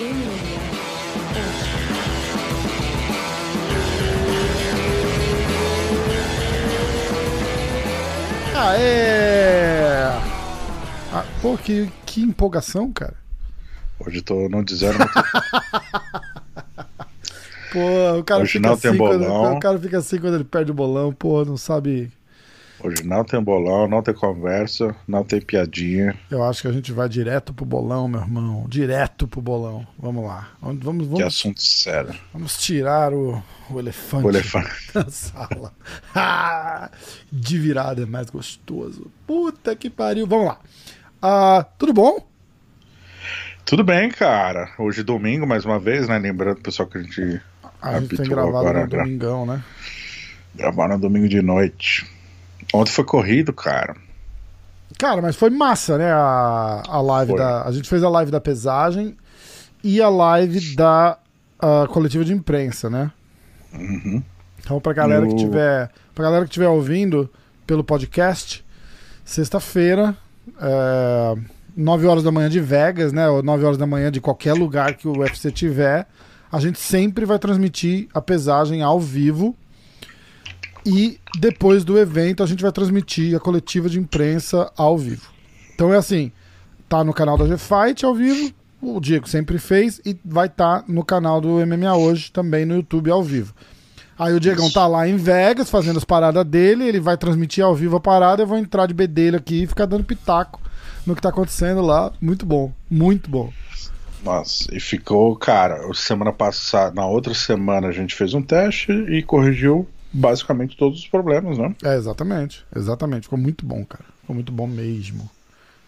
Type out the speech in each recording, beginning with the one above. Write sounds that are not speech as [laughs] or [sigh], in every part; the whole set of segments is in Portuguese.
Aê! Ah, pô, que, que empolgação, cara. Hoje tô não dizendo. [laughs] pô, o cara Hoje fica assim quando, o cara fica assim quando ele perde o bolão, pô, não sabe. Hoje não tem bolão, não tem conversa, não tem piadinha. Eu acho que a gente vai direto pro bolão, meu irmão. Direto pro bolão. Vamos lá. Vamos, vamos, Que assunto sério. vamos tirar o, o elefante O elefante. [laughs] da sala. [laughs] De virada é mais gostoso. Puta que pariu. Vamos lá. Ah, tudo bom? Tudo bem, cara. Hoje é domingo, mais uma vez, né? Lembrando, pessoal, que a gente A gente tem gravado agora, no domingão, né? gravar no domingo de noite. Ontem foi corrido, cara. Cara, mas foi massa, né? A, a live Foi. da. A gente fez a live da pesagem e a live da ah, coletiva de imprensa, né? Uhum. Então, pra galera que tiver. Pra galera que tiver ouvindo pelo podcast, sexta-feira, é, 9 horas da manhã de Vegas, né? Ou 9 horas da manhã de qualquer lugar que o UFC tiver, a gente sempre vai transmitir a pesagem ao vivo. E depois do evento a gente vai transmitir a coletiva de imprensa ao vivo. Então é assim, tá no canal da G-Fight ao vivo, o Diego sempre fez, e vai estar no canal do MMA hoje também no YouTube ao vivo. Aí o Diegão tá lá em Vegas fazendo as paradas dele, ele vai transmitir ao vivo a parada, eu vou entrar de bedelho aqui e ficar dando pitaco no que tá acontecendo lá. Muito bom, muito bom. Nossa, e ficou, cara, semana passada, na outra semana a gente fez um teste e corrigiu basicamente todos os problemas, né? É, exatamente, exatamente. Ficou muito bom, cara. Ficou muito bom mesmo.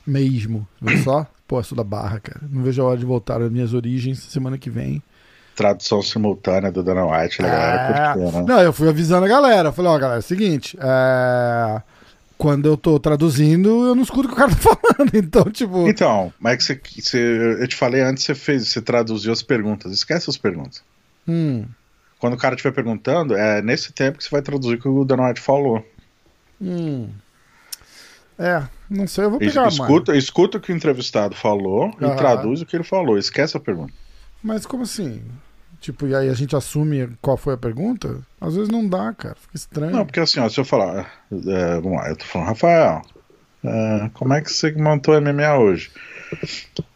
Mesmo. Viu só? [coughs] Pô, sou da barra, cara. Não vejo a hora de voltar às minhas origens semana que vem. Tradução simultânea do Dana White, a galera É. curtiu, né? Não, eu fui avisando a galera. Falei, ó, galera, é o seguinte. é, Quando eu tô traduzindo, eu não escuto o que o cara tá [laughs] falando. Então, tipo. Então, mas é que você, você- eu te falei antes, você fez, você traduziu as perguntas. Esquece as perguntas. Hum, Quando o cara estiver perguntando, é nesse tempo que você vai traduzir o que o Dana White falou. hum. É, não sei, eu vou pegar mais. escuta, escuta o que o entrevistado falou Aham. e traduz o que ele falou. Esquece a pergunta. Mas como assim? Tipo, e aí a gente assume qual foi a pergunta? Às vezes não dá, cara. Fica estranho. Não, porque assim, ó, se eu falar, é, vamos lá, eu tô falando, Rafael, é, como é que você montou MMA hoje?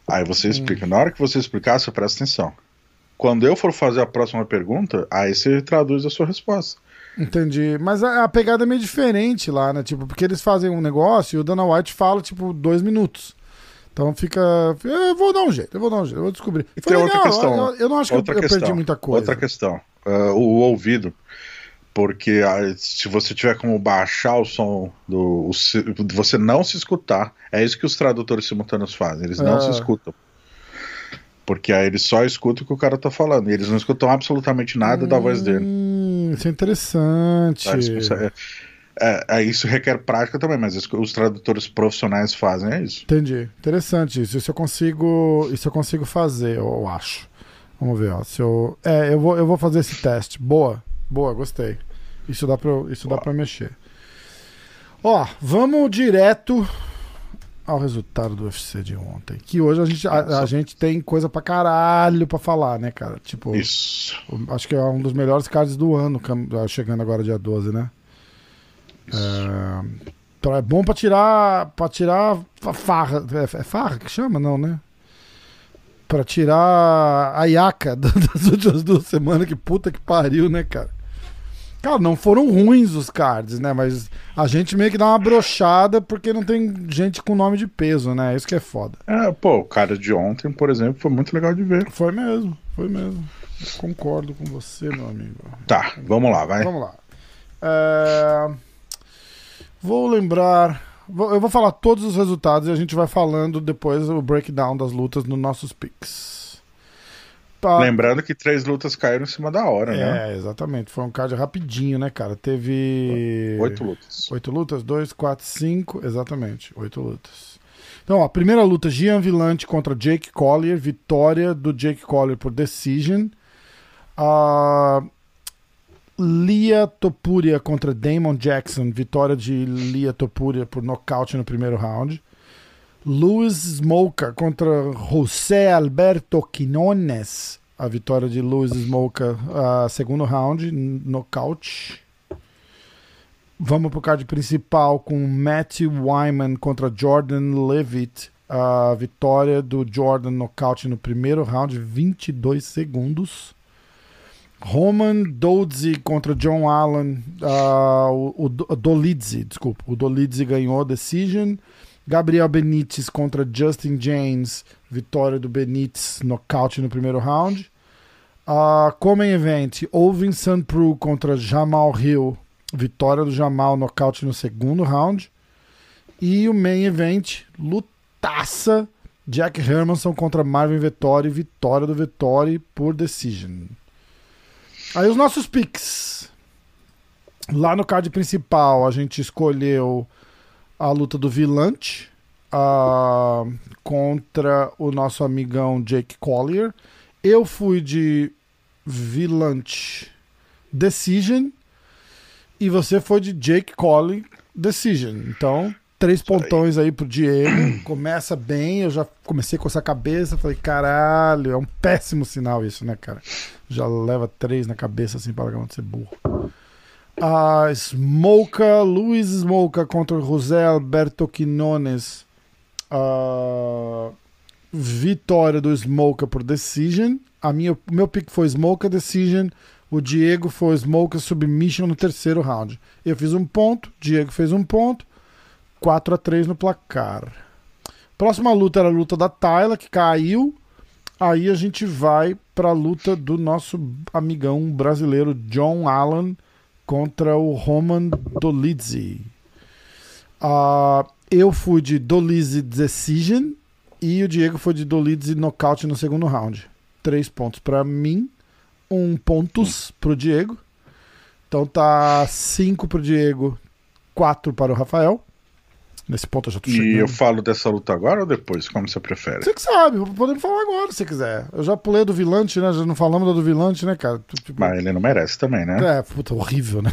Aí você explica. Na hora que você explicar, você presta atenção. Quando eu for fazer a próxima pergunta, aí você traduz a sua resposta. Entendi. Mas a, a pegada é meio diferente lá, né? Tipo, porque eles fazem um negócio e o Dana White fala, tipo, dois minutos. Então fica. Eu vou dar um jeito, eu vou dar um jeito, eu vou descobrir. E Foi tem outra legal, questão. Eu, eu não acho que eu, outra eu questão. perdi muita coisa. Outra questão. ah, o ouvido. Porque ah, se você tiver como baixar o som do. o você não se escutar. É isso que os tradutores simultâneos fazem. Eles não Ah. se escutam. Porque aí eles só escutam o que o cara tá falando. E eles não escutam absolutamente nada da voz dele. Hum, isso é interessante. Tá? Conseguem- É, é, isso requer prática também, mas os tradutores profissionais fazem é isso. Entendi. Interessante isso. Isso eu consigo. Isso eu consigo fazer, eu acho. Vamos ver, ó. Se eu. É, eu vou, eu vou fazer esse teste. Boa, boa, gostei. Isso dá pra, isso dá pra mexer. Ó, vamos direto ao resultado do UFC de ontem. Que hoje a gente, a, a gente tem coisa pra caralho pra falar, né, cara? Tipo, Isso. acho que é um dos melhores cards do ano, cam- chegando agora dia 12, né? É, então é bom pra tirar. para tirar fa- farra. É, é farra que chama? Não, né? Pra tirar a iaca da- [laughs] das últimas duas semanas. Que puta que pariu, né, cara? Cara, não foram ruins os cards, né? Mas a gente meio que dá uma brochada porque não tem gente com nome de peso, né? Isso que é foda. É, pô, o cara de ontem, por exemplo, foi muito legal de ver. Foi mesmo, foi mesmo. Concordo com você, meu amigo. Tá, vamos lá, vai. Vamos lá. É, Vou lembrar. Eu vou falar todos os resultados e a gente vai falando depois o breakdown das lutas nos nossos picks. Tá. Lembrando que três lutas caíram em cima da hora, né? É, exatamente. Foi um card rapidinho, né, cara? Teve. Oito lutas. Oito lutas? Dois, quatro, cinco. Exatamente, oito lutas. Então, a primeira luta: Gian Villante contra Jake Collier. Vitória do Jake Collier por decision. A Lia Topuria contra Damon Jackson. Vitória de Lia Topuria por nocaute no primeiro round. Luiz Smoka contra José Alberto Quinones. A vitória de Luiz Smoka, uh, segundo round, nocaute. Vamos pro card principal com Matthew Wyman contra Jordan Levitt. A vitória do Jordan nocaute no primeiro round, 22 segundos. Roman Dolidze contra John Allen. Uh, o, o Dolidze, desculpa. O Dolidze ganhou a decision. Gabriel Benítez contra Justin James. Vitória do Benítez, nocaute no primeiro round. Uh, como event, Ovin Sanpru contra Jamal Hill. Vitória do Jamal, nocaute no segundo round. E o main event, lutaça. Jack Hermanson contra Marvin Vettori. Vitória do Vettori por decision. Aí os nossos picks. Lá no card principal, a gente escolheu a luta do Vilante uh, contra o nosso amigão Jake Collier. Eu fui de Vilante Decision e você foi de Jake Collier Decision. Então, três pontões aí pro Diego. [clears throat] Começa bem, eu já comecei com essa cabeça, falei, caralho, é um péssimo sinal isso, né, cara? Já leva três na cabeça assim para de ser burro. A Smoka, Luiz Smoka contra José Alberto Quinones. A vitória do Smoka por decision. A minha, meu pick foi Smoka decision. O Diego foi Smoka submission no terceiro round. Eu fiz um ponto, Diego fez um ponto. 4 a 3 no placar. Próxima luta era a luta da Tayla, que caiu. Aí a gente vai para a luta do nosso amigão brasileiro John Allen contra o Roman Dolidze. Uh, eu fui de Dolidze Decision e o Diego foi de Dolidze Knockout no segundo round. Três pontos para mim, um pontos para o Diego. Então tá cinco para o Diego, quatro para o Rafael. Nesse ponto eu já tô chegando. E eu falo dessa luta agora ou depois? Como você prefere? Você que sabe, podemos falar agora se quiser. Eu já pulei do Vilante, né? Já não falamos do Vilante, né, cara? Tipo... Mas ele não merece também, né? É, puta, horrível, né?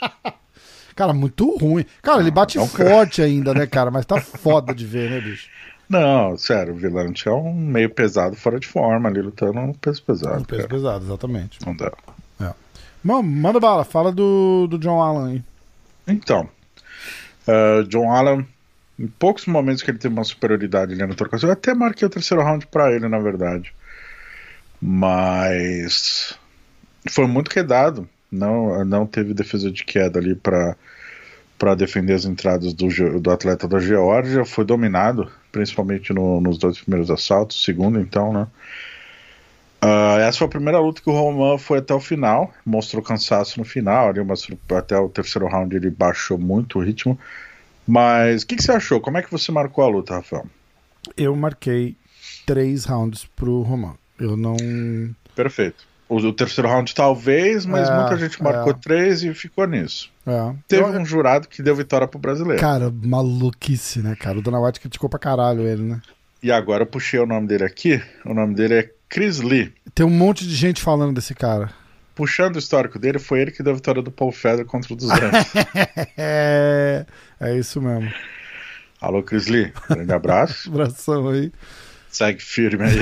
[laughs] cara, muito ruim. Cara, ele bate não, forte cara. ainda, né, cara? Mas tá foda de ver, né, bicho? Não, sério, o Vilante é um meio pesado fora de forma ali, lutando um peso pesado. Um peso cara. pesado, exatamente. Não dá. É. Mano, manda bala, fala do, do John Allen aí. Então, Uh, John Allen, em poucos momentos que ele teve uma superioridade ali na trocação, eu até marquei o terceiro round para ele, na verdade. Mas foi muito quedado. Não, não teve defesa de queda ali para para defender as entradas do, do atleta da Geórgia. Foi dominado, principalmente no, nos dois primeiros assaltos, segundo então, né? Uh, essa foi a primeira luta que o Roman foi até o final, mostrou cansaço no final, ali, mas até o terceiro round ele baixou muito o ritmo. Mas o que, que, você achou? Como é que você marcou a luta, Rafael? Eu marquei três rounds pro Roman. Eu não. Perfeito. O, o terceiro round talvez, mas é, muita gente marcou é. três e ficou nisso. É. Teve eu... um jurado que deu vitória pro brasileiro. Cara, maluquice, né, cara? O Dana White criticou pra caralho ele, né? E agora eu puxei o nome dele aqui. O nome dele é Chris Lee. Tem um monte de gente falando desse cara. Puxando o histórico dele, foi ele que deu a vitória do Paul Federer contra o dos [laughs] é, é isso mesmo. Alô, Chris Lee. Grande abraço. [laughs] Abração aí. Segue firme aí.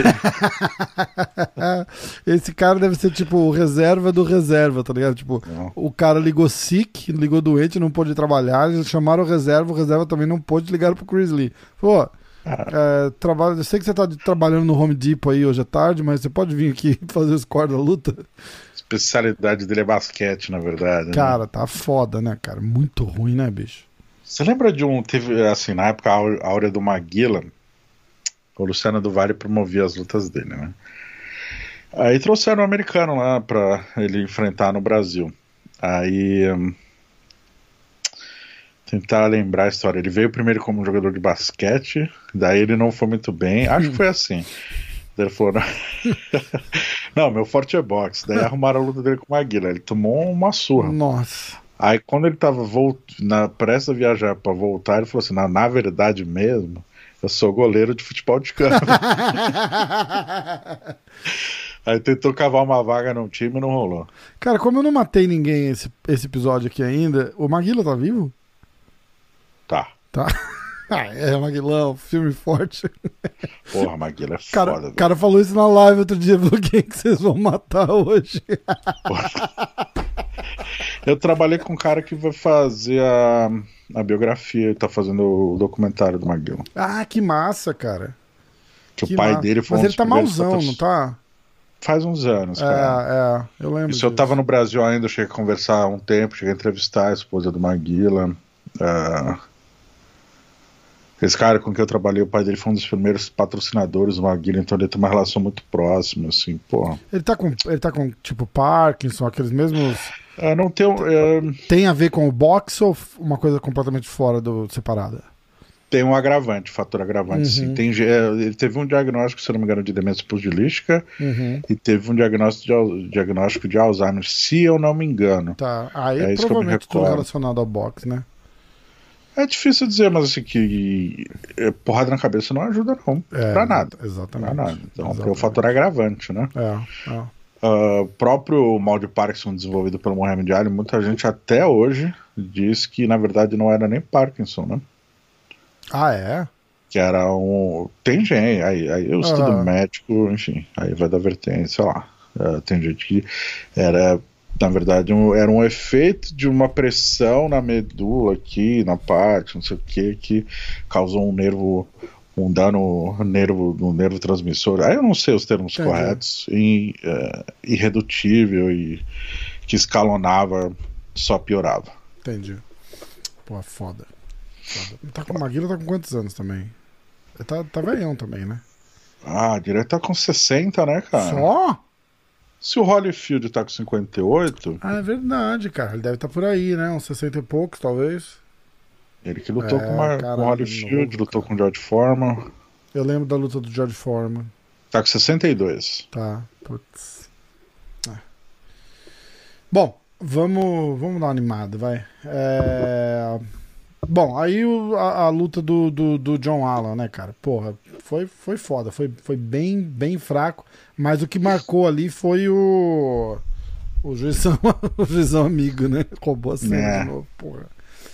[laughs] Esse cara deve ser tipo o reserva do reserva, tá ligado? Tipo, não. o cara ligou sick, ligou doente, não pôde trabalhar, eles chamaram o reserva, o reserva também não pôde, ligar pro Chris Lee. Pô, é, trabalho, eu sei que você tá trabalhando no Home Depot aí hoje à tarde, mas você pode vir aqui [laughs] fazer o score da luta? Especialidade dele é basquete, na verdade. Né? Cara, né? tá foda, né, cara? Muito ruim, né, bicho? Você lembra de um. Teve, assim, na época, a áurea do Maguila, o Luciano do Vale promovia as lutas dele, né? Aí trouxeram um americano lá pra ele enfrentar no Brasil. Aí. Tentar lembrar a história. Ele veio primeiro como jogador de basquete, daí ele não foi muito bem. Acho que foi assim. Daí ele falou: não, [laughs] não meu forte é boxe. Daí arrumaram a luta dele com o Maguila. Ele tomou uma surra. Nossa. Aí quando ele tava volt... na pressa a viajar para voltar, ele falou assim: na, na verdade mesmo, eu sou goleiro de futebol de campo. [laughs] Aí tentou cavar uma vaga no time e não rolou. Cara, como eu não matei ninguém esse, esse episódio aqui ainda, o Maguila tá vivo? Tá. Tá. [laughs] Ah, é, Maguilão, filme forte. Porra, Maguila é [laughs] Cara, foda. o cara falou isso na live outro dia, falou quem que vocês vão matar hoje. [laughs] Eu trabalhei com um cara que vai fazer a, a biografia, ele tá fazendo o documentário do Maguila. ah, que massa, cara. Que, Que o pai massa. dele foi Mas um ele tá patro- não tá? Faz uns anos, cara. É, é, eu lembro. Isso eu disso. tava no Brasil ainda, eu cheguei a conversar há um tempo, cheguei a entrevistar a esposa do Maguila. ah, esse cara com quem eu trabalhei, o pai dele foi um dos primeiros patrocinadores do Maguila, então ele tem uma relação muito próxima, assim, pô. Ele tá com, ele tá com tipo Parkinson, aqueles mesmos. Ah, não tem, é, Tem a ver com o boxe ou uma coisa completamente fora do separada? tem um agravante, fator agravante, sim. Uhum. Tem, ge- é, ele teve um diagnóstico, se não me engano, de demência pugilística Uhum. e teve um diagnóstico de, diagnóstico de Alzheimer, se eu não me engano. Tá. Aí É provavelmente tudo relacionado ao boxe, né? É difícil dizer, mas assim, que é, porrada na cabeça não ajuda, não. É, pra nada. Exatamente. Pra nada. Então, é o Exatamente. fator agravante, né? É, é. Ah, O próprio mal de Parkinson desenvolvido pelo Mohamed Ali, muita gente até hoje diz que na verdade não era nem Parkinson, né? Ah, é? Que era um. Tem gente, aí, aí eu estudo Aham. médico, enfim, aí vai da vertente, sei lá. Ah, tem gente que era, na verdade, um- era um efeito de uma pressão na medula aqui, na parte, não sei o que, que causou um nervo. Um dano nervo, no nervo transmissor. Aí eu não sei os termos Entendi. corretos. E, eh, irredutível e que escalonava, só piorava. Entendi. Pô, foda. foda. Tá com, o Maguila tá com quantos anos também? Tá, tá velhão também, né? Ah, direto tá com 60, né, cara? Só? Se o Holyfield tá com 58, Ah, é verdade, cara. Ele deve estar por aí, né? Uns 60 e poucos, talvez. ele que lutou É, com, uma, caralho, com o Holyfield, novo, lutou com o George Foreman. Eu lembro da luta do George Foreman. Tá com 62. Tá, putz. É. Bom, vamos, vamos dar uma animada, vai. É, Bom, aí o- a, a luta do, do, do John Allen, né, cara? Porra, foi, foi foda, foi, foi bem, bem fraco. Mas o que marcou ali foi o. O juizão, [laughs] o juizão amigo, né? Roubou a cena É. de novo, porra.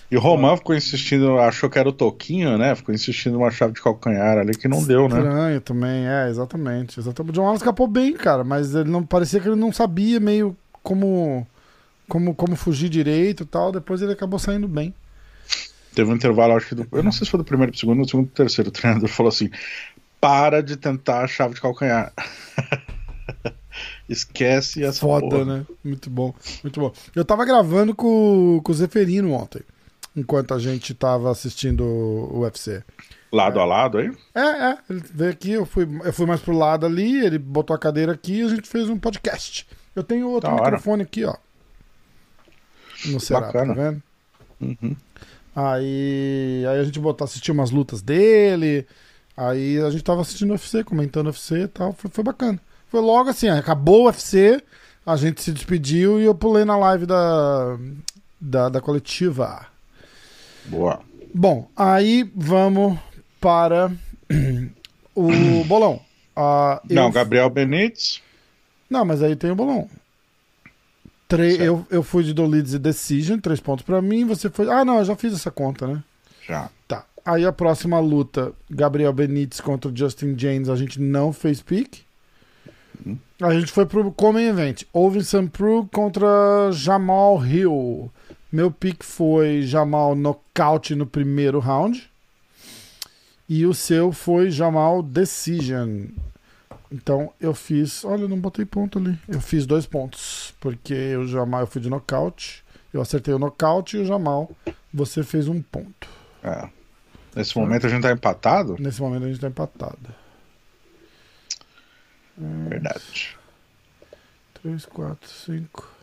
E o Roman ficou insistindo, achou que era o Toquinho, né? Ficou insistindo uma chave de calcanhar ali que não deu, né? Estranho também, é, exatamente. exatamente. O John Allen escapou bem, cara, mas ele não parecia que ele não sabia meio como como, como fugir direito e tal. Depois ele acabou saindo bem. Teve um intervalo, acho que do, eu não sei se foi do primeiro pro segundo, do segundo pro terceiro. O treinador falou assim: para de tentar a chave de calcanhar. [laughs] Esquece essa Foda, porra. né? Muito bom, muito bom. Eu tava gravando com, com o Zeferino ontem, enquanto a gente tava assistindo o UFC. Lado a lado aí? É, é, ele veio aqui, eu fui, eu fui mais pro lado ali, ele botou a cadeira aqui e a gente fez um podcast. Eu tenho outro Da hora. microfone aqui, ó. No Serap, tá vendo? Uhum. Aí, aí a gente botou, assistiu umas lutas dele. Aí a gente tava assistindo o UFC, comentando o UFC e tal. Foi, foi bacana. Foi logo assim, acabou o UFC, a gente se despediu e eu pulei na live da, da, da coletiva. Boa. Bom, aí vamos para [clears throat] o bolão. Ah, eu- Não, Gabriel Benítez. Não, mas aí tem o bolão. Tre- Certo. eu, eu fui de do Leeds e Decision, três pontos pra mim. Você foi. Ah, não, eu já fiz essa conta, né? Já. Tá. Aí a próxima luta, Gabriel Benítez contra o Justin James, a gente não fez pick. A gente foi pro Common Event. Ovin Sampru contra Jamal Hill. Meu pick foi Jamal nocaute no primeiro round. E o seu foi Jamal Decision. Então eu fiz. Olha, eu não botei ponto ali. Eu fiz dois pontos. Porque o Jamal eu fui de nocaute. Eu acertei o nocaute e o Jamal você fez um ponto. É. Nesse momento a gente tá empatado? Nesse momento a gente tá empatado. Verdade. 3, 4, 5.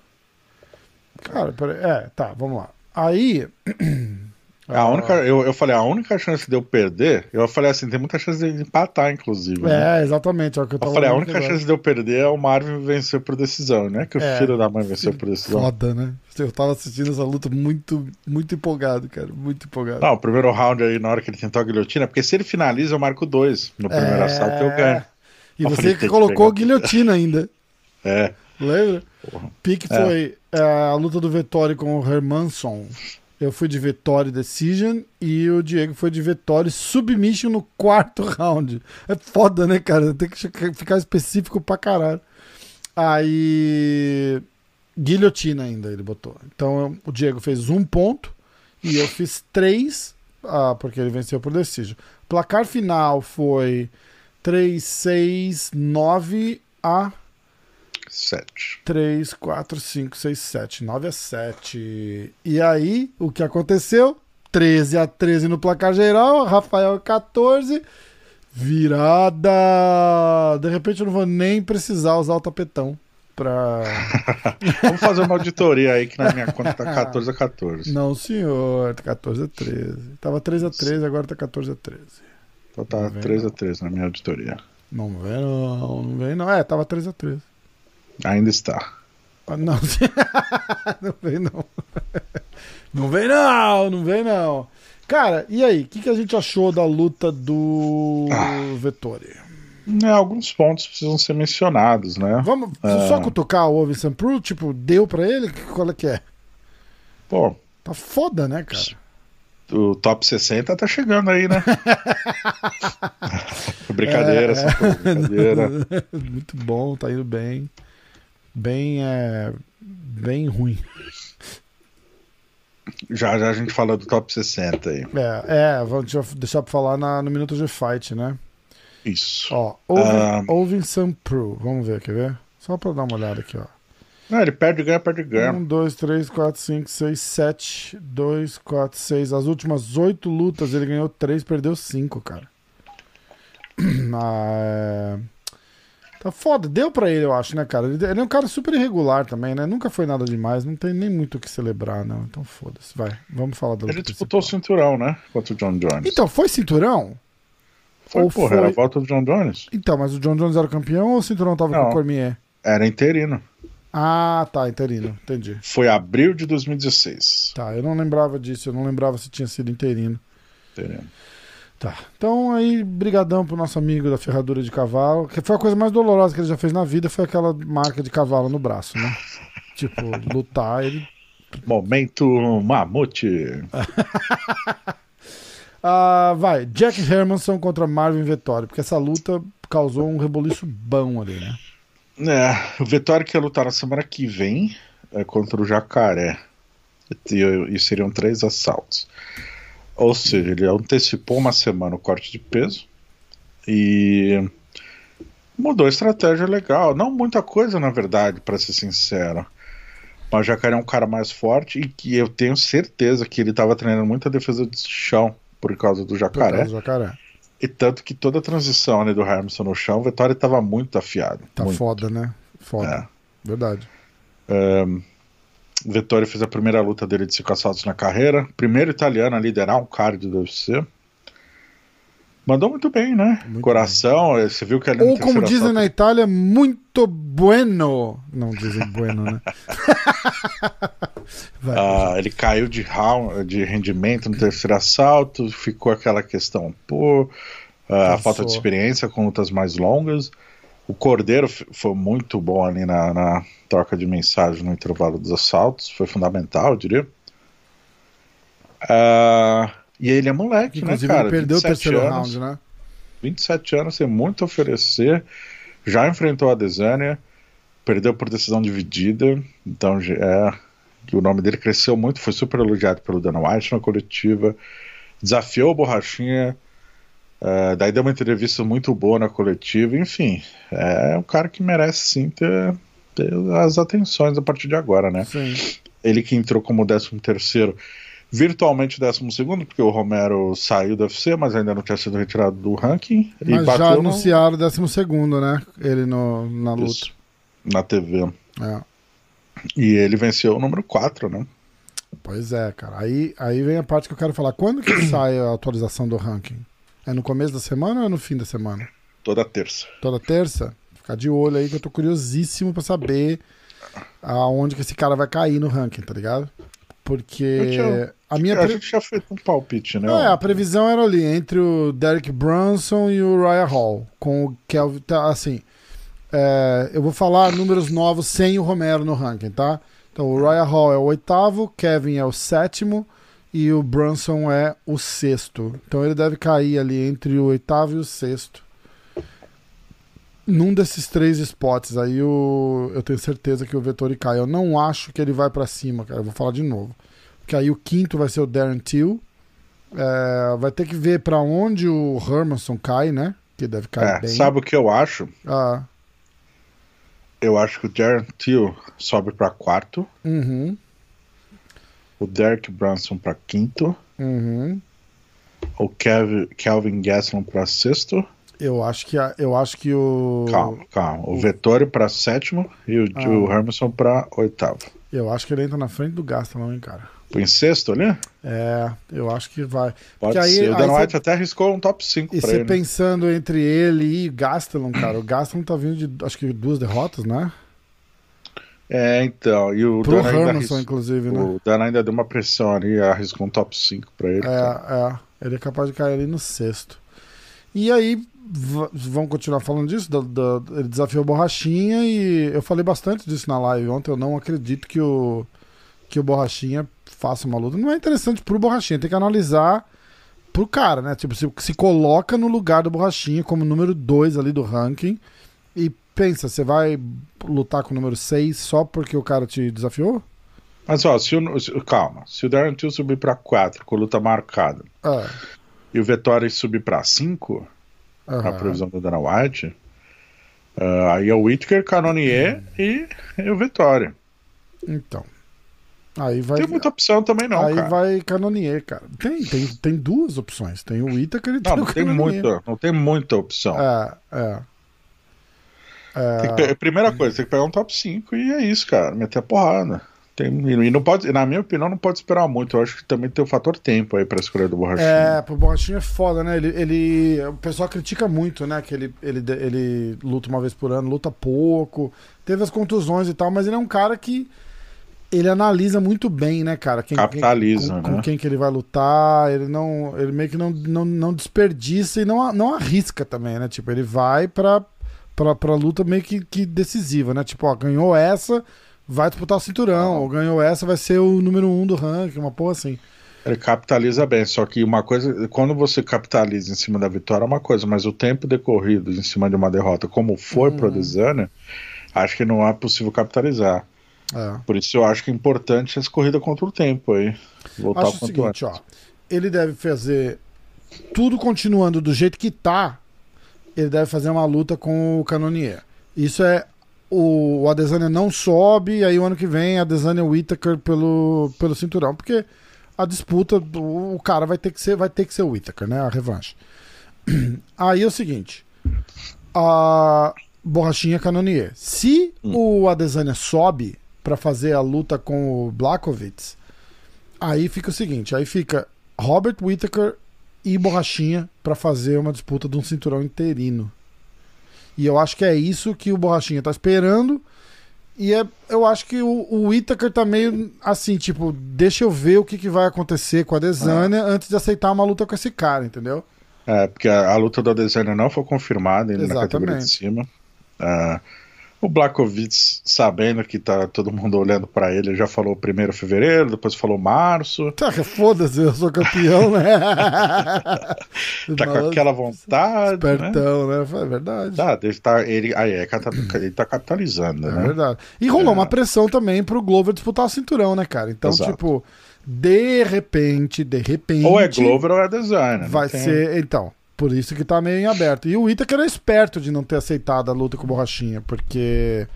Cara, peraí. É, tá, vamos lá. Aí. [clears throat] A única, eu, eu falei, a única chance de eu perder, eu falei assim, tem muita chance de empatar, inclusive. né? É, exatamente. É o que eu Eu falei, a única agora. chance de eu perder é o Marvin vencer por decisão, né? Que o É. filho da mãe venceu por decisão. Foda, né? Eu tava assistindo essa luta muito, muito empolgado, cara. Muito empolgado. Não, o primeiro round aí, na hora que ele tentou a guilhotina, porque se ele finaliza, eu marco dois. No primeiro É. assalto eu ganho. E Eu você falei, que que colocou pegar. guilhotina ainda. [laughs] É. Lembra? Porra. Pique É. foi é, a luta do Vettori com o Hermanson. Eu fui de Vitória Decision e o Diego foi de Vitória Submission no quarto [laughs] round. É foda, né, cara? Tem que ficar específico pra caralho. Aí. Guilhotina ainda ele botou. Então o Diego fez um ponto e eu fiz três, ah, porque ele venceu por Decision. Placar final foi 3, 6, 9 a 7. 3, 4, 5, 6, 7. 9 a 7. E aí, o que aconteceu? 13 a 13 no placar geral, Rafael 14. Virada! De repente eu não vou nem precisar usar o tapetão pra. [laughs] Vamos fazer uma auditoria aí que na minha conta tá 14 a 14. Não, senhor, 14 a 13. Tava 13 a 13, agora tá 14 a 13. Então tá 13 a 13 na minha auditoria. Não vem não, não vem não. É, tava 13 a 13. Ainda está. Ah, não, [laughs] não vem não. Não vem não, não vem não. Cara, e aí, o que, que a gente achou da luta do ah. Vettori? É, alguns pontos precisam ser mencionados, né? Vamos é... só cutucar o Ovin Pro, tipo, deu pra ele? Qual é que é? Pô. Tá foda, né, cara? O top 60 tá chegando aí, né? [laughs] brincadeira, é... brincadeira. [laughs] Muito bom, tá indo bem. Bem, é... bem ruim. Já, já a gente fala do top 60 aí. É, é vamos deixar pra falar na, no Minuto de Fight, né? Isso. Ó, Ovin, um... Pro. Vamos ver, quer ver? Só pra dar uma olhada aqui, ó. Não, ele perde ganha, perde ganha. 1, 2, 3, 4, 5, 6, 7, 2, 4, 6. As últimas 8 lutas ele ganhou 3, perdeu 5, cara. [clears throat] Ah, é... Tá foda, deu pra ele, eu acho, né, cara? Ele, ele, é um cara super irregular também, né? Nunca foi nada demais, não tem nem muito o que celebrar, não. Então foda-se, vai. Vamos falar da luta Ele disputou o cinturão, né? Contra o John Jones. Então, foi cinturão? Foi, ou porra, foi... era a volta do John Jones. Então, mas o John Jones era campeão ou o cinturão tava Não, com o Cormier? Era interino. Ah, tá, interino, entendi. Foi abril de 2016. Tá, eu não lembrava disso, eu não lembrava se tinha sido interino. Interino. Tá, então aí, brigadão pro nosso amigo da ferradura de cavalo, que foi a coisa mais dolorosa que ele já fez na vida, foi aquela marca de cavalo no braço, né? [laughs] tipo, lutar, ele... Momento mamute. [laughs] Ah, vai, Jack Hermanson contra Marvin Vettori, porque essa luta causou um reboliço bom ali, né? É, o Vettori quer lutar na semana que vem é, contra o Jacaré. E, e, seriam três assaltos. Ou seja, ele antecipou uma semana o corte de peso e mudou a estratégia legal. Não muita coisa, na verdade, para ser sincero. Mas o Jacaré é um cara mais forte e que eu tenho certeza que ele estava treinando muita defesa de chão por causa do jacaré. Por causa do jacaré. E tanto que toda a transição né, do Harrison no chão, o Vettori estava muito afiado. Tá muito. foda, né? Foda. É. Verdade. Um, o Vettori fez a primeira luta dele de cinco assaltos na carreira. Primeiro italiano a liderar um card do UFC. Mandou muito bem, né? Muito Coração, bem. você viu que ele Ou como dizem na Itália, muito bueno. Não dizem bueno, né? [laughs] Vai, ah, ele caiu de, round, de rendimento no terceiro assalto, ficou aquela questão, pô, ah, a falta de experiência com lutas mais longas. O Cordeiro foi muito bom ali na, na, troca de mensagem no intervalo dos assaltos, foi fundamental, eu diria. Uh, e ele é moleque, né, Inclusive, né, cara? Ele perdeu o terceiro anos, round, né? 27 anos, tem muito a oferecer. Já enfrentou a Desânia, perdeu por decisão dividida, então é o nome dele cresceu muito, foi super elogiado pelo Dana White na coletiva, desafiou o Borrachinha, uh, daí deu uma entrevista muito boa na coletiva, enfim, é um cara que merece sim ter, ter as atenções a partir de agora, né? Sim. Ele que entrou como 13 terceiro virtualmente 12 porque o Romero saiu do UFC, mas ainda não tinha sido retirado do ranking. Mas já anunciaram o 12, né? Ele no, na luta. Isso, na TV. É. E ele venceu o número 4, né? Pois é, cara. Aí, aí vem a parte que eu quero falar. Quando que [clears throat] sai a atualização do ranking? É no começo da semana ou é no fim da semana? Toda terça. Toda terça? Ficar de olho aí que eu tô curiosíssimo pra saber aonde que esse cara vai cair no ranking, tá ligado? Porque a minha. A gente já fez um palpite, né? é, a previsão era ali entre o Derek Brunson e o Ryan Hall. Com o Kelvin. Tá, assim. É, eu vou falar números novos sem o Romero no ranking, tá? Então o Ryan Hall é o oitavo, Kevin é o sétimo, e o Brunson é o sexto. Então ele deve cair ali entre o oitavo e o sexto. Num desses três spots aí o, eu tenho certeza que o Vettori cai. Eu não acho que ele vai para cima, cara. Eu vou falar de novo. Porque aí o quinto vai ser o Darren Till. É, vai ter que ver para onde o Hermanson cai, né? Que deve cair É, bem. sabe o que eu acho? Ah, Eu acho que o Darren Till sobe pra quarto, uhum, o Derek Brunson pra quinto, uhum. o Kev, Kelvin Gaston pra sexto. Eu acho que a- eu acho que o Calma, calma. O Vettori pra sétimo e o, Ah. o Hermanson pra oitavo. eu acho que ele entra na frente do Gastelum, hein, cara. Em sexto ali? É, eu acho que vai. Pode aí- ser. O Dan cê- White até arriscou um top 5 E você ele. pensando entre ele e Gastelum, cara, o Gastelum tá vindo de acho que duas derrotas, né? É, então. E o Pro Dan ainda, Hermanson, arris- inclusive, né? o ainda deu uma pressão ali, arriscou um top 5 pra ele. É, é. Ele é capaz de cair ali no sexto. E aí, vamos continuar falando disso? da- da- ele desafiou o Borrachinha e eu falei bastante disso na live ontem. Eu não acredito que o, que o Borrachinha faça uma luta. Não é interessante pro Borrachinha, tem que analisar pro cara, né? Tipo, se, se coloca no lugar do Borrachinha como número 2 ali do ranking e pensa, você vai lutar com o número 6 só porque o cara te desafiou? Mas ó, se o, se- calma. Se o Darren Till subir pra 4 com luta marcada É. e o Vettori subir pra 5, na aham. previsão do Dana White, ah, aí é o Whittaker, Canonier e, e o Vettori. Então. Aí vai. Tem muita opção também não, aí cara. vai Canonier, cara. Tem, tem, tem duas opções. Tem o Itaker e tem Não, o não tem Canonier. muita, não tem muita opção. É, é. É, pe- primeira coisa, tem que pegar um top 5 e é isso, cara. Meter a porrada. Tem, e não pode, na minha opinião, não pode esperar muito. Eu acho que também tem o fator tempo aí pra escolher do borrachinho. é, pro Borrachinha é foda, né? Ele, ele, o pessoal critica muito, né? Que ele, ele, ele luta uma vez por ano, luta pouco. Teve as contusões e tal, mas ele é um cara que ele analisa muito bem, né, cara? Quem, Capitaliza, quem, com, né? com quem que ele vai lutar. Ele não, ele meio que não, não, não desperdiça e não, não arrisca também, né? Tipo, ele vai pra, pra, pra luta meio que, que decisiva, né? Tipo, ó, ganhou essa, vai disputar o cinturão. Ah. Ou ganhou essa, vai ser o número um do ranking, uma porra assim. Ele capitaliza bem, só que uma coisa, quando você capitaliza em cima da vitória é uma coisa, mas o tempo decorrido em cima de uma derrota, como foi pro Adesanya, acho que não é possível capitalizar. É. Por isso eu acho que é importante essa corrida contra o tempo aí. Voltar Acho o o seguinte, antes. ó. Ele deve fazer tudo continuando do jeito que tá. Ele deve fazer uma luta com o Canonier. Isso é o, o Adesanya não sobe, e aí o ano que vem Adesanya Whittaker pelo, pelo cinturão, porque a disputa o cara vai ter que ser vai ter que ser o Whittaker, né, a revanche. [clears throat] Aí é o seguinte, a borrachinha Canonier. Se o Adesanya sobe pra fazer a luta com o Blachowicz, Aí fica o seguinte, aí fica Robert Whittaker e Borrachinha pra fazer uma disputa de um cinturão interino. E eu acho que é isso que o Borrachinha tá esperando. E é, eu acho que o, o Whittaker tá meio assim, tipo, deixa eu ver o que, que vai acontecer com a Desânia antes de aceitar uma luta com esse cara, entendeu? É, porque a, a luta do Adesanya não foi confirmada ainda na categoria de Exatamente. cima. Ah, o Blachowicz, sabendo que tá todo mundo olhando pra ele, já falou primeiro fevereiro, depois falou março. Tá, Foda-se, eu sou campeão, né? [laughs] Tá com aquela vontade, né? Espertão, né? É verdade. Tá, ele tá, ele, aí, é, cata- ele tá capitalizando, É né? verdade. E rolou É. uma pressão também pro Glover disputar o cinturão, né, cara? Então, Exato. tipo, de repente, de repente. Ou é Glover ou é não Vai ser. Então, por isso que tá meio em aberto. E o Itaker era esperto de não ter aceitado a luta com o Borrachinha, porque.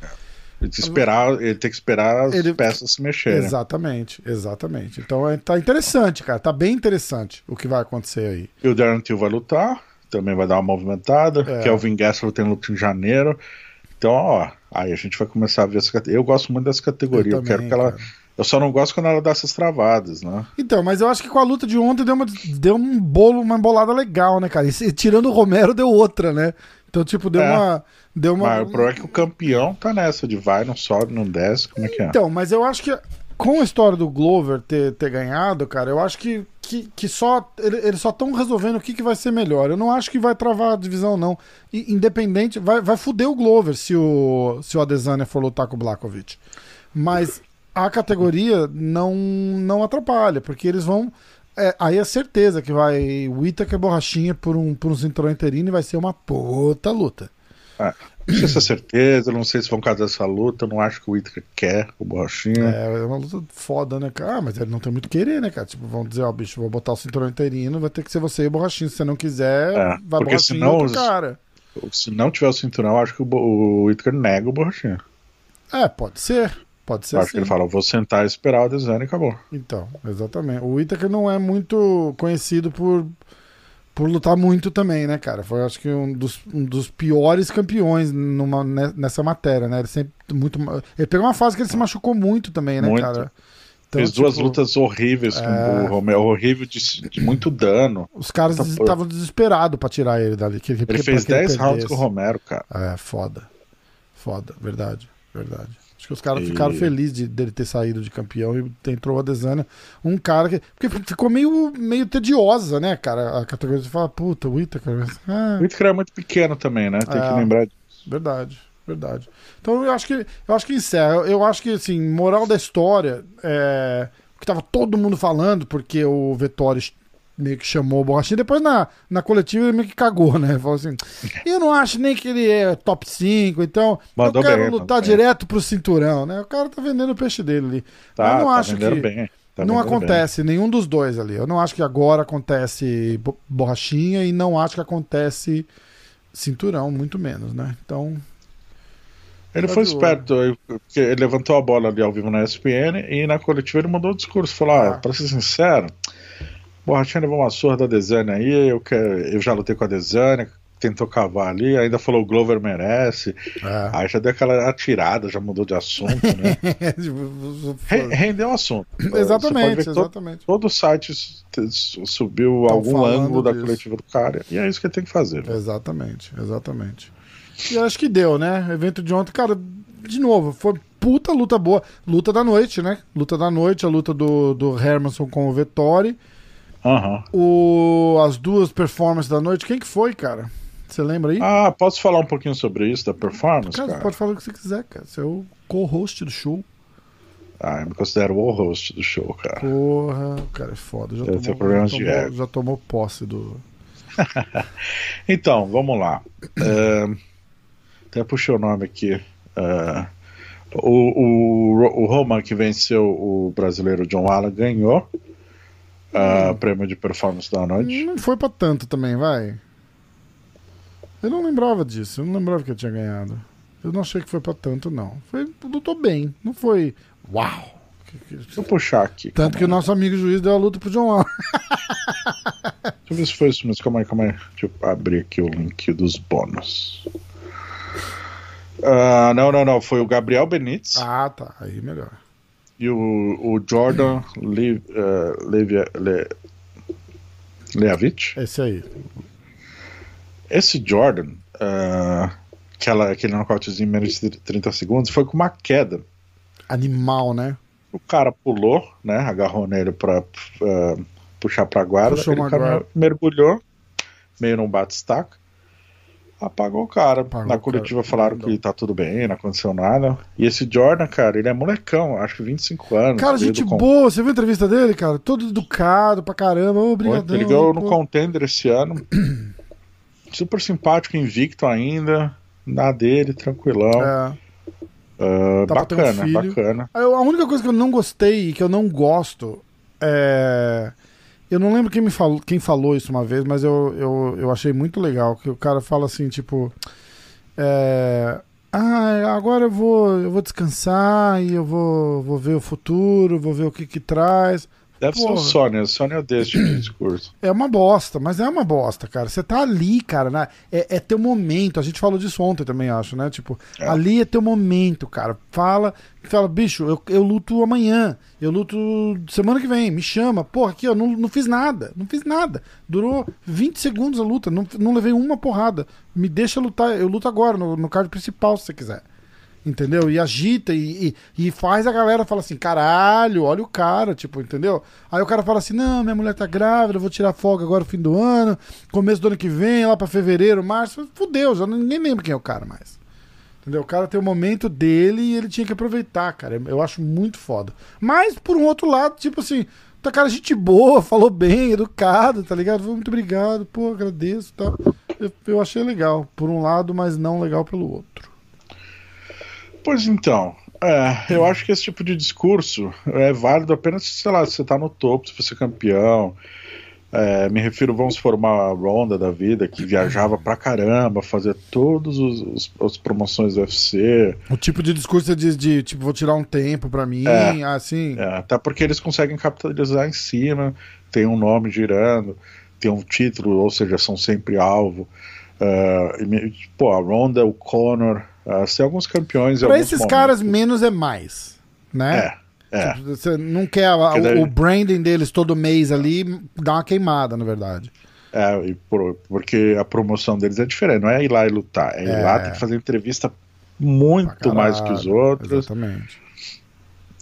Ele tem que esperar, ele tem que esperar as Ele- peças se mexerem. Exatamente, exatamente. Então é, tá interessante, cara. Tá bem interessante o que vai acontecer aí. E o Darren Till vai lutar, também vai dar uma movimentada. É. Kelvin Gastelum tem luta em janeiro. Então, ó, aí a gente vai começar a ver essa categoria. Eu gosto muito dessa categoria. Eu, Eu quero também, que ela. cara. Eu só não gosto quando ela dá essas travadas, né? Então, mas eu acho que com a luta de ontem deu, uma, deu um bolo, uma embolada legal, né, cara? E tirando o Romero, deu outra, né? Então, tipo, deu É. uma. Deu uma... Mas o problema é que o campeão tá nessa de vai, não sobe, não desce. Como é que é? Então, mas eu acho que com a história do Glover ter, ter ganhado, cara, eu acho que, que, que só ele- eles só estão resolvendo o que, que vai ser melhor. Eu não acho que vai travar a divisão, não. E, independente, vai, vai fuder o Glover se o, se o Adesanya for lutar com o Blakovic. Mas a categoria não, não atrapalha, porque eles vão. É, aí é certeza que vai o Itaker borrachinha por um, por um cinturão interino e vai ser uma puta luta. É, não sei se é certeza, não sei se vão casar essa luta, não acho que o Itaker quer o borrachinha. É, é uma luta foda, né, cara? Ah, mas ele não tem muito querer, né, cara? Tipo, vão dizer, ó, bicho, vou botar o cinturão interino, vai ter que ser você e o borrachinho. Se você não quiser, É, vai porque borrachinho senão outro cara. Se não tiver o cinturão, acho que o, o nega o borrachinha. É, pode ser. Pode ser acho que ele fala, vou sentar e esperar o design e acabou. Então, exatamente. O Itaker não é muito conhecido por, por lutar muito também, né, cara? Foi, acho que, um dos, um dos piores campeões numa, ne- nessa matéria, né? Ele sempre muito. Ele pegou uma fase que ele se machucou muito também, né, Muito. cara? Então, Fez duas tipo, lutas horríveis com é. o Romero, horrível de, de muito dano. Os caras estavam desesperados pra tirar ele dali. Que, Ele porque- fez pra que 10 rounds com o Romero, cara. É, foda. Foda, verdade, verdade. Acho que os caras E- ficaram felizes de, dele ter saído de campeão e entrou a Desânia. Um cara que. Porque ficou meio, meio tediosa, né, cara? A categoria. Você fala, puta, o Itaker. Ah, O Itaker é muito pequeno também, né? Tem É. que lembrar disso. verdade, verdade. Então eu acho que. Eu acho que encerra. Eu, eu acho que, assim, moral da história. É, o que tava todo mundo falando, porque o Vettori meio que chamou o Borrachinha. Depois na, na coletiva ele meio que cagou, né? Falou assim: eu não acho nem que ele é top 5, então Mandou eu quero bem, lutar mandou bem. direto pro cinturão, né? O cara tá vendendo o peixe dele ali. Tá, eu não tá acho que. bem. tá não acontece nenhum dos dois ali. Eu não acho que agora acontece bo- borrachinha e não acho que acontece cinturão, muito menos, né? Então, bem. Ele Tá foi esperto, porque ele levantou a bola ali ao vivo na ESPN e na coletiva ele mudou o discurso. Falou: ah, Ah. pra ser sincero, Borrachinha levou uma surra da Desânia aí, eu, quero, eu já lutei com a Desânia, tentou cavar ali, ainda falou o Glover merece. é. Aí já deu aquela atirada, já mudou de assunto, né? [laughs] Re- Rendeu o assunto. [laughs] Exatamente, que exatamente. Todo site s- t- subiu Tão algum ângulo da disso. coletiva do cara. E é isso que tem que fazer. velho. Exatamente, exatamente. E acho que deu, né? Evento de ontem, cara, de novo, foi puta luta boa. Luta da noite, né? Luta da noite, a luta do, do Hermanson com o Vettori. Aham. O, as duas performances da noite, quem que foi, cara? Você lembra aí? Ah, posso falar um pouquinho sobre isso, da performance, cara, cara? você pode falar o que você quiser, cara. Você é o co-host do show. Ah, eu me considero o host do show, cara. Porra, o cara é foda. Já Deve tomou, problemas já de tomou, ego. já tomou posse do. [laughs] Então, vamos lá. É, até puxei o nome aqui. É, o, o, o Roman, que venceu o brasileiro John Allen, ganhou o prêmio de performance da noite. Não foi pra tanto também, vai. Eu não lembrava disso, eu não lembrava que eu tinha ganhado. Eu não achei que foi pra tanto, não. Foi, lutou bem, não foi. Uau! Deixa eu puxar aqui. Tanto que o nosso amigo juiz deu a luta pro John Allen. [laughs] Deixa eu ver se foi isso mesmo. Calma aí, calma aí. Deixa eu abrir aqui o link dos bônus. Ah, não, não, não. Foi o Gabriel Benítez Ah, tá. Aí melhor. E o, o Jordan Le, eh, Levia- Le, Leavitt. Esse aí. Esse Jordan, ah, aquela, aquele nocautezinho em menos de 30 segundos, foi com uma queda. Animal, né? O cara pulou, né? Agarrou nele pra ah, puxar pra guarda. Puxou ele guarda. mergulhou, meio num bate-staca. Apagou o cara. Apagou Na coletiva falaram que tá tudo bem, não aconteceu nada. E esse Jordan, cara, ele é molecão, acho que 25 anos. Cara, gente con- boa. Você viu a entrevista dele, cara? Todo educado pra caramba. Ô, Obrigadão. Ele ganhou no pô. contender esse ano. [clears throat] Super simpático, invicto ainda. Na dele, tranquilão. É. Tá pra ter um bacana, bacana. A única coisa que eu não gostei e que eu não gosto é. Eu não lembro quem me falou, quem falou isso uma vez, mas eu, eu, eu achei muito legal. Que o cara fala assim, tipo. É, ah, agora eu vou, eu vou descansar e eu vou, vou ver o futuro, vou ver o que que traz. Deve ser Porra. o Sônia. O Sônia odeia esse tipo de discurso. É uma bosta, mas é uma bosta, cara. Você tá ali, cara, né? é, é teu momento. A gente falou disso ontem também, acho, né? Tipo, É. ali é teu momento, cara. Fala, fala, bicho, eu, eu luto amanhã, eu luto semana que vem, me chama. Porra, aqui, ó, não, não fiz nada, não fiz nada. Durou 20 segundos a luta, não, não levei uma porrada. Me deixa lutar, eu luto agora, no, no card principal, se você quiser. Entendeu? E agita e, e, e faz a galera falar assim: caralho, olha o cara, tipo, entendeu? Aí o cara fala assim: não, minha mulher tá grávida, eu vou tirar folga agora no fim do ano, começo do ano que vem, lá pra fevereiro, março. Fudeu, já ninguém lembra quem é o cara mais. Entendeu? O cara tem o momento dele e ele tinha que aproveitar, cara. Eu acho muito foda. Mas, por um outro lado, tipo assim, tá cara gente boa, [laughs] falou bem, educado, tá ligado? Muito obrigado, pô, agradeço tá? Eu, eu achei legal, por um lado, mas não legal pelo outro. Pois então, é, eu acho que esse tipo de discurso é válido apenas, sei lá, se você tá no topo, se você é campeão, é, me refiro, vamos formar a Ronda da vida, que viajava pra caramba, fazia todas as promoções do UFC. O tipo de discurso de, de tipo, vou tirar um tempo pra mim, é, assim. É, até porque eles conseguem capitalizar em cima, tem um nome girando, tem um título, ou seja, são sempre alvo. Uh, e, pô, a Ronda, o Conor, uh, alguns campeões. Pra esses momentos. caras, menos é mais, né? É. É. Tipo, você não quer a, daí... o branding deles todo mês ali, dá uma queimada, na verdade. É, por, porque a promoção deles é diferente, não é ir lá e lutar, é, é. ir lá, tem que fazer entrevista muito caralho, mais que os outros. Exatamente.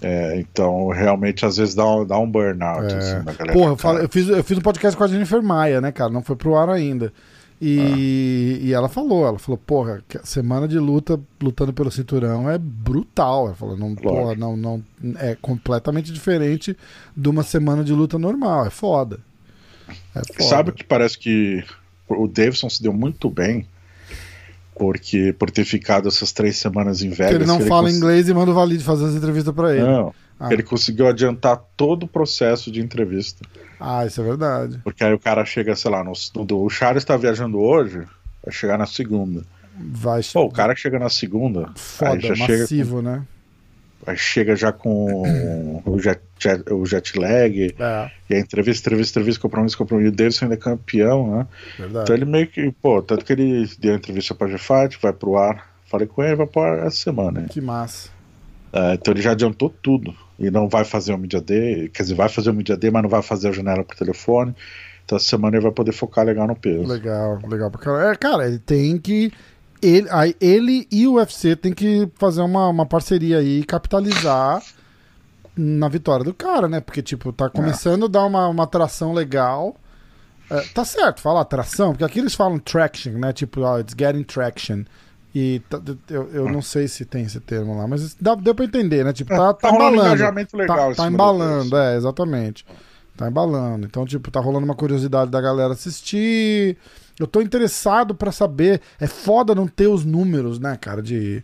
É, então, realmente, às vezes dá um, dá um burnout. É. Assim, Porra, eu, falo, eu, fiz, eu fiz um podcast com a Jennifer Maia, né, cara? Não foi pro ar ainda. E, ah. e ela falou, ela falou, porra, semana de luta, lutando pelo cinturão é brutal. Ela falou, não, porra, não, não, é completamente diferente de uma semana de luta normal, é foda. É foda. Sabe que parece que o Davidson se deu muito bem porque por ter ficado essas três semanas em Vegas. ele não fala ele inglês e manda o Valide fazer as entrevistas para ele. Não, ah. ele conseguiu adiantar todo o processo de entrevista. Ah, isso é verdade. Porque aí o cara chega, sei lá, no, no o Charles está viajando hoje, vai chegar na segunda. Vai Pô, o cara que chega na segunda. Foda, já massivo, com, né? Aí chega já com o jet, jet, o jet lag. É. E a entrevista, entrevista, entrevista, compromisso, compromisso. O Davidson ainda é campeão, né? Verdade. Então ele meio que, pô, tanto que ele deu a entrevista pra G-Fight, vai pro ar. Falei com ele, vai pro ar essa semana. Hein? Que massa. É, então ele já adiantou tudo e não vai fazer o Media Day, quer dizer, vai fazer o Media Day, mas não vai fazer a janela por telefone. Então essa semana ele vai poder focar legal no peso. Legal, legal caralho. É, cara, ele tem que. Ele, ele e o UFC tem que fazer uma, uma parceria aí e capitalizar na vitória do cara, né? Porque, tipo, tá começando é. a dar uma, uma atração legal. É, tá certo, falar atração, porque aqui eles falam traction, né? Tipo, oh, it's getting traction. E tá, eu, eu não sei se tem esse termo lá, mas dá, deu pra entender, né? Tipo, tá, é, tá, tá embalando. Um engajamento legal tá, tá embalando, é, exatamente. Tá embalando. Então, tipo, tá rolando uma curiosidade da galera assistir. Eu tô interessado para saber. É foda não ter os números, né, cara, de,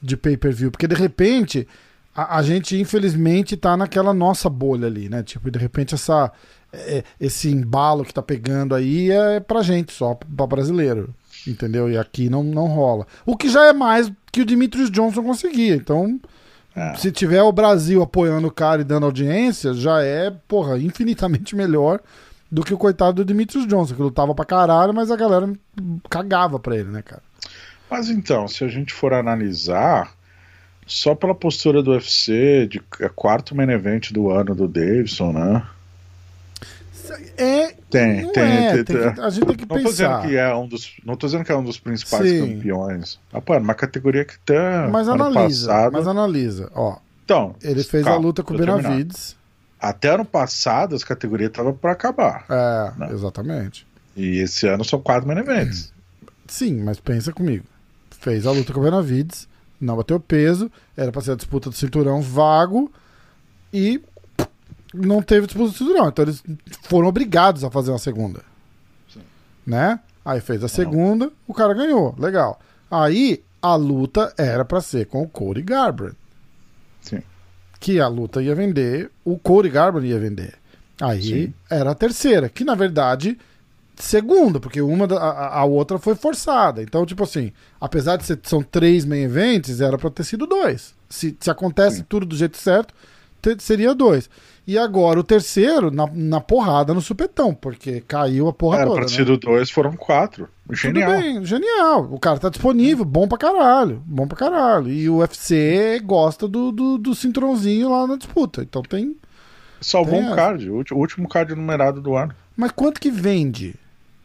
de pay-per-view. Porque de repente, a, a, gente, infelizmente, tá naquela nossa bolha ali, né? Tipo, de repente essa. É, esse embalo que tá pegando aí é pra gente só, pra brasileiro entendeu? E aqui não, não rola. O que já é mais que o Dimitrios Johnson conseguia. Então, é. se tiver o Brasil apoiando o cara e dando audiência, já é, porra, infinitamente [laughs] melhor do que o coitado do Dimitrios Johnson, que lutava pra caralho, mas a galera cagava pra ele, né, cara? Mas então, se a gente for analisar, só pela postura do UFC, de quarto main event do ano do Davidson, né? É. Tem, tem, é, tem, tem que, A gente tem que não pensar. Tô que é um dos, não tô dizendo que é um dos principais Sim. campeões. Ah, pô, uma categoria que tá. Mas analisa, passado... mas analisa. Ó, então, ele fez calma, a luta com o Benavides. Até ano passado as categorias estavam para acabar. É, né? exatamente. E esse ano são quatro main events. Sim, mas pensa comigo. Fez a luta com o Benavides, não bateu peso, era para ser a disputa do cinturão vago e não teve de cinturão. Então eles foram obrigados a fazer uma segunda. Sim. Né? Aí fez a segunda, o cara ganhou. Legal. Aí a luta era para ser com o Cody Garbrandt. Sim. Que a luta ia vender, o Cody Garbrandt ia vender. Aí Sim. era a terceira, que na verdade segunda, porque uma da, a, a, outra foi forçada. Então, tipo assim, apesar de ser, são três main events, era para ter sido dois. Se, se acontece Sim. tudo do jeito certo, ter, seria dois. E agora o terceiro na, na porrada no supetão, porque caiu a porra Era toda. Era pra né? dois, foram quatro. Genial. Tudo bem, genial. O cara tá disponível, bom pra caralho. Bom pra caralho. E o UFC gosta do, do, do cinturãozinho lá na disputa. Então tem. Salvou tem um card, o último card numerado do ano. Mas quanto que vende?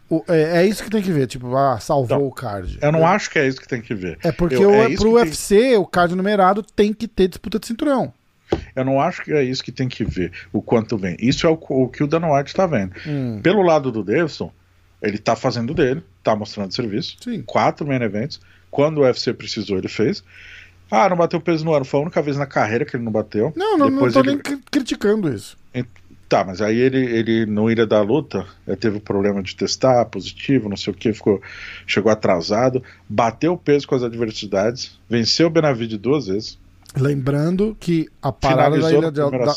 O, é, é, isso que tem que ver, tipo, ah, salvou então, o card. Eu não é. acho que é isso que tem que ver. É porque eu, é o, pro UFC, tem... o card numerado tem que ter disputa de cinturão. Eu não acho que é isso que tem que ver, o quanto vem. Isso é o, o que o Dan White está vendo. Hum. Pelo lado do Davidson, ele está fazendo dele, está mostrando serviço. Sim. Quatro main events, Quando o UFC precisou, ele fez. Ah, não bateu peso no ano. Foi a única vez na carreira que ele não bateu. Não, não, Depois não tô ele- nem cri- criticando isso. Tá, mas aí ele, ele no Ilha da Luta, ele teve problema de testar positivo, não sei o que, ficou, chegou atrasado, bateu peso com as adversidades, venceu o Benavid duas vezes, Lembrando que a parada da Ilha da, da-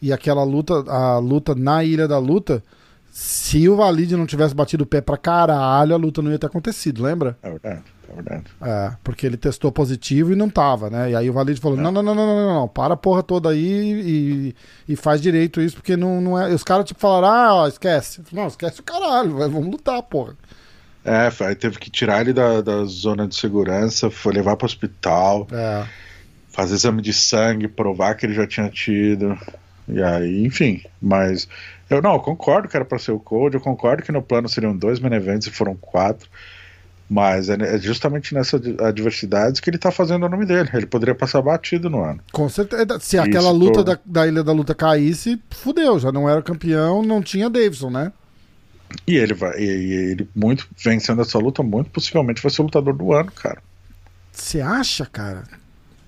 e aquela luta, a luta na Ilha da Luta, se o Valide não tivesse batido o pé pra caralho, a luta não ia ter acontecido, lembra? É verdade, é verdade. É, porque ele testou positivo e não tava, né? E aí o Valide falou: não, não, não, não, não, não, não, para a porra toda aí e, e faz direito isso, porque não, não é. e Os caras tipo falaram: ah, ó, esquece. Falei, Não, esquece o caralho, vamos lutar, porra. É, aí teve que tirar ele da, da zona de segurança, foi levar para o hospital, É, fazer exame de sangue, provar que ele já tinha tido. E aí, enfim, mas eu não, eu concordo que era para ser o Code, eu concordo que no plano seriam dois main events e foram quatro. Mas é é justamente nessas adversidades que ele tá fazendo o nome dele. Ele poderia passar batido no ano. com certeza. Se Isso, aquela luta todo. da, da Ilha da Luta caísse, fudeu, já não era campeão, não tinha Davidson, né? E ele vai, e, e ele muito vencendo essa luta, muito possivelmente vai ser o lutador do ano, cara. Você acha, cara?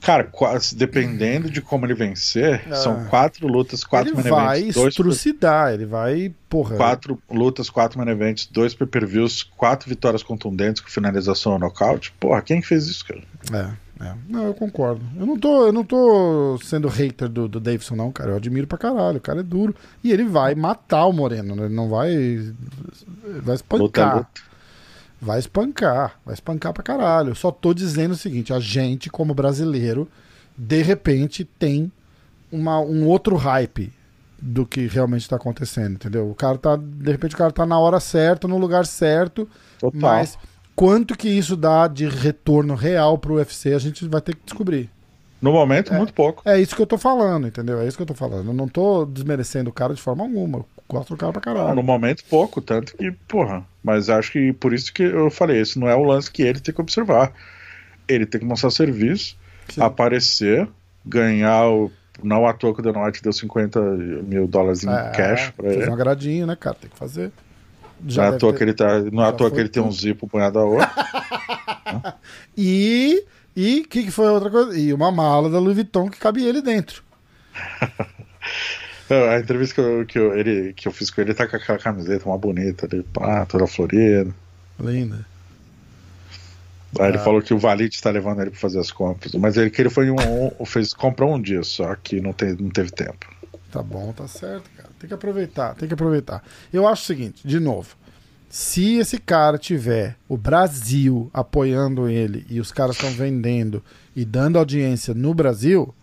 Cara, quase, dependendo de como ele vencer, Ah. são quatro lutas, quatro ele main vai events, dois estrucidar, ele vai, porra. quatro lutas, quatro main events, dois pay-per-views, quatro vitórias contundentes com finalização ou nocaute. Porra, quem fez isso, cara? É, é. Não, eu concordo. Eu não tô, eu não tô sendo hater do, do Davidson, não, cara. Eu admiro pra caralho. O cara é duro. E ele vai matar o Moreno, né? Ele não vai. Vai Luta, espancar. luta. Vai espancar. Vai espancar pra caralho. Eu só tô dizendo o seguinte: a gente, como brasileiro, de repente tem uma, um outro hype do que realmente tá acontecendo, entendeu? O cara tá. De repente o cara tá na hora certa, no lugar certo. Total. Mas quanto que isso dá de retorno real pro UFC, a gente vai ter que descobrir. No momento, muito pouco. É isso que eu tô falando, entendeu? É isso que eu tô falando. Eu não tô desmerecendo o cara de forma alguma. Eu gosto do cara pra Não, caralho. no momento, pouco. Tanto que, porra. Mas acho que por isso que eu falei, esse não é o lance que ele tem que observar. Ele tem que mostrar serviço, Sim. aparecer, ganhar o. Não à toa que o Denote deu 50 mil dólares em É, cash pra ele. um agradinho, né, cara? Tem que fazer. Não é à toa ter- que ele tá. Não é à já toa que ele tem um zipo punhado a outro. [laughs] E. E o que, que foi outra coisa? E uma mala da Louis Vuitton que cabe ele dentro. [laughs] Não, A entrevista que eu, que, eu, ele, que eu fiz com ele, ele tá com aquela camiseta, uma bonita, ali, pá, toda florida. Linda. Aí ele Ah. falou que o Valite tá levando ele pra fazer as compras. Mas ele que ele foi um, um- fez, comprou um dia só, que não, tem, não teve tempo. Tá bom, tá certo, cara. Tem que aproveitar, tem que aproveitar. Eu acho o seguinte, de novo. Se esse cara tiver o Brasil apoiando ele e os caras estão vendendo e dando audiência no Brasil,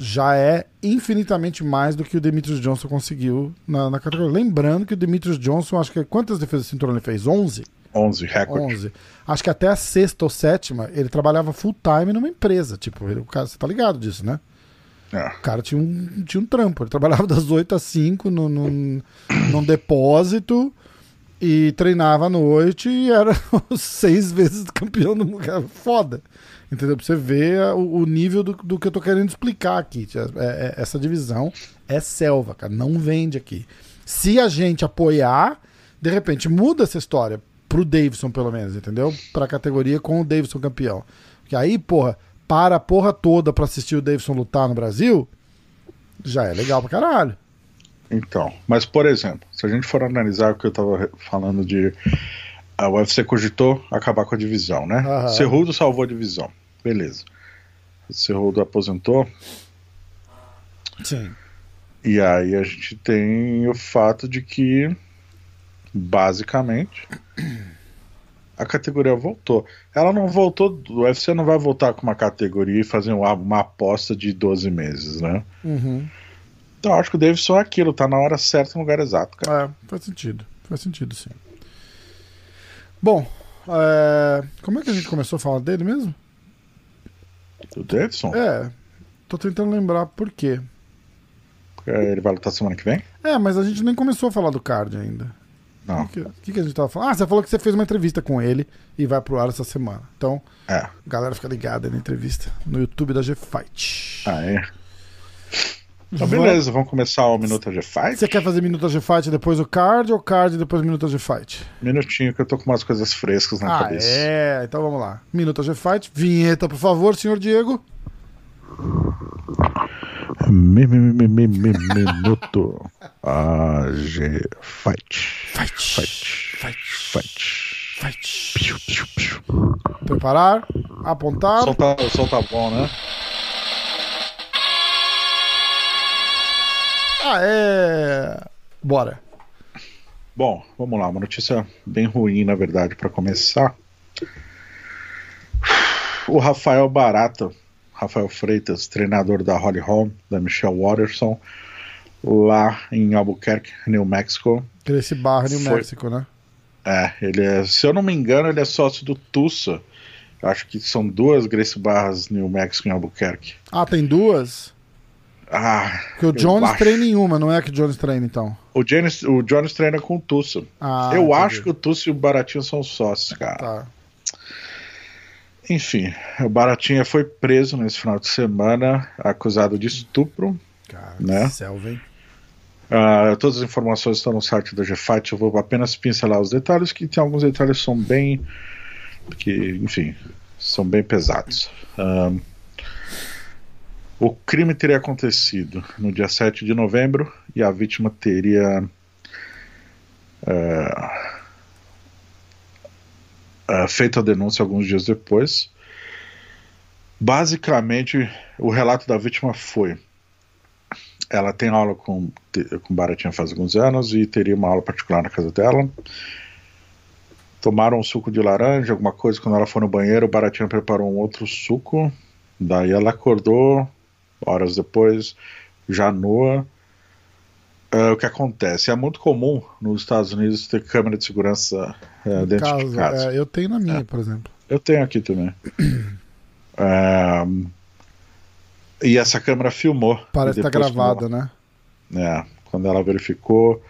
já é infinitamente mais do que o Demetrius Johnson conseguiu na, na categoria. Lembrando que o Demetrius Johnson, acho que quantas defesas de cinturão ele fez? 11? 11, recorde. 11. Acho que até a sexta ou sétima ele trabalhava full time numa empresa. Tipo, ele- o cara, você tá ligado disso, né? É. O cara tinha um, tinha um trampo. Ele trabalhava [laughs] das 8 às 5 no, num, num depósito e treinava à noite e era [laughs] seis vezes campeão do mundo. Foda. Entendeu? Pra você ver o, o nível do, do que eu tô querendo explicar aqui. É- é- essa divisão é selva, cara. Não vende aqui. Se a gente apoiar, de repente muda essa história. Pro Davidson, pelo menos, entendeu? Pra categoria com o Davidson campeão. Porque aí, porra, para a porra toda pra assistir o Davidson lutar no Brasil, já é legal pra caralho. Então, mas por exemplo, se a gente for analisar o que eu tava falando de. A UFC cogitou acabar com a divisão, né? Aham. Cerrudo salvou a divisão. Beleza. Cerrudo aposentou. Sim. E aí a gente tem o fato de que, basicamente, a categoria voltou. Ela não voltou, o UFC não vai voltar com uma categoria e fazer uma, uma aposta de 12 meses, né? Uhum. Então acho que o Davidson é aquilo, tá na hora certa, no lugar exato, cara. É, faz sentido. Faz sentido, sim. Bom, é, como é que a gente começou a falar dele mesmo? O Davidson, É, tô tentando lembrar por quê. é, ele vai lutar semana que vem? É, mas a gente nem começou a falar do card ainda. Não. O que, que, que a gente tava falando? Ah, você falou que você fez uma entrevista com ele e vai pro ar essa semana. Então, É. galera fica ligada na entrevista no YouTube da G-Fight. Ah, é. Então, beleza, vamos começar o Minuto de Fight? Você quer fazer Minuto de Fight depois o card ou card depois Minuto de Fight? Minutinho, que eu tô com umas coisas frescas na ah, cabeça. É, então vamos lá. Minuto de Fight. Vinheta, por favor, senhor Diego. Mi, mi, mi, mi, mi, minuto [laughs] AG Fight. Fight. Fight. Fight. Fight. Fight. Preparar. Apontar. O som tá, o som tá bom, né? Ah, é. Bora. Bom, vamos lá. Uma notícia bem ruim, na verdade, para começar. O Rafael Barata, Rafael Freitas, treinador da Holly Holm, da Michelle Watterson, lá em Albuquerque, New Mexico. Gracie Barra, New Foi. Mexico, né? É, ele é, se eu não me engano, ele é sócio do Tulsa. Acho que são duas Gracie Barras New Mexico em Albuquerque. Ah, tem duas? Ah, Porque o Jones acho. treina em uma, não é que o Jones treina, então. O Jones, o Jones treina com o Tulsa. Ah, eu entendi. acho que o Tulsa e o Baratinho são sócios, cara. Tá. Enfim, o Baratinha foi preso nesse final de semana, acusado de estupro. Cara, Né? selva, hein? Ah, todas as informações estão no site da GFight, eu vou apenas pincelar os detalhes, que tem alguns detalhes que são bem. que, enfim, são bem pesados. Ah, o crime teria acontecido no dia 7 de novembro e a vítima teria. ah, ah, feito a denúncia alguns dias depois. Basicamente, o relato da vítima foi: ela tem aula com, com Baratinha faz alguns anos e teria uma aula particular na casa dela. Tomaram um suco de laranja, alguma coisa, quando ela foi no banheiro, o Baratinha preparou um outro suco. Daí ela acordou, horas depois, já nua. Ah, o que acontece? É muito comum nos Estados Unidos ter câmera de segurança eh, dentro de casa. é, eu tenho na minha, por exemplo. Eu tenho aqui também. [clears throat] É, e essa câmera filmou. Parece E que tá gravada, né? é, quando ela verificou,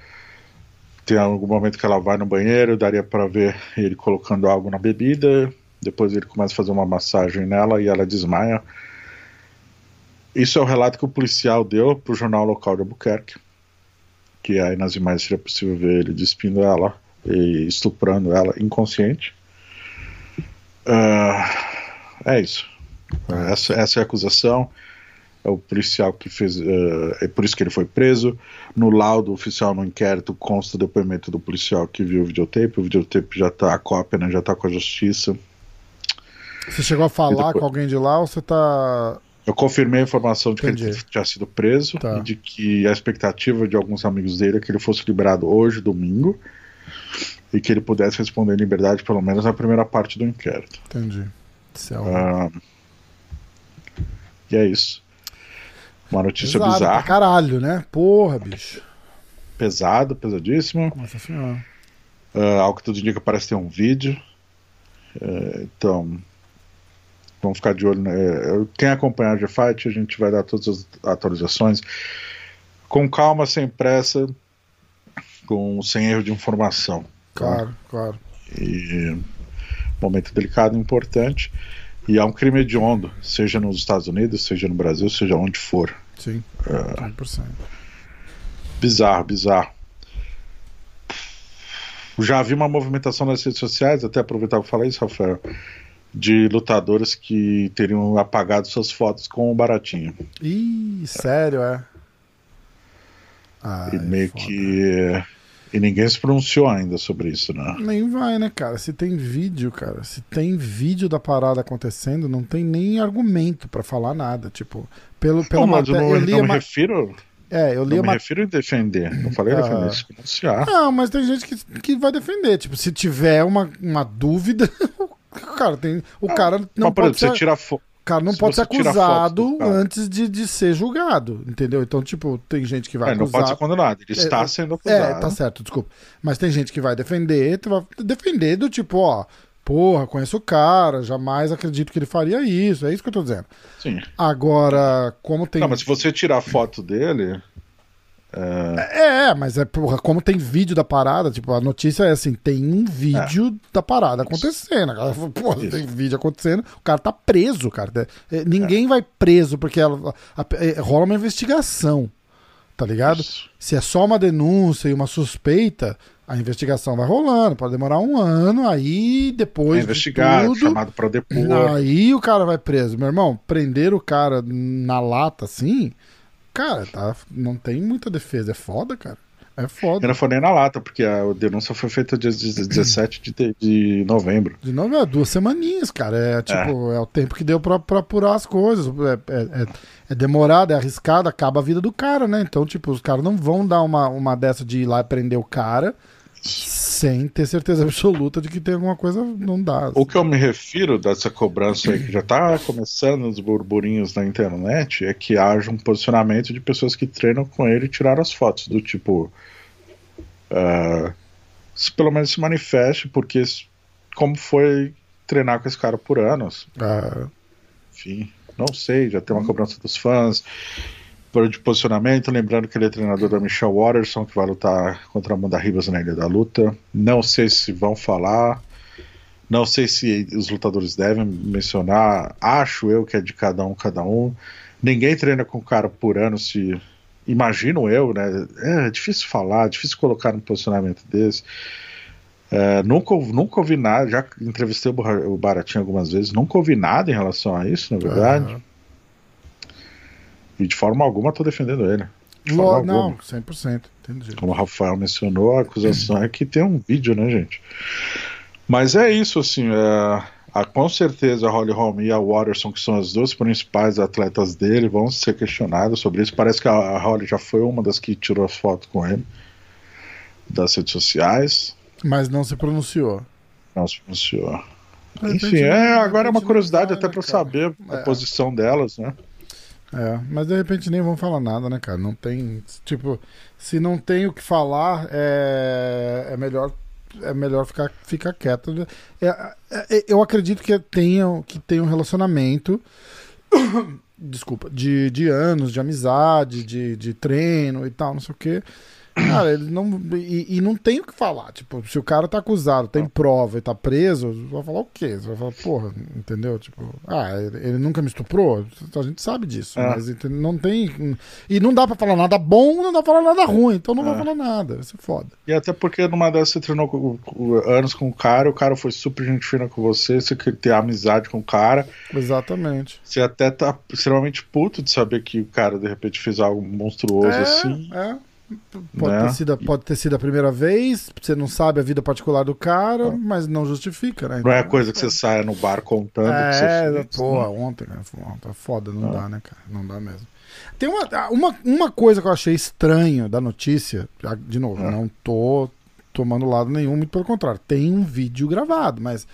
tem algum momento que ela vai no banheiro, daria para ver ele colocando algo na bebida. Depois ele começa a fazer uma massagem nela e ela desmaia. Isso é o relato que o policial deu pro jornal local de Albuquerque. Que aí nas imagens seria possível ver ele despindo ela e estuprando ela inconsciente. Ah, é isso. Essa, essa é a acusação. É o policial que fez. eh, é por isso que ele foi preso. No laudo oficial no inquérito consta o depoimento do policial que viu o videotape. O videotape já tá, a cópia, né, já tá com a justiça. Você chegou a falar depois- com alguém de lá ou você tá. Eu confirmei a informação de que ele Entendi. tinha sido preso Tá. e de que a expectativa de alguns amigos dele é que ele fosse liberado hoje, domingo, e que ele pudesse responder em liberdade, pelo menos na primeira parte do inquérito. Entendi. Selva. Ah, e é isso. Uma notícia Pesado pra bizarra, caralho, né? Porra, bicho. pesado, pesadíssimo. Nossa senhora. Ah, ao que tudo indica, parece ter um vídeo. Eh, então, vamos ficar de olho. Né? Eu- Quem acompanhar a G-Fight, a gente vai dar todas as atualizações. Com calma, sem pressa, com, sem erro de informação. tá? Claro, claro. E momento delicado e importante. E é um crime hediondo, seja nos Estados Unidos, seja no Brasil, seja onde for. Sim. Ah, 100%. Bizarro, bizarro. Já vi uma movimentação nas redes sociais, até aproveitar para falar isso, Rafael, de lutadores que teriam apagado suas fotos com o Baratinho. Ih, sério, é? Ah, e é meio foda. que. E ninguém se pronunciou ainda sobre isso, né? Nem vai, né, cara? Se tem vídeo, cara, se tem vídeo da parada acontecendo, não tem nem argumento pra falar nada. Tipo, pelo, pela Não, mas matéria. não, Eu li não me refiro. É, eu li Não a me refiro em defender. Não falei Ah. defender, se pronunciar. Não, mas tem gente que, que vai defender. Tipo, se tiver uma, uma dúvida, [laughs] cara tem. O cara não pode exemplo, ser. tira fo- O cara não se pode ser acusado antes de, de ser julgado, entendeu? Então, tipo, tem gente que vai É, não acusar. pode ser condenado. Ele está É, sendo acusado. É, tá certo, desculpa. Mas tem gente que vai defender, tu vai defender do tipo, ó, porra, conheço o cara, jamais acredito que ele faria isso. É isso que eu tô dizendo. Sim. Agora, como tem. Não, mas se você tirar foto dele, Uh... É, mas é, porra, como tem vídeo da parada, tipo, a notícia é assim, tem um vídeo é. da parada acontecendo. Porra, Isso. tem vídeo acontecendo, o cara tá preso, cara. É, ninguém é. vai preso porque ela, a, a, é, rola uma investigação, tá ligado? Isso. Se é só uma denúncia e uma suspeita, a investigação vai rolando, pode demorar um ano, aí depois. É investigado, tudo, chamado para depor. Aí o cara vai preso. Meu irmão, prender o cara na lata assim, cara, tá, não tem muita defesa. É foda, cara. É foda. Eu não foi nem na lata, porque a denúncia foi feita dia 17 de, de novembro. De novembro, duas semaninhas, cara. É tipo, é, é o tempo que deu pra, pra apurar as coisas. É, é, é, é, demorado, é arriscado, acaba a vida do cara, né? Então, tipo, os caras não vão dar uma, uma dessa de ir lá prender o cara sem ter certeza absoluta de que tem alguma coisa, não dá. O que eu me refiro dessa cobrança aí, que já está começando os burburinhos na internet, é que haja um posicionamento de pessoas que treinam com ele e tiraram as fotos, do tipo. Uh, se pelo menos se manifeste, porque como foi treinar com esse cara por anos. Ah. Enfim, não sei, já tem uma cobrança dos fãs de posicionamento, lembrando que ele é treinador da Michelle Watterson, que vai lutar contra a Amanda Ribas na Ilha da Luta. Não sei se vão falar, não sei se os lutadores devem mencionar. Acho eu que é de cada um, cada um. Ninguém treina com o cara por ano, se imagino eu, né? É difícil falar, difícil colocar um posicionamento desse. É, nunca, nunca ouvi nada, já entrevistei o Baratinho algumas vezes, nunca ouvi nada em relação a isso, na verdade. Uhum. E de forma alguma estou defendendo ele. De Lo, não, 100%. Entendi. Como o Rafael mencionou, a acusação é que tem um vídeo, né, gente? Mas é isso, assim. É, a, com certeza a Holly Holm e a Watterson, que são as duas principais atletas dele, vão ser questionadas sobre isso. Parece que a, a Holly já foi uma das que tirou as fotos com ele das redes sociais. Mas não se pronunciou. Não se pronunciou. Enfim, é, agora é uma curiosidade até para saber a é. posição delas, né? É, mas de repente nem vão falar nada, né, cara? Não tem. Tipo, se não tem o que falar, é, é melhor é melhor ficar, ficar quieto. É, é, é eu acredito que tenha, que tenha um relacionamento. [coughs] desculpa, de, de anos, de amizade, de, de treino e tal, não sei o quê. Cara, ele não. E, e, não tem o que falar. Tipo, se o cara tá acusado, tem prova e tá preso, vai falar o quê? Você vai falar, porra, entendeu? Tipo, ah, ele, ele nunca me estuprou? A gente sabe disso. É. Mas não tem. E não dá pra falar nada bom, não dá pra falar nada ruim. Então não é. vai falar nada. Isso é foda. E até porque numa dessas você treinou com, com, anos com o cara, o cara foi super gente fina com você, você quer ter amizade com o cara. Exatamente. Você até tá extremamente puto de saber que o cara de repente fez algo monstruoso é, assim. É. Pode, né? ter sido, pode ter sido a primeira vez, você não sabe a vida particular do cara, ah. mas não justifica, né? Então, não é então, coisa que você saia no bar contando é, que você é. Pô, né? ontem, né? Tá foda, não ah. dá, né, cara? Não dá mesmo. Tem uma, uma, uma coisa que eu achei estranho da notícia, de novo, ah. não tô tomando lado nenhum, muito pelo contrário, tem um vídeo gravado, mas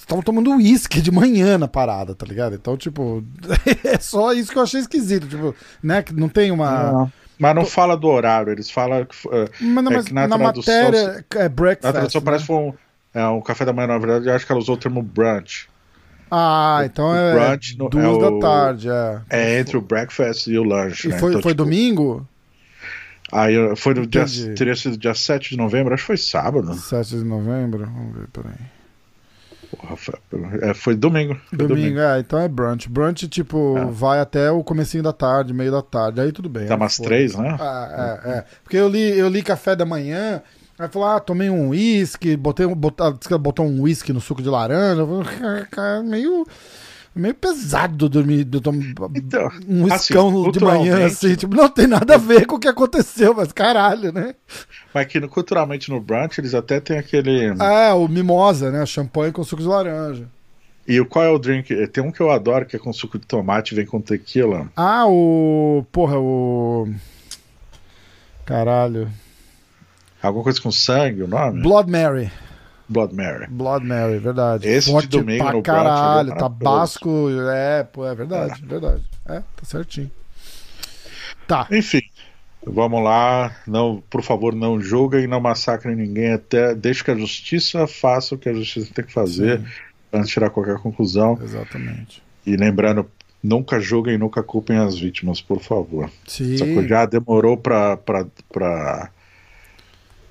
estavam é, tomando uísque de manhã na parada, tá ligado? Então, tipo, [laughs] é só isso que eu achei esquisito, tipo, né? Que não tem uma. Mas não fala do horário, eles falam que, uh, mas, é que na, na tradução, matéria é breakfast. Na tradução né? parece que foi um, é, um café da manhã, na verdade, eu acho que ela usou o termo brunch. Ah, então o é brunch no, duas é da o, tarde, é. É entre o breakfast e o lunch. E né? foi, então, foi tipo, domingo? Aí foi no dia, teria sido dia 7 de novembro, acho que foi sábado. 7 de novembro? Vamos ver, peraí. Porra, foi, é, foi domingo. Foi domingo, domingo, é, então é brunch. Brunch, tipo, é. vai até o comecinho da tarde, meio da tarde, aí tudo bem. Tá umas três, né? Ah, é, é. Porque eu li, eu li café da manhã, aí falou, ah, tomei um uísque, botei um, botou, botou um uísque no suco de laranja, meio meio pesado dormir, então, um escão assim, de manhã, assim, tipo, não tem nada a ver com o que aconteceu, mas caralho, né? Mas aqui, culturalmente, no brunch, eles até tem aquele... Ah, o mimosa, né? Champanhe com suco de laranja. E qual é o drink? Tem um que eu adoro, que é com suco de tomate, vem com tequila. Ah, o... Porra, o... Caralho. Alguma coisa com sangue, o nome? Blood Mary. Blood Mary. Blood Mary, verdade. Esse Forte de domingo pra no caralho, tabasco, é, pô, é verdade, é. verdade. É, tá certinho. Tá. Enfim, vamos lá. Não, por favor, não julguem, não massacrem ninguém até deixe que a justiça faça o que a justiça tem que fazer de tirar qualquer conclusão. Exatamente. E lembrando Nunca julguem, nunca culpem as vítimas, por favor. Sim. Sacou? Já demorou pra.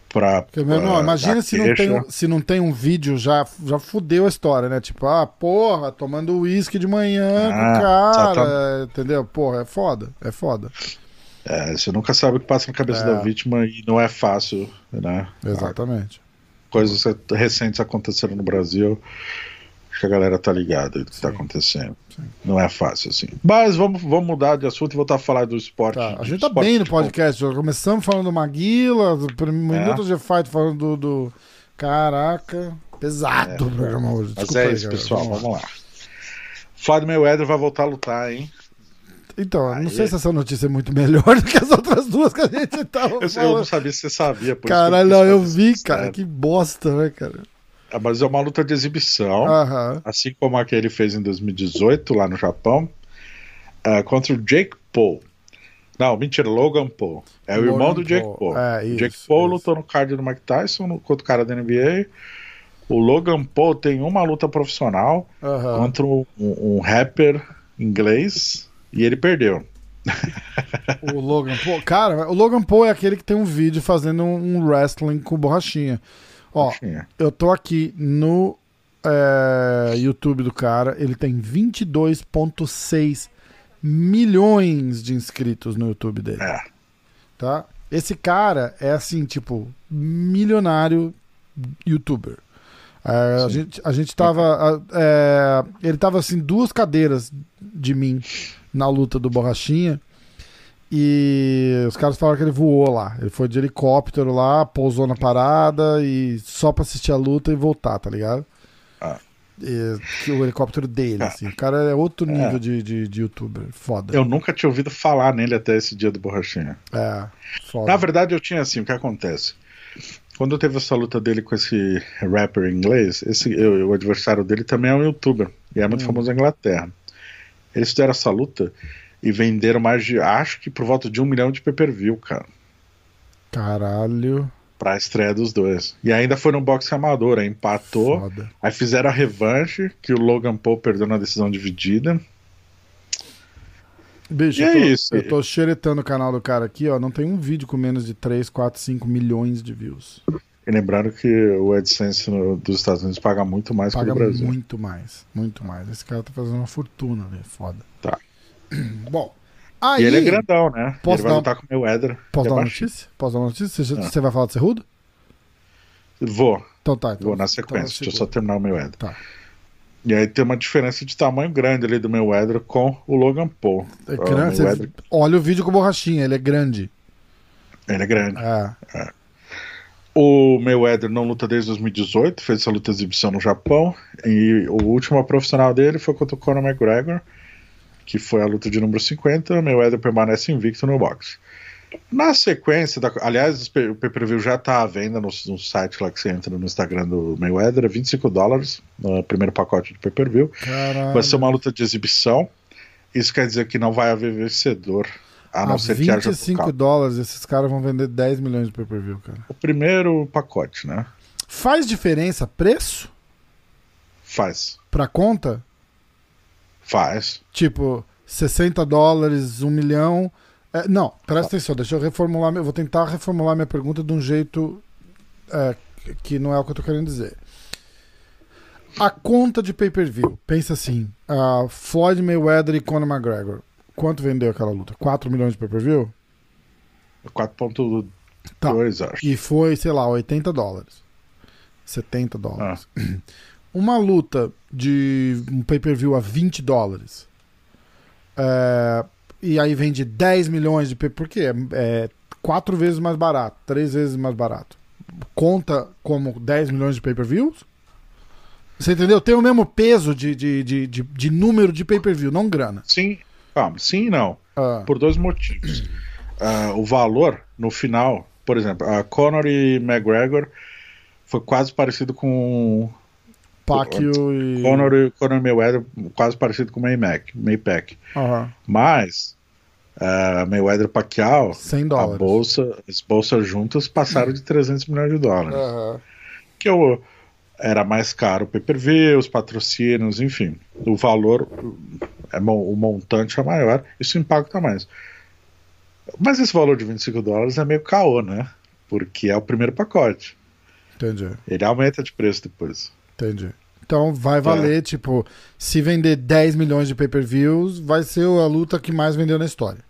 Pra, pra imagina se não, tem, um- se não tem um vídeo, já, já fudeu a história, né? Tipo, ah, porra, tomando uísque de manhã com Ah, o cara, exatamente. entendeu? Porra, é foda, é foda. É, você nunca sabe o que passa na cabeça É. da vítima e não é fácil, né? Exatamente. Coisas recentes aconteceram no Brasil. Acho que a galera tá ligada do que tá Sim. acontecendo. Não é fácil, assim. Mas vamos, vamos mudar de assunto e voltar a falar do esporte. Tá, a gente tá esporte bem no podcast. Já começamos falando do Maguila, do prim- É. Minutos de Fight falando do. do- Caraca, pesado o programa hoje. Mas Desculpa é aí, isso, pessoal. Vamos lá. Floyd Mayweather vai voltar a lutar, hein? Então, eu não Aí. sei se essa notícia é muito melhor [laughs] do que as outras duas que a gente tava Eu, eu não sabia se você sabia. por isso Caralho, quis não, eu vi, cara. série. Que bosta, né, cara? Ah, Mas é uma luta de exibição. Aham. assim como a que ele fez em 2018 lá no Japão, ah, contra o Jake Paul. Não, mentira, Logan Paul. É o Logan irmão do Jake Paul. Paul. É, o isso, Jake Paul isso. lutou no card do Mike Tyson no, contra o cara da NBA. O Logan Paul tem uma luta profissional Aham. contra um, um rapper inglês e ele perdeu. O Logan Paul. Cara, o Logan Paul é aquele que tem um vídeo fazendo um wrestling com borrachinha. Ó, Tinha. eu tô aqui no é, YouTube do cara. Ele tem 22,6 milhões de inscritos no YouTube dele. É. Tá? Esse cara é assim, tipo, milionário youtuber. É, a, gente, a gente tava. é, ele tava assim, duas cadeiras de mim na luta do Borrachinha. E os caras falaram que ele voou lá. Ele foi de helicóptero lá, pousou na parada e só pra assistir a luta e voltar, tá ligado? Ah. E- que o helicóptero dele, Ah. assim. O cara é outro É. nível de, de, de youtuber. Foda. Eu nunca tinha ouvido falar nele até esse dia do Borrachinha. É, foda. Na verdade, eu tinha assim, o que acontece? Quando teve essa luta dele com esse rapper inglês, esse, eu- o adversário dele também é um youtuber, e é muito Hum. famoso na Inglaterra. Eles fizeram essa luta e venderam mais de, acho que por volta de um milhão de pay-per-view, cara, Caralho. pra estreia dos dois. E ainda foi no boxe amador, aí empatou, Foda. aí fizeram a revanche, que o Logan Paul perdeu na decisão dividida. Bicho, E eu é tô, isso. eu tô xeretando o canal do cara aqui, ó. Não tem um vídeo com menos de 3, 4, 5 milhões de views. E lembrando que o AdSense no- dos Estados Unidos paga muito mais que Paga o Brasil. muito mais. Muito mais. Esse cara tá fazendo uma fortuna, velho. Foda. Tá. [clears throat] Bom. Aí. E ele é grandão, né? Posso ele vai dar- lutar com o Mayweather. Posso que dar é uma notícia? Posso dar uma notícia? Você, Ah. você vai falar de Cerrudo? Vou. Então tá. Então, Vou na então sequência, deixa eu só terminar o Mayweather. Tá. E aí tem uma diferença de tamanho grande ali do Mayweather com o Logan Paul. É O grande, você- Mayweather, Olha o vídeo com borrachinha, ele é grande. ele é grande. É. O Mayweather não luta desde 2018, fez essa luta de exibição no Japão. E o último profissional dele foi contra o Conor McGregor, que foi a luta de número 50. O Mayweather permanece invicto no boxe. Na sequência, da, aliás, o pay- o pay-per-view já está à venda no, no site lá que você entra no Instagram do Mayweather, é 25 dólares no primeiro pacote de pay-per-view. Vai ser uma luta de exibição. Isso quer dizer que não vai haver vencedor, a não A ser que haja 25 nocaute. dólares, esses caras vão vender 10 milhões de pay-per-view, cara. o primeiro pacote, né? Faz diferença preço Faz. pra conta? Faz. Tipo, 60 dólares, 1 milhão. É, não, presta atenção, deixa eu reformular. Vou tentar reformular minha pergunta de um jeito é, que não é o que eu tô querendo dizer. A conta de pay-per-view, pensa assim: a Floyd Mayweather e Conor McGregor. Quanto vendeu aquela luta? 4 milhões de pay-per-view? 4.2, Tá. acho. E foi, sei lá, 80 dólares. 70 dólares. Ah. [clears throat] Uma luta de um pay-per-view a 20 dólares. é, e aí vende 10 milhões de pay Por quê? É, é quatro vezes mais barato, três vezes mais barato. Conta como 10 milhões de pay-per-views? Você entendeu? Tem o mesmo peso de, de, de, de, de número de pay-per-view, não grana. Sim, calma, sim e não. Ah, Por dois motivos. Ah, o valor, no final, por exemplo, a Conor e McGregor foi quase parecido com Pacquiao e... Conor e Conor Mayweather, quase parecido com o Maymac, Maypac. Aham, Mas ah, Mayweather e Pacquiao, 100 a dólares. bolsa, as bolsas juntas passaram de 300 milhões de dólares. Aham. que eu, era mais caro o pay-per-view, os patrocínios, enfim. O valor é, o montante é maior, isso impacta mais. Mas esse valor de 25 dólares é meio caô, né? Porque é o primeiro pacote. Entendi. Ele aumenta de preço depois. Entendi. Então vai valer, é. tipo, se vender 10 milhões de pay-per-views, vai ser a luta que mais vendeu na história.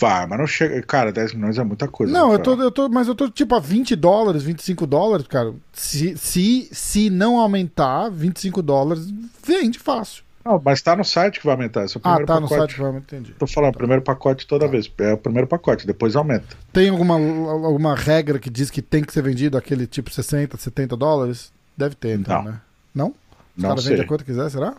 Vai, mas não chega. Cara, 10 milhões é muita coisa. Não, eu tô, eu tô. Mas eu tô tipo a 20 dólares, 25 dólares, cara. Se, se, se não aumentar, 25 dólares, vende fácil. Não, mas tá no site que vai aumentar. Esse é o ah, primeiro tá pacote. no site que vai aumentar, entendi. Tô falando, tá. primeiro pacote toda tá. vez. É o primeiro pacote, depois aumenta. Tem alguma, alguma regra que diz que tem que ser vendido aquele tipo 60, 70 dólares? Deve ter, então, não. né? Não? Os não caras vendem a quanto quiser, será?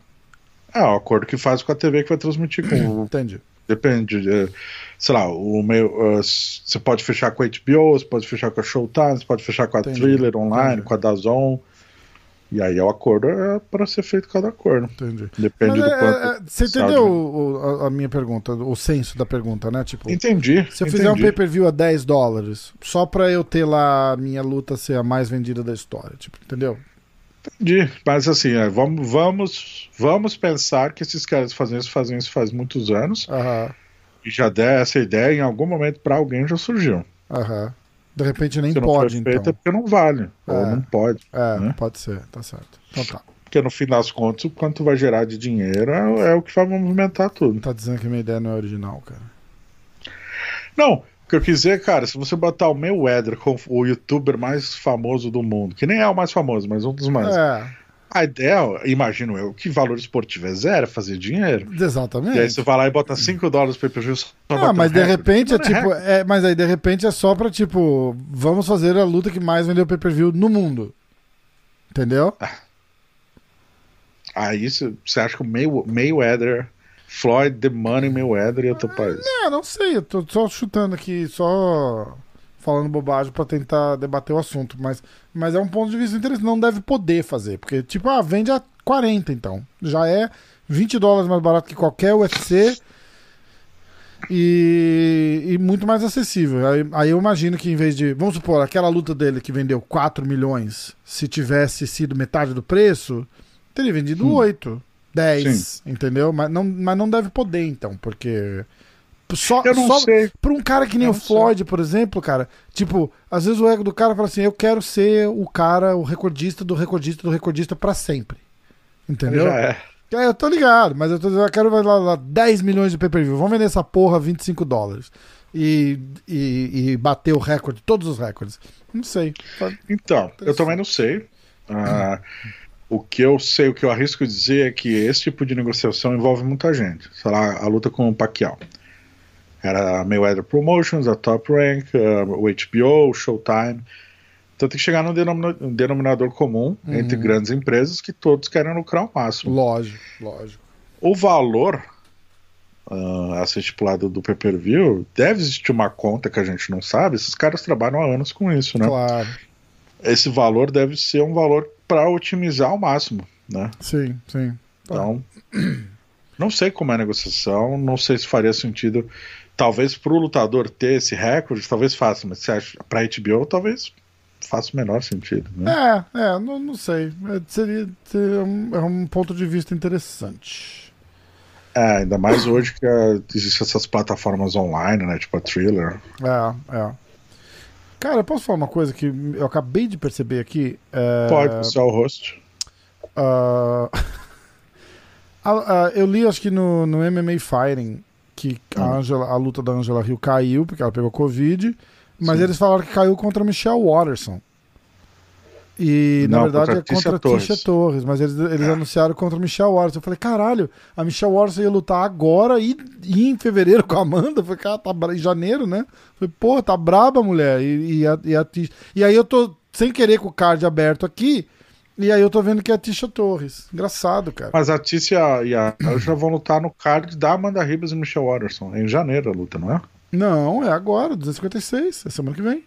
É, o acordo que faz com a TV que vai transmitir com. Entendi. Depende. De, sei lá, o meu, uh, você pode fechar com a HBO, você pode fechar com a Showtime, você pode fechar com a Entendi. Thriller Online, Entendi. com a Dazon. E aí o acordo é para ser feito cada acordo. Entendi. Depende Mas do é, quanto. é, você entendeu o, a, a minha pergunta, o senso da pergunta, né? Tipo, Entendi. se eu entendi. fizer um pay-per-view a 10 dólares, só pra eu ter lá a minha luta ser a mais vendida da história, tipo, entendeu? Entendi. Mas assim, é, vamos, vamos, vamos pensar que esses caras fazem isso, fazem isso faz muitos anos. Aham, E já der essa ideia em algum momento para alguém já surgiu. aham. De repente nem pode, então. é porque não vale. Ou É. não pode. É, né? pode ser, tá certo. Então tá. Porque no fim das contas, o quanto vai gerar de dinheiro é, é o que vai movimentar tudo. Tá dizendo que minha ideia não é original, cara. Não, o que eu quis dizer, cara, se você botar o Mayweather como o youtuber mais famoso do mundo, que nem é o mais famoso, mas um dos mais. É, A ideia, imagino eu, que valor esportivo é zero, é fazer dinheiro. exatamente. E aí você vai lá e bota 5 dólares pra PPG só pra Ah, mas um de recorde. repente é Não tipo. É, mas aí de repente é só pra, tipo, vamos fazer a luta que mais vendeu pay-per-view no mundo. Entendeu? Aí você você acha que o May, Mayweather, Floyd, The Money Mayweather ia topar isso? É, não sei, eu tô só chutando aqui, só falando bobagem pra tentar debater o assunto, mas, mas é um ponto de vista interessante, não deve poder fazer, porque tipo, ah, vende a 40 então, já é 20 dólares mais barato que qualquer UFC e, e muito mais acessível. Aí, aí eu imagino que em vez de, vamos supor, aquela luta dele que vendeu 4 milhões, se tivesse sido metade do preço, teria vendido Hum. 8, 10, entendeu? Mas não, mas não deve poder então, porque só, Eu não só sei. pra um cara que nem Eu o não sei. Floyd, por exemplo, cara, tipo, às vezes o ego do cara fala assim, eu quero ser o cara, o recordista do recordista do recordista pra sempre. Entendeu? Já é. É, eu tô ligado, mas eu, tô, eu quero lá, lá 10 milhões de pay-per-view. Vamos vender essa porra a 25 dólares. E, e, e bater o recorde, todos os recordes. Não sei. Então, eu também não sei. Ah, o que eu sei, o que eu arrisco dizer é que esse tipo de negociação envolve muita gente. Sei lá, a luta com o Pacquiao. Era a Mayweather Promotions, a Top Rank, o HBO, o Showtime. Então tem que chegar num denomina- um denominador comum entre grandes empresas que todos querem lucrar ao máximo. Lógico, lógico. O valor ah, a ser estipulado do pay-per-view, deve existir uma conta que a gente não sabe. Esses caras trabalham há anos com isso, né? Claro. Esse valor deve ser um valor para otimizar ao máximo, né? Sim, sim. Então, não sei como é a negociação, não sei se faria sentido. Talvez para o lutador ter esse recorde, talvez faça, mas você acha para HBO, talvez faça o menor sentido, né? É, é, não, não sei. É, seria, seria um, é um ponto de vista interessante. É, ainda mais hoje que ah, existem essas plataformas online, né? Tipo a Thriller. É, é. Cara, posso falar uma coisa que eu acabei de perceber aqui? É, Pode, você é o host. [laughs] a- eu li, acho que no, no MMA Fighting, que a, Hum. Angela, a luta da Angela Hill caiu, porque ela pegou Covid, mas Sim. eles falaram que caiu contra a Michelle Watterson. E na Não, verdade contra é contra a Tisha Torres. Torres, mas eles, eles É. anunciaram contra a Michelle Watterson. Eu falei, caralho, a Michelle Watterson ia lutar agora e, e em fevereiro com a Amanda. Eu falei, cara, tá em janeiro, né? Eu falei, pô, tá braba a mulher. E, e, a, e, a Tisha... e aí eu tô sem querer com o card aberto aqui, e aí eu tô vendo que é a Tisha Torres. Engraçado, cara. Mas a Tícia e a já vão lutar no card da Amanda Ribas e Michelle Watterson. É em janeiro a luta, não é? Não, é agora, 256, é semana que vem.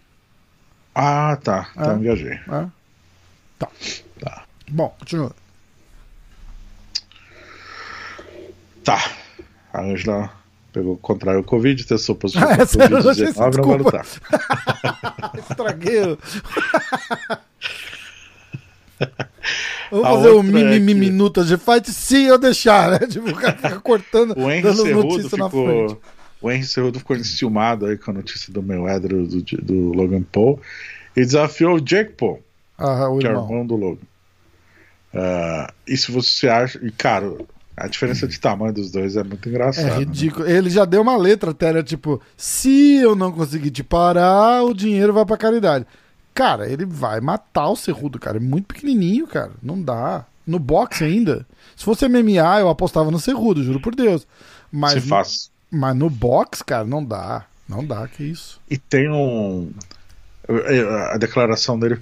Ah, tá. Então É. viajei. É. Tá. Tá. Bom, continua. Tá. A Angela pegou, contraiu o Covid, testou positivo Ah, achei- Covid-19 não vai lutar. [laughs] Estraguei. [laughs] Vamos A fazer o outra é mimimi que- minutas de fight se eu deixar, né? [laughs] Tipo, o cara fica cortando, O Henry dando Cerrudo notícia na frente. ficou. O Henry Cerrudo ficou enciumado aí com a notícia do Mayweather e do, do Logan Paul e desafiou o Jake Paul, Ah, o que é o irmão. irmão do Logan. Ah, e se você acha. E, cara, a diferença de tamanho dos dois é muito É engraçada. né? ridículo. Ele já deu uma letra até, né? Tipo, se eu não conseguir te parar, o dinheiro vai pra caridade. Cara, ele vai matar o Cerrudo, cara. É muito pequenininho, cara. Não dá. No boxe ainda. Se fosse MMA, eu apostava no Cerrudo, juro por Deus. Mas, Se faz. mas no boxe, cara, não dá. Não dá, que isso. E tem um. A declaração dele.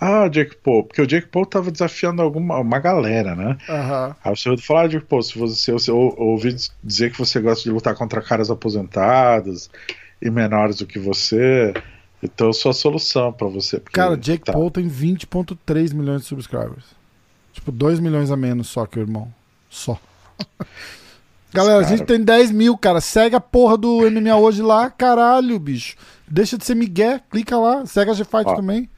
Ah, Jake Paul. Porque o Jake Paul tava desafiando alguma, uma galera, né? Aham. Aí o senhor falou, ah, Jake Paul, se você, você ou, ouvi dizer que você gosta de lutar contra caras aposentados e menores do que você, então eu sou a solução pra você. porque- Cara, Jake tá. Paul tem 20,3 milhões de subscribers. Tipo, 2 milhões a menos só que o irmão. Só. [laughs] Galera, a cara- gente tem 10 mil, cara. Segue a porra do MMA hoje lá, caralho, bicho. Deixa de ser migué, clica lá. Segue a G-Fight também.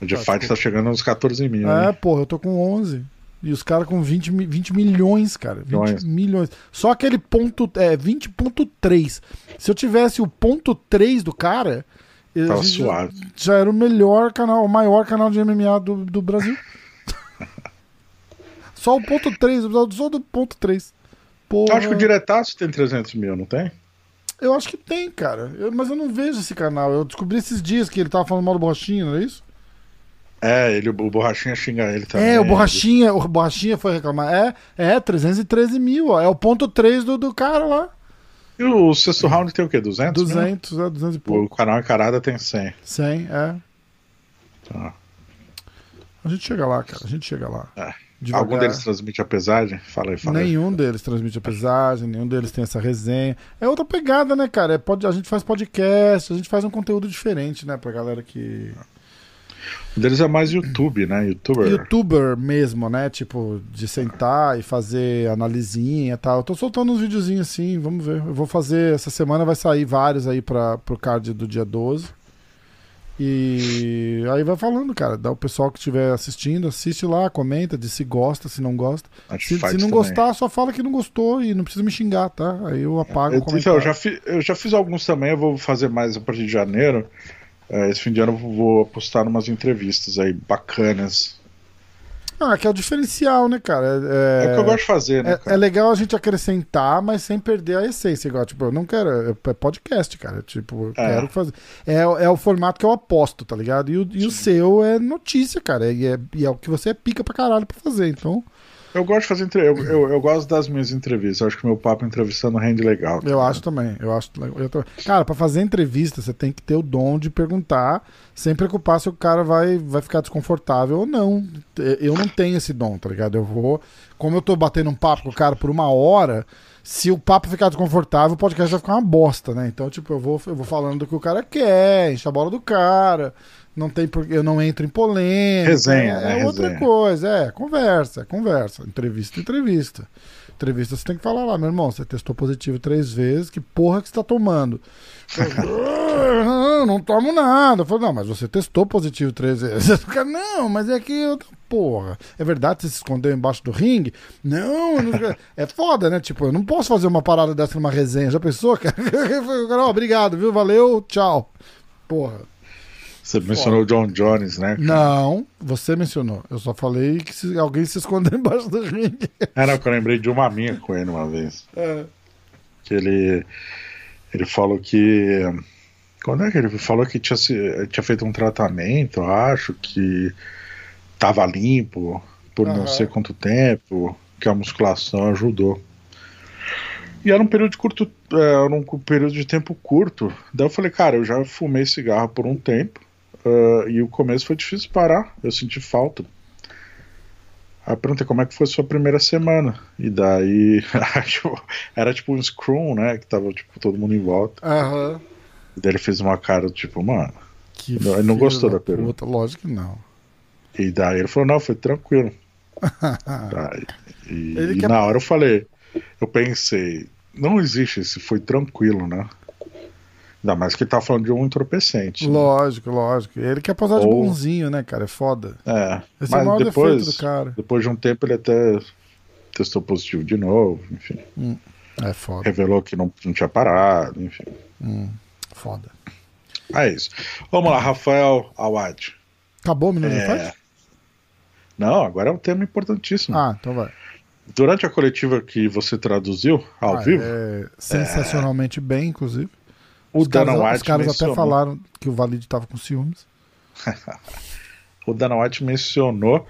O The Fight tá chegando uns 14 mil. É, né? porra, eu tô com 11. E os caras com 20, mi- 20 milhões, cara. 20 Milhões. milhões. Só aquele ponto. É, 20,3. Se eu tivesse o ponto 3 do cara. Tava gente já- suave. Já, era o melhor canal, o maior canal de MMA do, do Brasil. [laughs] só o ponto 3, só do ponto 3. Porra. Eu acho que o Diretaço tem 300 mil, não tem? Eu acho que tem, cara. Eu- mas eu não vejo esse canal. Eu descobri esses dias que ele tava falando mal do Borrachinha, não é isso? É, ele, o Borrachinha xinga ele também. É, o Borrachinha, o Borrachinha foi reclamar. É, é, 313 mil, ó. É o ponto 3 do, do cara lá. E o sexto round tem o quê? 200? mil? 200, é, 200 e O pouco. canal Encarada tem 100. 100, é. Tá. A gente chega lá, cara. A gente chega lá. É. Devagar. Algum deles transmite a pesagem? Fala aí, fala aí. Nenhum deles transmite a pesagem, nenhum deles tem essa resenha. É outra pegada, né, cara? É pod- A gente faz podcast, a gente faz um conteúdo diferente, né, pra galera que. Um deles é mais YouTube, né? Youtuber. Youtuber mesmo, né? Tipo, de sentar e fazer analisinha e tal. Eu tô soltando uns videozinhos assim, vamos ver. Eu vou fazer. Essa semana vai sair vários aí pra, pro card do dia 12. E aí vai falando, cara. Dá o pessoal que estiver assistindo, assiste lá, comenta, diz se gosta, se não gosta. Se, se não também. gostar, só fala que não gostou e não precisa me xingar, tá? Aí eu apago o Eu, comentário. então, eu já, fi- eu já fiz alguns também, eu vou fazer mais a partir de janeiro. É, esse fim de ano eu vou apostar umas entrevistas aí bacanas. Ah, que é o diferencial, né, cara? É, o que eu gosto de fazer, né, É, cara? é legal a gente acrescentar, mas sem perder a essência. Igual, tipo, eu não quero. É podcast, cara. Tipo, eu É. quero fazer. É, é o formato que eu aposto, tá ligado? E o, e o seu é notícia, cara. E é, e é o que você é pica pra caralho pra fazer. Então, Eu gosto de fazer entre... eu, eu, eu gosto das minhas entrevistas. Eu acho que meu papo entrevistando rende legal. eu acho também. Eu acho. Eu tô- Cara, pra fazer entrevista, você tem que ter o dom de perguntar, sem preocupar se o cara vai, vai ficar desconfortável ou não. Eu não tenho esse dom, tá ligado? Eu vou. Como eu tô batendo um papo com o cara por uma hora. Se o papo ficar desconfortável, o podcast vai ficar uma bosta, né? Então, tipo, eu vou, eu vou falando do que o cara quer, enche a bola do cara. Não tem por... Eu não entro em polêmica. Resenha, É, né? outra Resenha. coisa, é. Conversa, é conversa. Entrevista, entrevista. Entrevista, você tem que falar lá, meu irmão. Você testou positivo três vezes, que porra que você tá tomando? Eu, não, [laughs] não tomo nada. Eu falei, não, mas você testou positivo três vezes. [laughs] Não, mas é que eu. Porra, é verdade que você se escondeu embaixo do ringue? Não, não- é foda, né? Tipo, eu não posso fazer uma parada dessa numa resenha. Já pensou, cara? [laughs] Eu falei, "Ó, obrigado, viu? Valeu, tchau. Porra. Você mencionou o John Jones, né? cara? Não, você mencionou. Eu só falei que se alguém se escondeu [laughs] embaixo do ringue. É, não, que eu lembrei de uma minha com ele uma vez. É. Que ele, ele falou que. Quando é que ele falou que tinha, tinha feito um tratamento, eu acho, que tava limpo por não Aham. sei quanto tempo, que a musculação ajudou. E era um período de curto, é, era um período de tempo curto. Daí eu falei, cara, eu já fumei cigarro por um tempo. Ah, e o começo foi difícil parar. Eu senti falta. Aí eu perguntei como é que foi sua primeira semana. E daí [laughs] era tipo um scrum, né? Que tava tipo, todo mundo em volta. Aham. E daí ele fez uma cara tipo, mano. Que Não, ele não gostou da pergunta. puta. Lógico que não. E daí ele falou, não, foi tranquilo. [laughs] Tá, e e quer- na hora eu falei, eu pensei, não existe esse foi tranquilo, né? Ainda mais que ele tá falando de um entorpecente. né? Lógico, lógico. Ele quer posar de Ou- bonzinho, né, cara? É foda. É, Esse é o mas maior depois, defeito do cara. depois de um tempo ele até testou positivo de novo, enfim. É foda. Revelou que não, não tinha parado, enfim. Foda. É isso. Vamos lá, Rafael Awad. Acabou o minuto de É? Não, agora é um tema importantíssimo. Ah, então vai. Durante a coletiva que você traduziu ao Ah, vivo, é sensacionalmente bem, inclusive. O Os caras, Dana os White caras até mencionou, falaram que o Valide tava com ciúmes. [laughs] o Dana White mencionou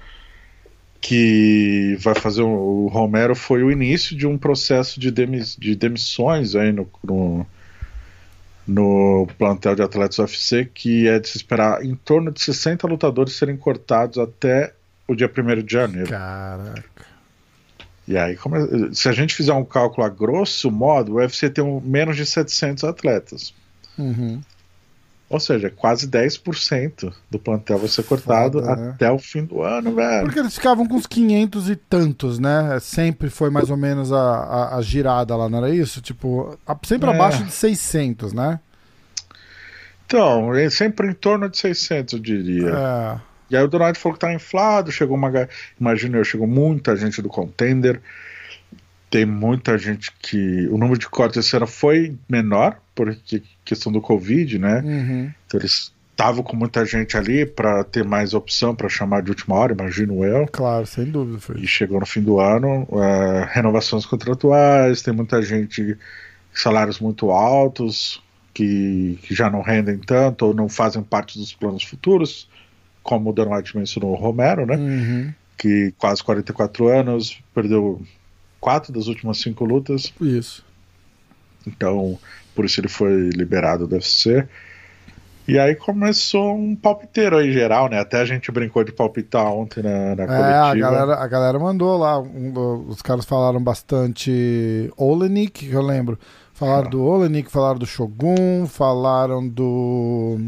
que vai fazer um- o Romero foi o início de um processo de, demis- de demissões aí no, no, no plantel de atletas UFC que é de se esperar em torno de 60 lutadores serem cortados até o dia 1 de janeiro. Caraca. E aí, como é- se a gente fizer um cálculo a grosso modo, o UFC tem um- menos de 700 atletas. Uhum. Ou seja, quase 10% do plantel vai ser cortado Foda, né? até o fim do ano, velho. Porque eles ficavam com uns 500 e tantos, né? Sempre foi mais ou menos a, a, a girada lá, não era isso? Tipo, sempre É. abaixo de 600, né? Então, é sempre em torno de 600, eu diria. É. E aí o Donald falou que tá inflado, chegou uma. Imagina eu, chegou muita gente do contender. Tem muita gente que. O número de cortes esse ano foi menor, porque questão do Covid, né? Uhum. Então eles estavam com muita gente ali para ter mais opção para chamar de última hora, imagino eu. Claro, sem dúvida foi. E chegou no fim do ano, eh, renovações contratuais, tem muita gente, salários muito altos, que, que já não rendem tanto ou não fazem parte dos planos futuros, como o Dan White mencionou o Romero, né? Uhum. Que quase 44 anos, perdeu quatro das últimas cinco lutas, Isso. então por isso ele foi liberado do UFC. E aí começou um palpiteiro aí geral, né? Até a gente brincou de palpitar ontem na, na É, a coletiva. galera, a galera mandou lá. um os caras falaram bastante Olenik, que eu lembro. Falaram Ah. do Olenik, falaram do Shogun, falaram do.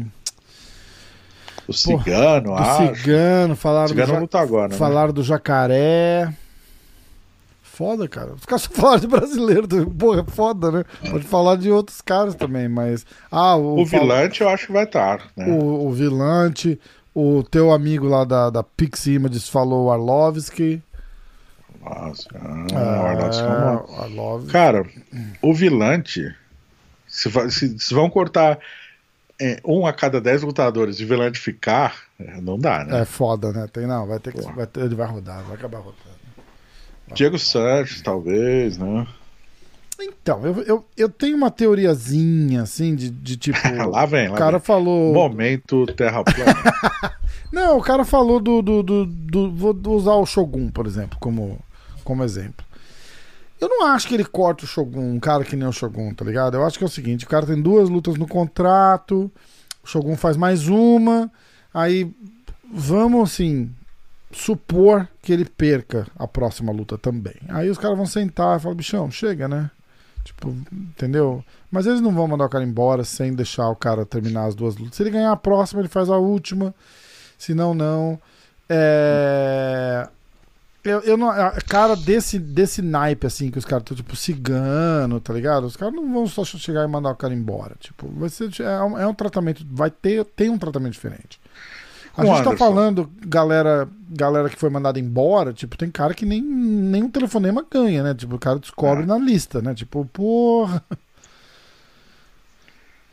O Cigano, do acho. Cigano, falaram O Cigano do, Ja- luta agora, né? falaram do Jacaré. Foda, cara. Os caras só [laughs] falaram de brasileiro. Porra, é foda, né? Pode falar de outros caras também, mas. Ah, o, O Vilante eu acho que vai estar, né? O, o Vilante, o teu amigo lá da, da Pix Images falou o Arlovski. Nossa, É, ah, Salomão. o Arlovski. Cara, o Vilante, se, se- se vão cortar é, um a cada dez lutadores e Vilante ficar, é, não dá, né? É foda, né? Tem, não, vai ter que. Vai ter- ele vai rodar, vai acabar rodando. Diego Sanches, talvez, né? Então, eu, eu, eu tenho uma teoriazinha, assim, de, de tipo. [laughs] lá vem, lá o cara vem. falou. Momento Terra plana. [laughs] Não, o cara falou do, do, do, do- Vou usar o Shogun, por exemplo, como, como exemplo. Eu não acho que ele corta o Shogun, um cara que nem o Shogun, tá ligado? Eu acho que é o seguinte: o cara tem duas lutas no contrato, o Shogun faz mais uma, aí vamos assim. Supor que ele perca a próxima luta também. Aí os caras vão sentar e falar: bichão, chega, né? Tipo, entendeu? Mas eles não vão mandar o cara embora sem deixar o cara terminar as duas lutas. Se ele ganhar a próxima, ele faz a última. Se não, não. É... Eu, eu não. Cara desse, desse naipe, assim, que os caras estão, tipo, cigano, tá ligado? Os caras não vão só chegar e mandar o cara embora. Tipo, vai ser. É um, é um tratamento. Vai ter. Tem um tratamento diferente. A Com gente tá Anderson. falando, galera, galera que foi mandada embora, tipo, tem cara que nem, nem um telefonema ganha, né? Tipo, o cara descobre É. na lista, né? Tipo, porra.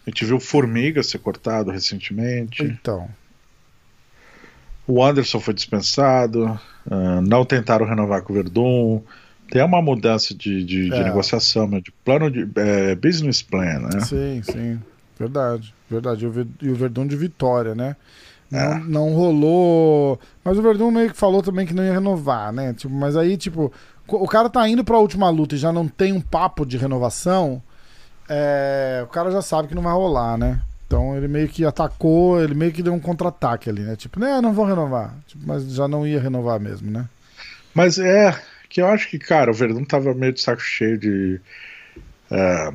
A gente viu o Formiga ser cortado recentemente. Então. O Anderson foi dispensado. ah, não tentaram renovar com o Verdun. Tem uma mudança de, de, de É. negociação, né, de plano de é, business plan, né? Sim, sim. Verdade, verdade. E o Ver- o Verdun de vitória, né? Não, É. não rolou. Mas o Verdun meio que falou também que não ia renovar, né? Tipo, mas aí, tipo, o cara tá indo pra última luta e já não tem um papo de renovação. é, o cara já sabe que não vai rolar, né? Então ele meio que atacou, ele meio que deu um contra-ataque ali, né? Tipo, né, não vou renovar. Tipo, mas já não ia renovar mesmo, né? Mas é que eu acho que, cara, o Verdun tava meio de saco cheio de. É,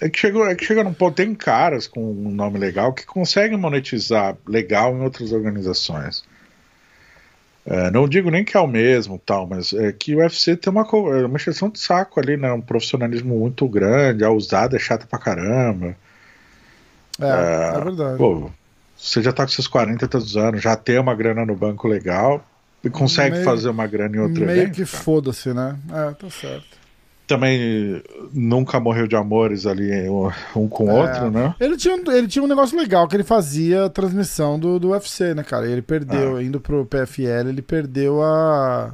é que chegou, é que chega num ponto, tem caras com um nome legal que conseguem monetizar legal em outras organizações. É, não digo nem que é o mesmo, tal, mas é que o UFC tem uma, é uma exceção de saco ali, né? Um profissionalismo muito grande, a usada é chata pra caramba. É, é verdade. Pô, você já tá com seus 40 tantos anos, já tem uma grana no banco legal e consegue Meio- fazer uma grana em outro Meio evento, que foda-se, né? É, tá certo. Também nunca morreu de amores ali um, com o É. outro, né? Ele tinha, um- ele tinha um negócio legal que ele fazia a transmissão do, do UFC, né, cara? E ele perdeu, Ah. indo pro PFL, ele perdeu a.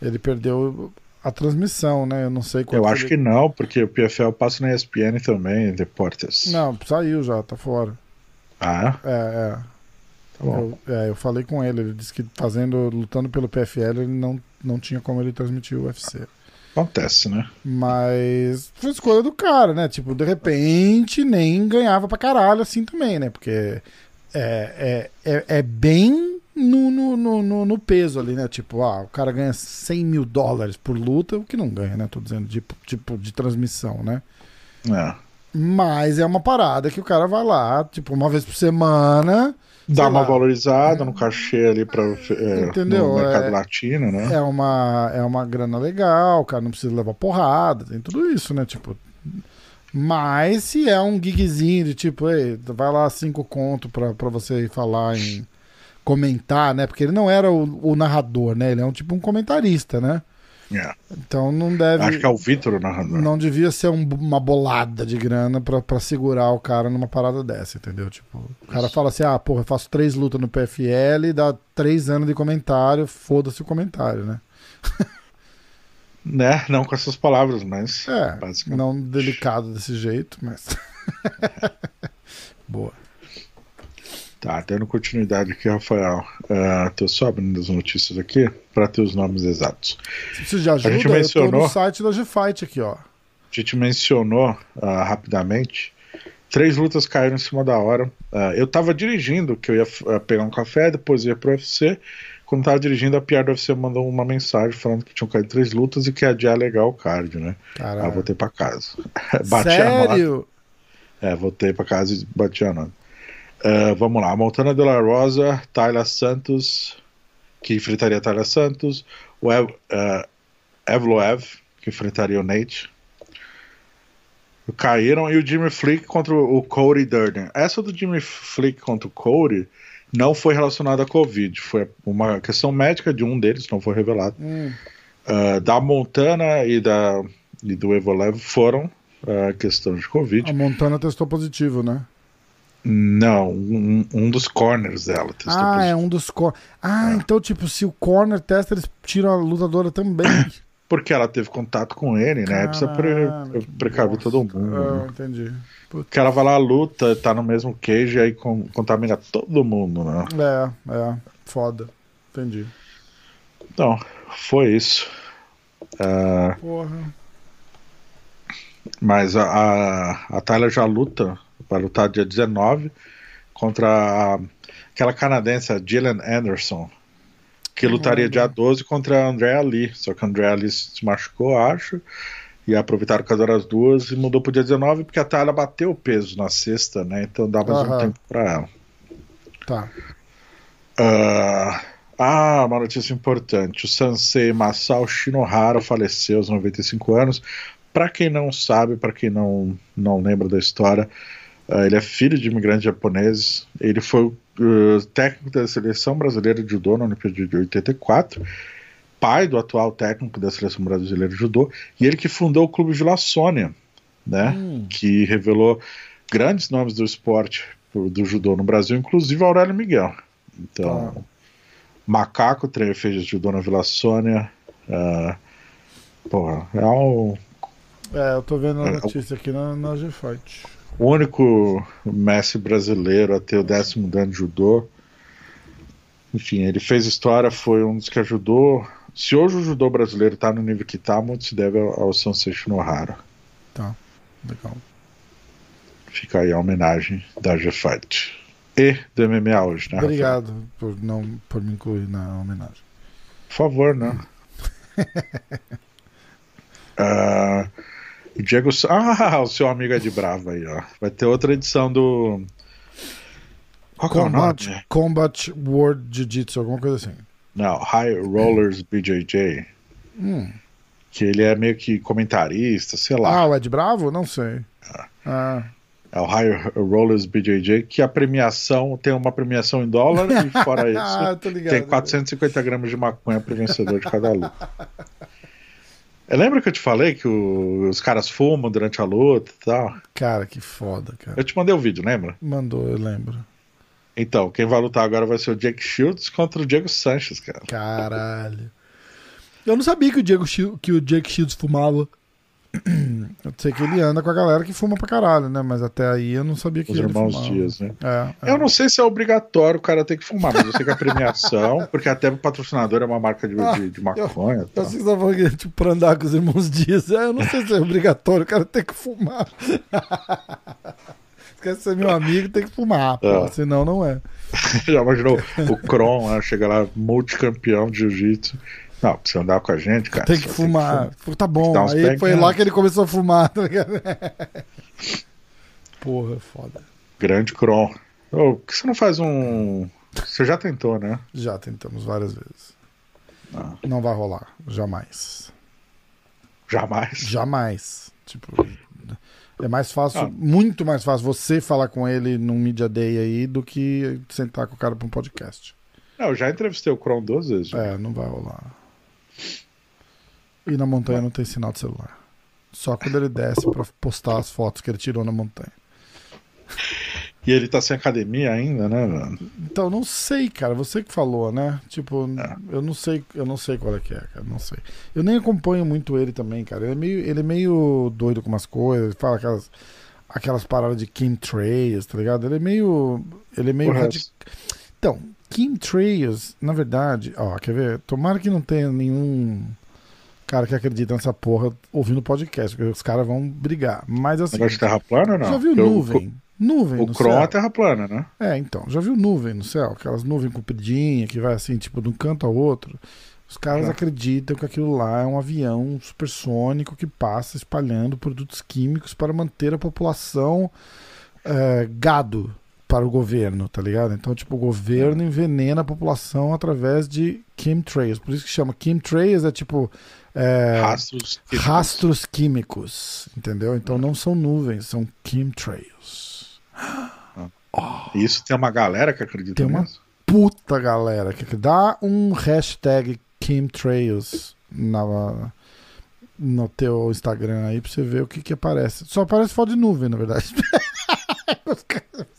Ele perdeu a transmissão, né? Eu não sei quanto. Eu acho ele... que não, porque o PFL passa na ESPN também, Deportes. Não, saiu já, tá fora. Ah, É, é. tá bom. Eu, é, eu falei com ele, ele disse que fazendo, lutando pelo PFL, ele não, não tinha como ele transmitir o UFC. Acontece, né? Mas foi escolha do cara, né? Tipo, de repente nem ganhava pra caralho assim também, né? Porque é, é, é, é bem no, no, no, no- peso ali, né? Tipo, ah, o cara ganha 100 mil dólares por luta, o que não ganha, né? Tô dizendo, tipo, tipo de transmissão, né? É. Mas é uma parada que o cara vai lá, tipo, uma vez por semana. Dá uma lá. valorizada no cachê ali para Entendeu? no mercado É- latino, né? É uma, é uma grana legal, o cara não precisa levar porrada, tem tudo isso, né? Tipo. Mas se é um gigzinho de tipo, ei, vai lá cinco conto pra, pra você falar em comentar, né? Porque ele não era o, o narrador, né? Ele é um tipo um comentarista, né? É. Então não deve. Acho que é o Vitor o narrador. Não devia ser um- uma bolada de grana pra, pra segurar o cara numa parada dessa, entendeu? Tipo, o cara fala assim: ah, porra, eu faço três lutas no PFL, dá três anos de comentário, foda-se o comentário, né? [laughs] Né? Não com essas palavras, mas É, basicamente. não delicado desse jeito, mas. [laughs] Boa. Tá, dando continuidade aqui, Rafael. Uh, tô só abrindo as notícias aqui para ter os nomes exatos. De ajuda, gente eu tô mencionou- no site da G-Fight aqui, ó. A gente mencionou ah, rapidamente. Três lutas caíram em cima da hora. Ah, eu tava dirigindo, que eu ia ah, pegar um café, depois ia pro UFC. Quando tava dirigindo, a do UFC mandou uma mensagem falando que tinham caído três lutas e que ia adiar legal o card, né? Caralho. voltei pra casa. [laughs] Bati a nota. Sério? É, voltei pra casa e bati a nota. Ah, vamos lá. Montana de la Rosa, Tayla Santos, que enfrentaria Tayla Santos. O Ev, ah, Evloev, que enfrentaria o Nate. Caíram. E o Jimmy Flick contra o Cody Durden. Essa do Jimmy Flick contra o Cody não foi relacionada à Covid. Foi uma questão médica de um deles, não foi revelado. Hum, Ah, da Montana e, da, e do Evolev foram ah, questão de Covid. a Montana testou positivo, né? Não, um, um dos corners dela testou Ah, positivo. é um dos corners. Ah, então, tipo, se o corner testa, eles tiram a lutadora também. Porque ela teve contato com ele, né? Precisa pre, precaver todo mundo. Ah, né? entendi. Porque ela vai lá, luta, tá no mesmo queijo e aí con- contamina todo mundo, né? É, é. Foda. Entendi. Então, foi isso. Ah, Porra. mas a, a, a Tyler já luta, vai lutar dia 19 contra a- aquela canadense, a Gillian Anderson, que lutaria lembro. dia 12 contra a Andrea Lee. Só que a Andrea Lee se machucou, acho. E aproveitaram que as duas e mudou pro dia 19 porque a Tyler bateu o peso na sexta, né? Então dá mais Aham. um tempo pra ela. Tá. Ah, ah, uma notícia importante. O Sansei Masao Shinohara faleceu aos 95 anos. Para quem não sabe, para quem não, não lembra da história, ah, ele é filho de imigrantes japoneses. Ele foi uh, técnico da seleção brasileira de judô na Olimpíada de 84, pai do atual técnico da seleção brasileira de judô, e ele que fundou o Clube Vila Sônia, né? Hum. que revelou grandes nomes do esporte do judô no Brasil, inclusive Aurélio Miguel. Então, Tá. Macaco tre- fez judô na Vila Sônia. ah, porra, é um- É, eu tô vendo a É, notícia aqui na, na G-Fight. o único mestre brasileiro a ter o décimo dan de judô. Enfim, ele fez história, foi um dos que ajudou. Se hoje o judô brasileiro está no nível que está, muito se deve ao, ao Sansei Shinohara. Legal. Fica aí a homenagem da G-Fight. E do MMA hoje, né? Rafael? Obrigado por, não, por me incluir na homenagem. Por favor, né? [laughs] O Diego. [laughs] Ah, o seu amigo é de Brava aí, ó. Vai ter outra edição do. Qual que é o Combat, nome? Combat World Jiu-Jitsu, alguma coisa assim. Não, High Rollers BJJ. Hum. Que ele é meio que comentarista, sei lá. Ah, o Ed Bravo? Não sei. Ah, É o High Rollers BJJ, que a premiação tem uma premiação em dólar e fora [laughs] isso Ah, ligado. tem 450 gramas de maconha pro vencedor de cada luta. [laughs] É, lembra que eu te falei que o- os caras fumam durante a luta e tal? Cara, que foda, cara. Eu te mandei o vídeo, lembra? Mandou, eu lembro. Então, quem vai lutar agora vai ser o Jake Shields contra o Diego Sanches, cara. Caralho. Eu não sabia que o, Diego que o Jake Shields fumava. [clears throat] Eu sei que ele anda com a galera que fuma pra caralho, né? Mas até aí eu não sabia que Os ele irmãos fumava. Dias, né? É, é. Eu não sei se é obrigatório o cara ter que fumar, mas eu sei que a premiação, [laughs] porque até o patrocinador é uma marca de, de, de maconha. Eu Tá? sei que você tá falando que, tipo, pra andar com os irmãos Dias. É, eu não sei se é obrigatório, o cara tem que fumar. [laughs] Quer ser meu amigo, tem que fumar, pô, É. senão não é. [laughs] Já imaginou o Kron, né, chega lá, multicampeão de jiu-jitsu. Não, pra você andar com a gente, cara. Tem que só fumar. Tá bom, aí foi grandes. lá que ele começou a fumar, tá ligado? [laughs] Porra, foda. Grande Kron. Por que você não faz um. Você já tentou, né? Já tentamos várias vezes. Ah. Não vai rolar, jamais. Jamais. Jamais. Tipo, é mais fácil, Ah. muito mais fácil você falar com ele num Media Day aí do que sentar com o cara pra um podcast. Não, eu já entrevistei o Kron duas vezes. já. É, não vai rolar. E na montanha não tem sinal de celular. Só quando ele desce pra postar as fotos que ele tirou na montanha. [laughs] E ele tá sem academia ainda, né, mano? Então, não sei, cara. Você que falou, né? Tipo, É. eu não sei, eu não sei qual é que é, cara. Não sei. Eu nem acompanho muito ele também, cara. Ele é meio, ele é meio doido com umas coisas. Ele fala aquelas, aquelas paradas de Kim Trails, tá ligado? Ele é meio. Ele é meio. Porra, radi- Então, Kim Trails, na verdade, ó, quer ver? Tomara que não tenha nenhum cara que acredita nessa porra ouvindo podcast, porque os caras vão brigar. Mas assim, Negócio de terra plana ou não? já viu o- nuvem? Nuvem O, no Kron céu. é terra plana, né? É, então, já viu nuvem no céu? Aquelas nuvens compridinhas que vai assim, tipo, de um canto ao outro. Os caras Já. acreditam que aquilo lá é um avião supersônico que passa espalhando produtos químicos para manter a população é, gado para o governo, tá ligado? Então, tipo, o governo envenena a população através de chemtrails. Por isso que chama chemtrails, é tipo. é, Rastros. químicos. rastros químicos, entendeu? Então não são nuvens, são chemtrails. Isso tem uma galera que acredita Tem uma- nisso? puta galera que dá um hashtag chemtrails na, no teu Instagram aí pra você ver o que que aparece. Só aparece foto de nuvem, na verdade. [laughs]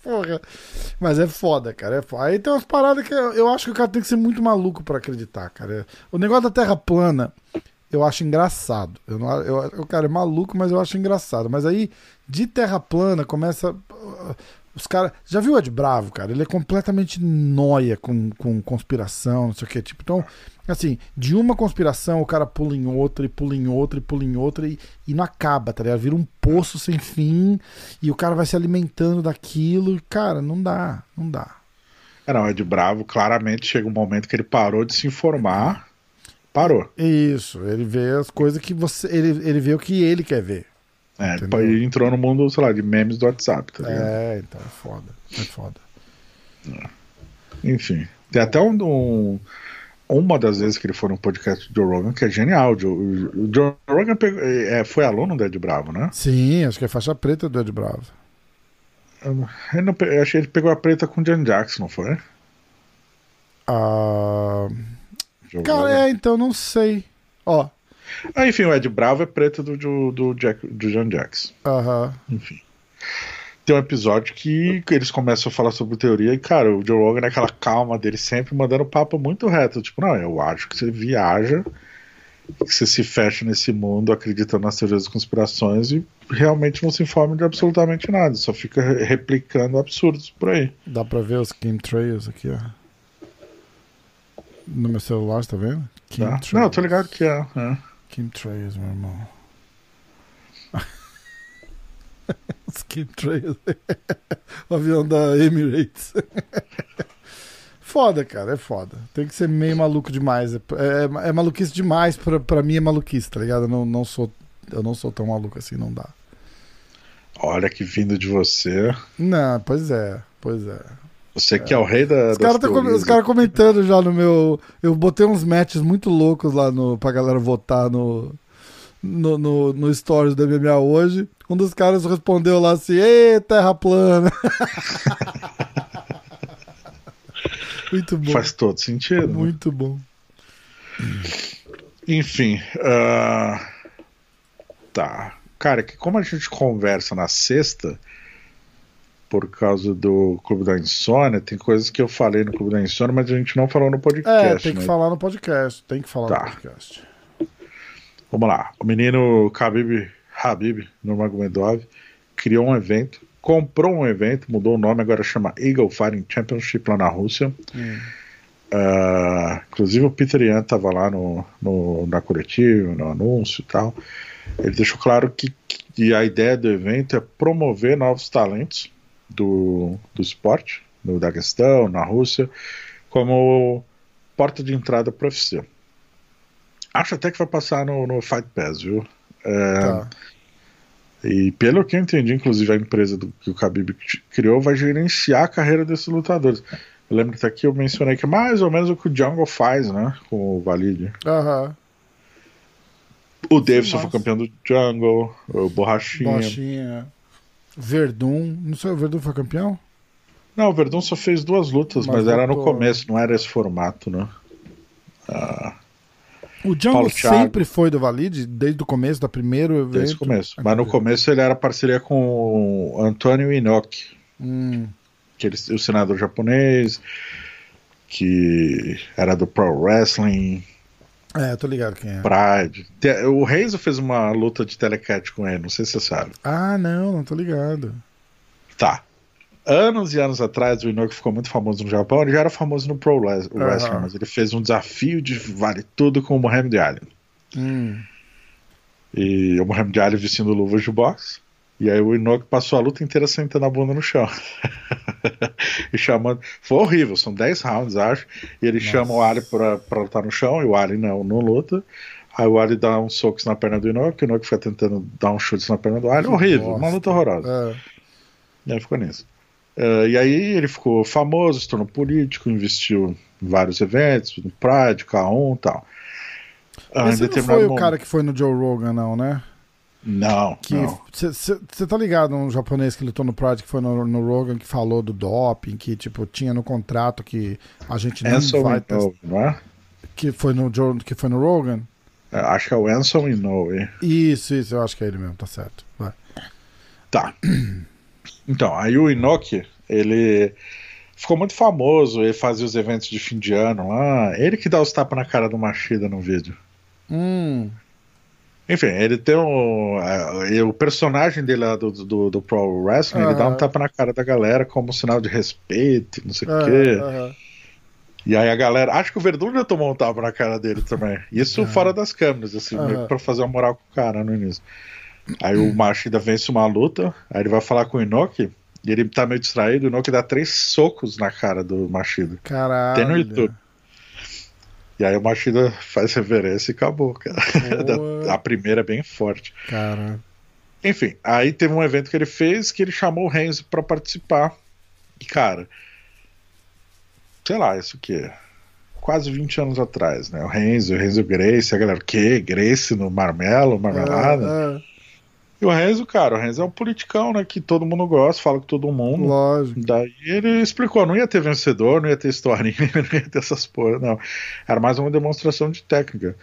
Porra. Mas é foda, cara. É foda. Aí tem umas paradas que eu, eu acho que o cara tem que ser muito maluco pra acreditar, cara. O negócio da Terra plana eu acho engraçado. Eu não, eu, o cara é maluco, mas eu acho engraçado. Mas aí, de Terra plana, começa. uh, Os caras. Já viu o Ed Bravo, cara? Ele é completamente noia com, com conspiração, não sei o que. Tipo, então, assim, de uma conspiração o cara pula em outra, e pula em outra, e pula em outra, e, e não acaba, tá ligado? Vira um poço sem fim, e o cara vai se alimentando daquilo, e, cara, não dá, não dá. É, não, de bravo. Claramente chega um momento que ele parou de se informar. Parou. Isso, ele vê as coisas que você. Ele, ele vê o que ele quer ver. É, Entendeu? ele entrou no mundo, sei lá, de memes do WhatsApp, tá ligado? É, então é foda. É foda. Enfim. Tem até um, um- Uma das vezes que ele foi no podcast do Joe Rogan, que é genial. O Joe, o Joe Rogan pegou- é, foi aluno do Ed Bravo, né? Sim, acho que é faixa preta do Ed Bravo. Eu, eu não eu achei que ele pegou a preta com o Jan Jackson, não foi? Ah, Joe cara, Rogan. é, então não sei. Ó, Ah, enfim, o Ed Bravo é preta do, do, do, Jack, do Jan Jackson. aham. Enfim. Tem um episódio que eles começam a falar sobre teoria e, cara, o Joe Rogan naquela calma dele sempre mandando papo muito reto. Tipo, não, eu acho que você viaja, que você se fecha nesse mundo acreditando nas teorias das conspirações e realmente não se informa de absolutamente nada. Só fica re- replicando absurdos por aí. Dá pra ver os chemtrails aqui, ó. No meu celular, tá vendo? Tá? Chemtrails. Não, eu tô ligado que é. é. Chemtrails, meu irmão. [laughs] os chemtrails. [laughs] o avião da Emirates. [laughs] foda, cara, é foda. Tem que ser meio maluco demais. É, é, é maluquice demais pra, pra mim, é maluquice, tá ligado? Eu não, não sou, eu não sou tão maluco assim, não dá. Olha que vindo de você. Não, pois é, pois é. Você que é o rei da. Os caras tá com- os cara comentando já no meu. Eu botei uns matches muito loucos lá no, pra galera votar no, no, no, no stories do MMA hoje. Um dos caras respondeu lá assim: Ê, terra plana. [laughs] Muito bom. Faz todo sentido. Muito bom. Enfim. Uh... Tá. Cara, que como a gente conversa na sexta, por causa do Clube da Insônia, tem coisas que eu falei no Clube da Insônia, mas a gente não falou no podcast. É, tem que né? falar no podcast. Tem que falar Tá. no podcast. Vamos lá. O menino Khabib, Habib Nurmagomedov criou um evento, comprou um evento, mudou o nome, agora chama Eagle Fighting Championship lá na Rússia. Hum. Ah, inclusive o Peter Yan estava lá no, no, na coletiva, no anúncio e tal. Ele deixou claro que, que a ideia do evento é promover novos talentos do, do esporte, no Daguestão, na Rússia, como porta de entrada para o UFC. Acho até que vai passar no, no Fight Pass, viu? É, Tá. E pelo que eu entendi, inclusive a empresa do, que o Khabib criou vai gerenciar a carreira desses lutadores. Eu lembro que aqui eu mencionei que é mais ou menos o que o Jungle faz, né? Com o Valide. Aham. O Davidson foi campeão do Jungle, o Borrachinha. Bochinha. Verdun. Não sei, o Verdun foi campeão? Não, o Verdun só fez duas lutas, Mas mas, era no começo, não era esse formato, né? O Django sempre foi do Valide, desde o começo, da primeiro evento. Desde o começo. Ah, Mas no entendi. começo ele era parceria com o Antônio Inoki, Hum, que ele, o senador japonês, que era do Pro Wrestling, É, eu tô ligado quem é. Pride. O Renzo fez uma luta de telecat com ele, não sei se você sabe. Ah, não, não tô ligado. Tá. Anos e anos atrás, o Inoki ficou muito famoso no Japão. Ele já era famoso no Pro Wres- Wrestling, Aham. mas ele fez um desafio de vale tudo com o Muhammad Ali. Hum, E o Muhammad Ali vestindo luvas de boxe. E aí o Inoki passou a luta inteira sentando a bunda no chão. [laughs] e chamando. Foi horrível, são 10 rounds, acho. E ele Nossa. chama o Ali pra, pra lutar no chão, e o Ali não, não luta. Aí o Ali dá uns socos na perna do Inoki, o Inoki fica tentando dar uns chutes na perna do Ali. Horrível, uma luta horrorosa. é. E aí ficou nisso. Eh, e aí ele ficou famoso, se tornou político, investiu em vários eventos, no Pride, K1 e tal. Ah, em Esse não foi o momento- cara que foi no Joe Rogan, não, né? Não, Que você tá ligado um japonês que lutou no Pride que foi no, no Rogan que falou do doping, que tipo tinha no contrato que a gente não Anson vai testar, não é? que foi no que foi no Rogan. É, Acho que é o Anson Inoue. Isso, isso, eu acho que é ele mesmo, tá certo. Vai. Tá. [clears throat] Então, aí o Inoki, ele ficou muito famoso, ele fazia os eventos de fim de ano lá. Ele que dá os tapas na cara do Machida no vídeo. Hum, Enfim, ele tem um. e o personagem dele lá do, do, do Pro Wrestling, ele dá um tapa na cara da galera como sinal de respeito, não sei o aham, quê. aham. E aí a galera. Acho que o Verdun já tomou um tapa na cara dele também. Isso fora das câmeras, assim, que pra fazer uma moral com o cara no início. Aí o Machida vence uma luta, aí ele vai falar com o Inoki, e ele tá meio distraído, o Inoki dá três socos na cara do Machida. Caralho. Tem no YouTube. E aí o Machida faz reverência e acabou, cara. [laughs] A primeira é bem forte. Cara. Enfim, aí teve um evento que ele fez que ele chamou o Renzo pra participar. E, cara, sei lá, isso que é quase 20 anos atrás, né? O Renzo, o Renzo Grace, a galera, o quê? Grace no Marmelo, Marmelada? É, é, E o Renzo, cara, o Renzo é um politicão, né? Que todo mundo gosta, fala com todo mundo. lógico. Daí ele explicou, não ia ter vencedor, não ia ter historinha, [laughs] não ia ter essas porra, não. Era mais uma demonstração de técnica.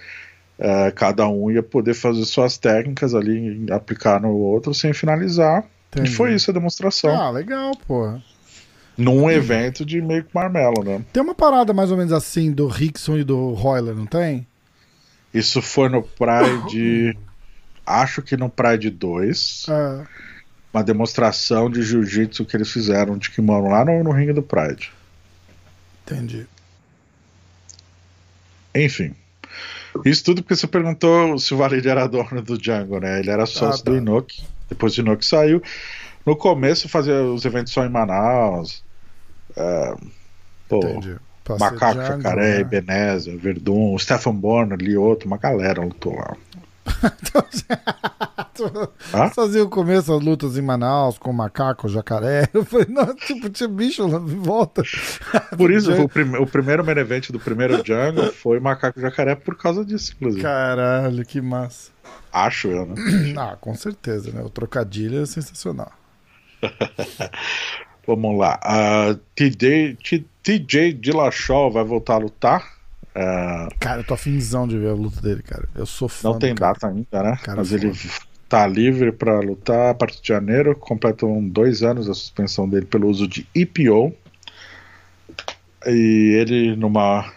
É, cada um ia poder fazer suas técnicas ali, aplicar no outro sem finalizar. Entendi. E foi isso a demonstração. Ah, legal, porra. Num evento de meio que marmelo, né? Tem uma parada mais ou menos assim do Rickson e do Royler, não tem? Isso foi no Pride. [laughs] acho que no Pride 2. É. Uma demonstração de jiu-jitsu que eles fizeram de kimono lá no, no ringue do Pride. Entendi. Enfim. Isso tudo porque você perguntou se o Valide era dono do Django, né? Ele era sócio Ah, tá. do Inoki. Depois o Inoki saiu. No começo fazia os eventos só em Manaus. É, pô, Entendi. Macaco, Django, Jacaré, né? Ebenezer, Verdun, Stefan Born ali, outro, uma galera lutou lá. Hã? [laughs] Fazia o começo das lutas em Manaus com macaco, jacaré. Eu falei, não, tipo, tinha bicho lá de volta. [laughs] Por isso, [laughs] o, prim- o primeiro main event do primeiro Jungle foi Macaco Jacaré por causa disso, inclusive. Caralho, que massa. Acho eu, né? [clears throat] Ah, com certeza, né? O trocadilho é sensacional. Vamos lá. Ah, TJ, TJ Dillashaw vai voltar a lutar. Ah, Cara, eu tô afinzão de ver a luta dele, cara. Eu sou fã. não tem cara. data ainda, né? Cara, Mas foda. ele tá livre para lutar a partir de janeiro. Completam dois anos a suspensão dele pelo uso de EPO. E ele, numa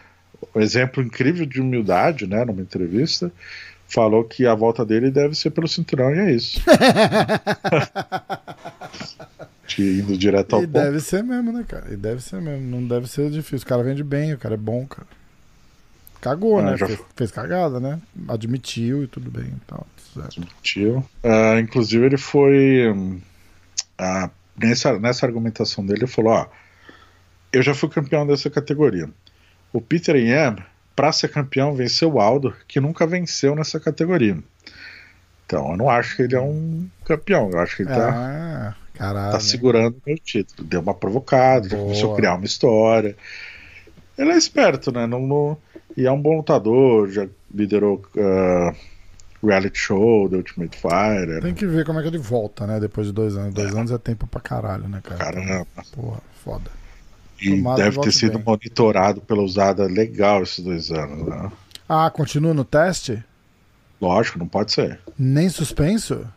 um exemplo incrível de humildade, né? Numa entrevista, falou que a volta dele deve ser pelo cinturão e é isso. [laughs] De- Indo direto ao E ponto. deve ser mesmo, né, cara? E deve ser mesmo. Não deve ser difícil. O cara vende bem, o cara é bom, cara. Cagou, Ah, né? Fez, fez cagada, né? Admitiu e tudo bem. Então, certo. Tio. Ah, inclusive, ele foi. ah, nessa, nessa argumentação dele, ele falou: Ó, eu já fui campeão dessa categoria. O Peter Yan, pra ser campeão, venceu o Aldo, que nunca venceu nessa categoria. Então, eu não acho que ele é um campeão. Eu acho que ele tá, Ah, caralho. tá segurando o meu título. Deu uma provocada, já começou a criar uma história. Ele é esperto, né? Não, não- e é um bom lutador, já liderou ah, reality show, The Ultimate Fighter. Tem que ver como é que ele volta, né? Depois de dois anos. Dois anos é tempo pra caralho, né, cara? Caramba. Porra, foda. E que deve ter sido bem. monitorado pela usada legal esses dois anos, né? Ah, continua no teste? Lógico, não pode ser. Nem suspenso?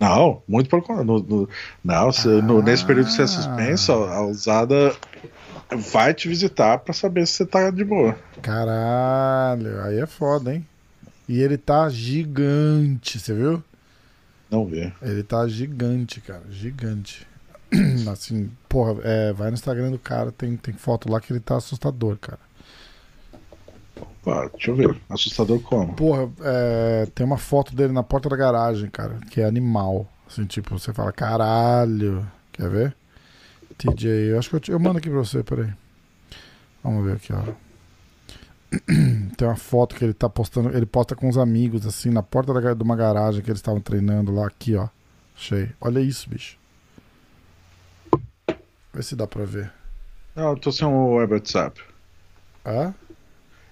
Não, muito pelo contrário. No, no- não, no- Ah. nesse período você é suspenso, a usada vai te visitar pra saber se você tá de boa. Caralho, aí é foda, hein? E ele tá gigante, você viu? Não vê. Ele tá gigante, cara, gigante. [clears throat] Assim, porra, é, vai no Instagram do cara, tem, tem foto lá que ele tá assustador, cara. Pá, deixa eu ver. Assustador como? Porra, é, tem uma foto dele na porta da garagem, cara, que é animal. Assim, tipo, você fala, caralho. Quer ver? TJ, eu acho que eu, te- eu mando aqui pra você, peraí. Vamos ver aqui, ó. [clears throat] Tem uma foto que ele tá postando, ele posta com os amigos, assim, na porta da de uma garagem que eles estavam treinando lá, aqui, ó. Achei. Olha isso, bicho. Vê se dá pra ver. Não, eu tô sem o WhatsApp. Hã?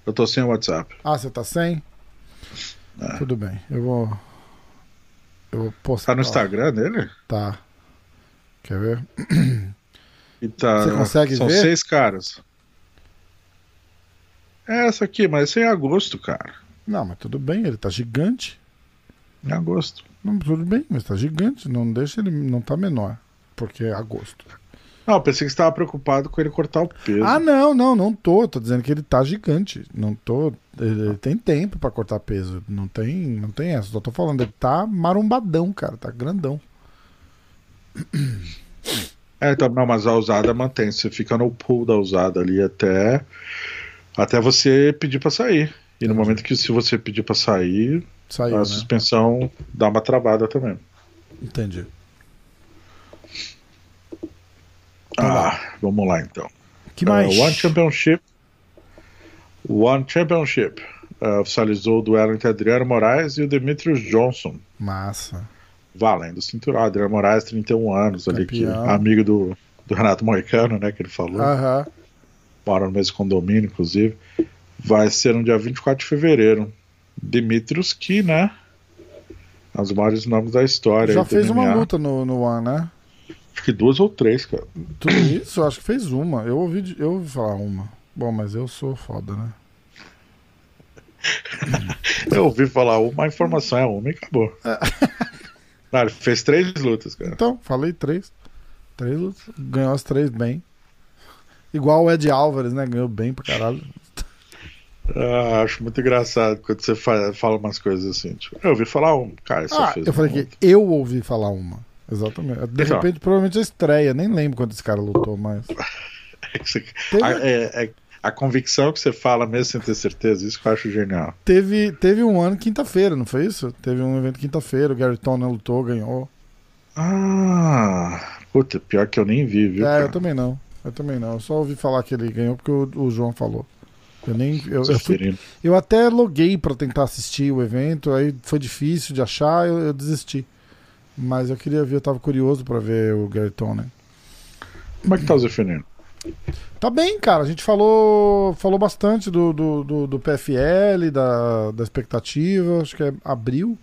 Eu tô sem o WhatsApp. Ah, você tá sem? É. Tudo bem. Eu vou. Eu vou postar. Tá no Instagram dele? Tá. Quer ver? [clears throat] Tá, Você consegue são ver? seis caras. É essa aqui, mas essa é em agosto, cara. Não, mas tudo bem, ele tá gigante. Em agosto. Não, tudo bem, mas tá gigante. Não deixa ele. Não tá menor. Porque é agosto. Não, eu pensei que você estava preocupado com ele cortar o peso. Ah, não, não, não tô. Tô dizendo que ele tá gigante. Não tô. Ele, ele tem tempo pra cortar peso. Não tem, não tem essa. Só tô falando, ele tá marombadão, cara. Tá grandão. [clears throat] É, então, não, mas a usada mantém. Você fica no pool da usada ali até, até você pedir pra sair. E no momento que se você pedir pra sair, Saiu, a né? suspensão dá uma travada também. Entendi. Ah, vamos lá então. Que mais? Uh, One Championship. One Championship. uh, oficializou o duelo entre Adriano Moraes e o Demetrius Johnson. Massa. Valendo cinturão. Adriano Moraes, 31 anos, ali, que, amigo do, do Renato Moicano, né? Que ele falou. Aham. mora no mesmo condomínio, inclusive. Vai ser no dia 24 de fevereiro. Demetrius, que, né? É um dos maiores nomes da história. Já fez uma luta no, no One, né? Acho que duas ou três, cara. Tudo isso, acho que fez uma. Eu ouvi, eu ouvi falar uma. Bom, mas eu sou foda, né? [laughs] Eu ouvi falar uma, a informação é uma e acabou. [laughs] Não, ele fez três lutas, cara. Então, falei três. Três lutas. Ganhou as três bem. Igual o Ed Álvares, né? Ganhou bem pra caralho. Ah, acho muito engraçado quando você fa- fala umas coisas assim. Tipo, eu ouvi falar um, cara, Ah, fez eu falei uma que eu ouvi falar uma. Exatamente. De Então. repente, provavelmente a estreia. Nem lembro quando esse cara lutou, mas. luta. [laughs] É que você- Teve, a, é- é- a convicção que você fala mesmo sem ter certeza, isso que eu acho genial. teve, teve um ano quinta-feira, não foi isso? Teve um evento quinta-feira, o Gary Tona lutou, ganhou. Ah, puta, pior que eu nem vi, viu? é, cara? eu também não. Eu também não. Eu só ouvi falar que ele ganhou porque o, o João falou. Eu nem. Eu, eu, fui- eu até loguei pra tentar assistir o evento, aí foi difícil de achar, eu, eu desisti. Mas eu queria ver, eu tava curioso pra ver o Gary Tonen. Como é que tá o Zeferino? Tá bem, cara. A gente falou, falou bastante do, do, do, do PFL, da, da expectativa. Acho que é abril.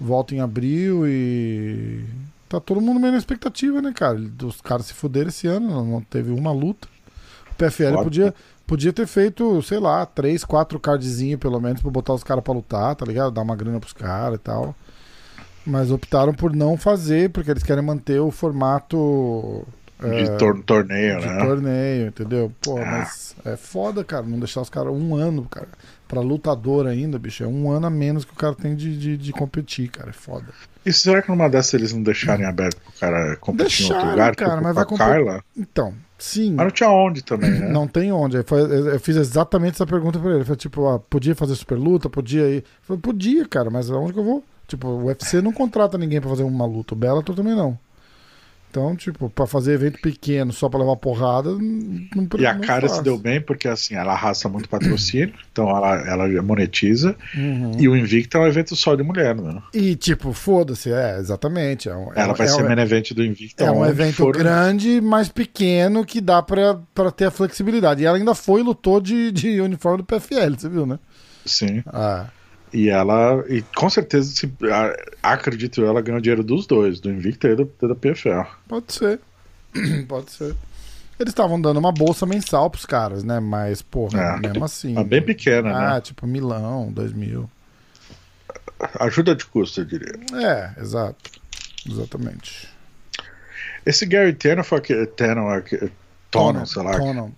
Volta em abril e. Tá todo mundo meio na expectativa, né, cara? Os caras se fuderam esse ano, não- teve uma luta. O PFL Ótimo. podia, podia ter feito, sei lá, três, quatro cardzinhos pelo menos pra botar os caras pra lutar, tá ligado? Dar uma grana pros caras e tal. Mas optaram por não fazer, porque eles querem manter o formato. De é, tor- torneio, de né? torneio, entendeu? Pô, Ah. mas é foda, cara, não deixar os caras um ano, cara. Pra lutador ainda, bicho, é um ano a menos que o cara tem de, de, de competir, cara, é foda. E será que numa dessas eles não deixarem aberto pro cara competir em outro Deixaram, lugar? cara, tipo mas vai competir- Carla? Então, sim, Mas não tinha onde também, né? não tem onde. Eu eu fiz exatamente essa pergunta pra ele. Foi tipo, ah, podia fazer super luta, podia ir. Eu falei, podia, cara, mas aonde que eu vou? Tipo, o UFC não contrata ninguém pra fazer uma luta, o Bellator também não. Então, tipo, pra fazer evento pequeno só pra levar porrada, não E a não cara se faz. deu bem porque assim, ela arrasta muito patrocínio, então ela, ela monetiza. Uhum. E o Invicta é um evento só de mulher, né? E, tipo, foda-se, é, exatamente. É um, Ela é, vai é ser um, main event do Invicta. é um evento for- grande, mas pequeno, que dá pra, pra ter a flexibilidade. E ela ainda foi e lutou de, de uniforme do PFL, você viu, né? Sim. Ah, E ela, e com certeza, se, a- acredito eu, ela ganhou dinheiro dos dois, do Invicta e do, da PFL. pode ser. [clears throat] pode ser. Eles estavam dando uma bolsa mensal pros caras, né? Mas, porra, É. mesmo assim. Bem pequena, Ah, né? tipo, milão, dois mil. Ajuda de custo, eu diria. É, exato. Exatamente. Esse Gary Tanner foi aquele. Aque- Tonon, sei lá. Tonon.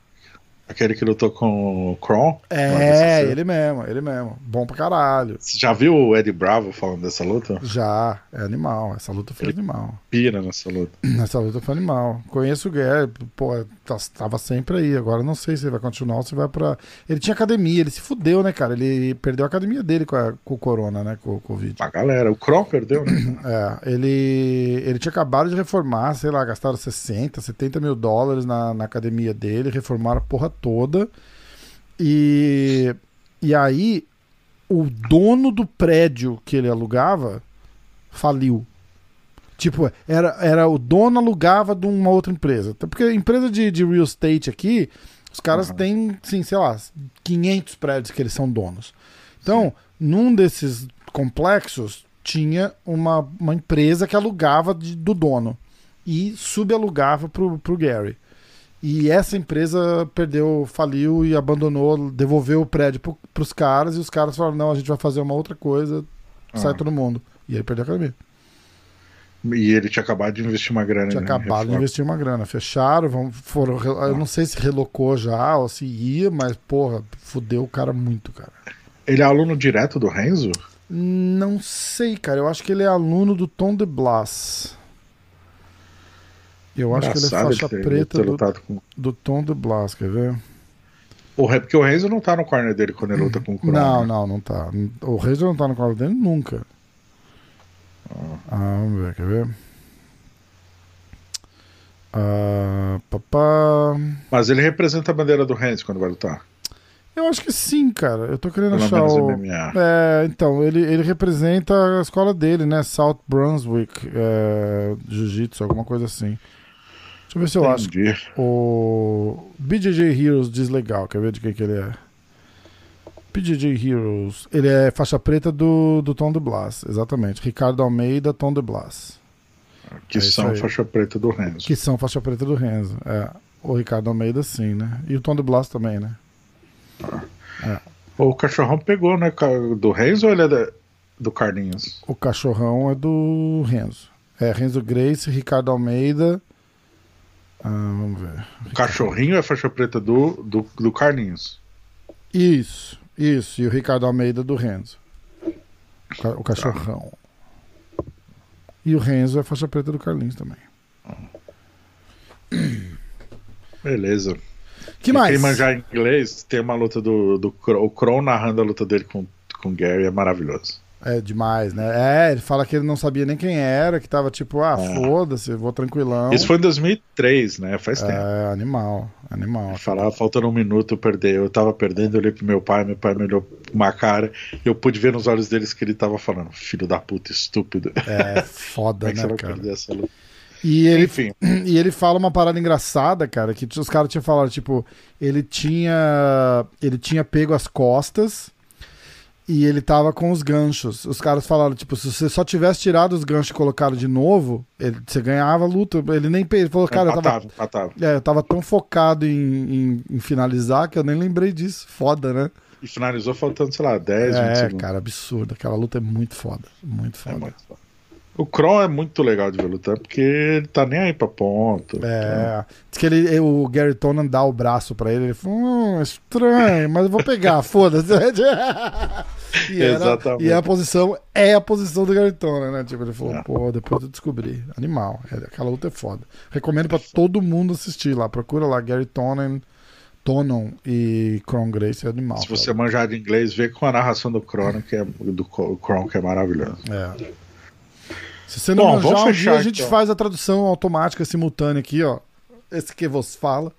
Aquele que lutou com o Kron. É, ele mesmo, ele mesmo. Bom pra caralho. Você já viu o Eddie Bravo falando dessa luta? Já, é animal. Essa luta foi animal. Pira nessa luta. Essa luta foi animal. Conheço o Gary, pô, tá- tava sempre aí. Agora não sei se ele vai continuar ou se vai pra. Ele tinha academia, ele se fudeu, né, cara? Ele perdeu a academia dele com, a- com o Corona, né? Com o Covid. A galera, o Kron perdeu, né? [clears throat] É, ele, ele tinha acabado de reformar, sei lá, gastaram 60, 70 mil dólares na, na academia dele, reformaram a porra toda. E, e aí, o dono do prédio que ele alugava faliu. Tipo, era, era o dono alugava de uma outra empresa. Até Porque a empresa de, de real estate aqui, os caras Uhum. têm, sim, sei lá, 500 prédios que eles são donos. Então, num desses complexos, tinha uma, uma empresa que alugava de- do dono e subalugava pro, pro Gary. E essa empresa perdeu, faliu e abandonou, devolveu o prédio pro, pros caras e os caras falaram: não, a gente vai fazer uma outra coisa, sai Ah. todo mundo. E ele perdeu a academia. E ele tinha acabado de investir uma grana Tinha em acabado de reforma. investir uma grana. Fecharam, vão, foram. Eu não sei se relocou já ou se ia, mas, porra, fudeu o cara muito, cara. Ele é aluno direto do Renzo? Não sei, cara. Eu acho que ele é aluno do Tom de Blas. Eu acho que ele é Engraçado faixa ter- preta do, com... do Tom de Blas, quer ver? Porque o Renzo não tá no corner dele quando ele luta com o Kron. Não, né? não, não tá. O Reis não tá no colo dele nunca. Ah, vamos ver, quer ver? Ah, papá. Mas ele representa a bandeira do Renzo quando vai lutar. Eu acho que sim, cara. Eu tô querendo Pelo achar o. MMA. É, então, ele, ele representa a escola dele, né? South Brunswick é, Jiu-Jitsu, alguma coisa assim. Deixa eu ver se eu acho. O BJJ Heroes diz legal, quer ver de quem que ele é? BJJ Heroes, ele é faixa preta do, do Tom de Blas, exatamente. Ricardo Almeida, Tom de Blas. Que É são faixa preta do Renzo. Que são faixa preta do Renzo. É. O Ricardo Almeida, sim, né? E o Tom de Blas também, né? O cachorrão pegou, né? Do Renzo ou ele é da- do Carlinhos? O cachorrão é do Renzo. É Renzo Grace, Ricardo Almeida. Ah, vamos ver. O cachorrinho é faixa preta do, do, do Carlinhos. Isso, isso. E o Ricardo Almeida do Renzo. O ca- O cachorrão. E o Renzo é faixa preta do Carlinhos também. Beleza. Que E mais? Quem manjar inglês, tem uma luta do, do o Kron narrando a luta dele com, com o Gary, é maravilhoso. É demais, né? É, ele fala que ele não sabia nem quem era, que tava tipo, ah, É. foda-se, vou tranquilão. Isso foi em 2003, né? Faz tempo. É, animal, animal. Ele falava, faltando um minuto eu perder. Eu tava perdendo, eu olhei pro meu pai, meu pai me olhou uma cara, e eu pude ver nos olhos deles que ele tava falando, filho da puta, estúpido. É foda, [laughs] é né, cara? perder essa luta? E ele, Enfim, [clears throat] e ele fala uma parada engraçada, cara, que os caras tinham falado, tipo, ele tinha ele tinha pego as costas e ele tava com os ganchos. Os caras falaram, tipo, se você só tivesse tirado os ganchos e colocado de novo, ele, você ganhava a luta. Ele nem ele falou, cara, eu tava, é, eu tava tão focado em, em- em finalizar que eu nem lembrei disso. Foda, né? E finalizou faltando, sei lá, 10, 20 É, segundos. cara, absurdo. Aquela luta é muito foda. Muito É foda. muito foda. O Kron é muito legal de ver lutar, porque ele tá nem aí pra ponto. É, diz que ele, o Gary Tonan dá o braço pra ele, ele falou, hum, estranho, mas eu vou pegar, [laughs] foda-se. e, era- Exatamente. e a posição é a posição do Gary Tonan, né? Tipo, ele falou, É. pô, depois eu descobri. Animal, é, aquela luta é foda. Recomendo pra todo mundo assistir lá, procura lá, Gary Tonan, Tonon e Kron Grace, é animal. Se você cara. manjar de inglês, vê com a narração do Kron, que é, do Kron, que é maravilhoso. É. Se você não Bom, manjar, vamos um dia a gente então. faz a tradução automática simultânea aqui, ó. Esse que vos fala.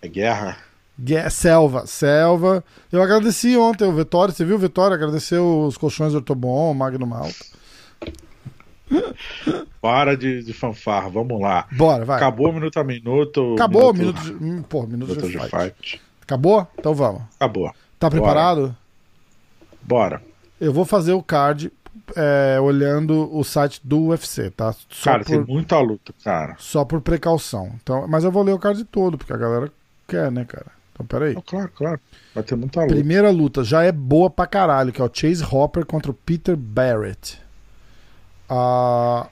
É guerra. Gue- Selva, Selva. Eu agradeci ontem o Vitória. Você viu o Vitória? Agradeceu os colchões Ortobon, Magno Malta. Para de, de fanfarra, vamos lá. Bora, vai. Acabou minuto a minuto. Acabou o minuto de. hum, Pô, minuto minuto de de fight. fight. Acabou? Então vamos. Acabou. Tá preparado? Bora. Eu vou fazer o card é, olhando o site do UFC, tá? Só, cara, tem por, muita luta, cara. só por precaução. Então, mas eu vou ler o card todo, porque a galera quer, né, cara? Então, peraí. Oh, claro, claro. Vai ter muita luta. Primeira luta já é boa pra caralho, que é o Chase Hopper contra o Peter Barrett. A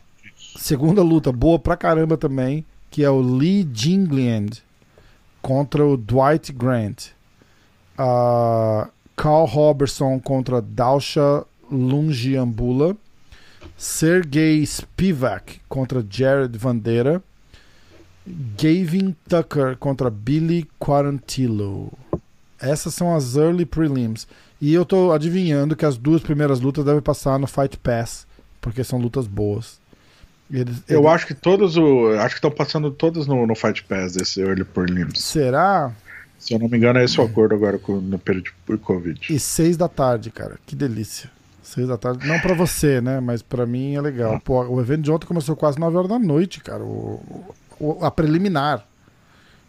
segunda luta boa pra caramba também, que é o Lee Jingliand contra o Dwight Grant. A Carl Robertson contra Dausha Lungiambula. Sergei Spivak contra Jared Vandeira. Gavin Tucker contra Billy Quarantillo. Essas são as early prelims. E eu tô adivinhando que as duas primeiras lutas devem passar no Fight Pass, porque são lutas boas. Eles- Eu eles- acho que todos o. Acho que estão passando todos no, no Fight Pass desse Early Prelims. Será? Se eu não me engano, é esse o acordo agora com, no período de Covid. E seis da tarde, cara. Que delícia. Seis da tarde. Não pra você, né? Mas pra mim é legal. Pô, o evento de ontem começou quase 9 horas da noite, cara. O, o- a preliminar.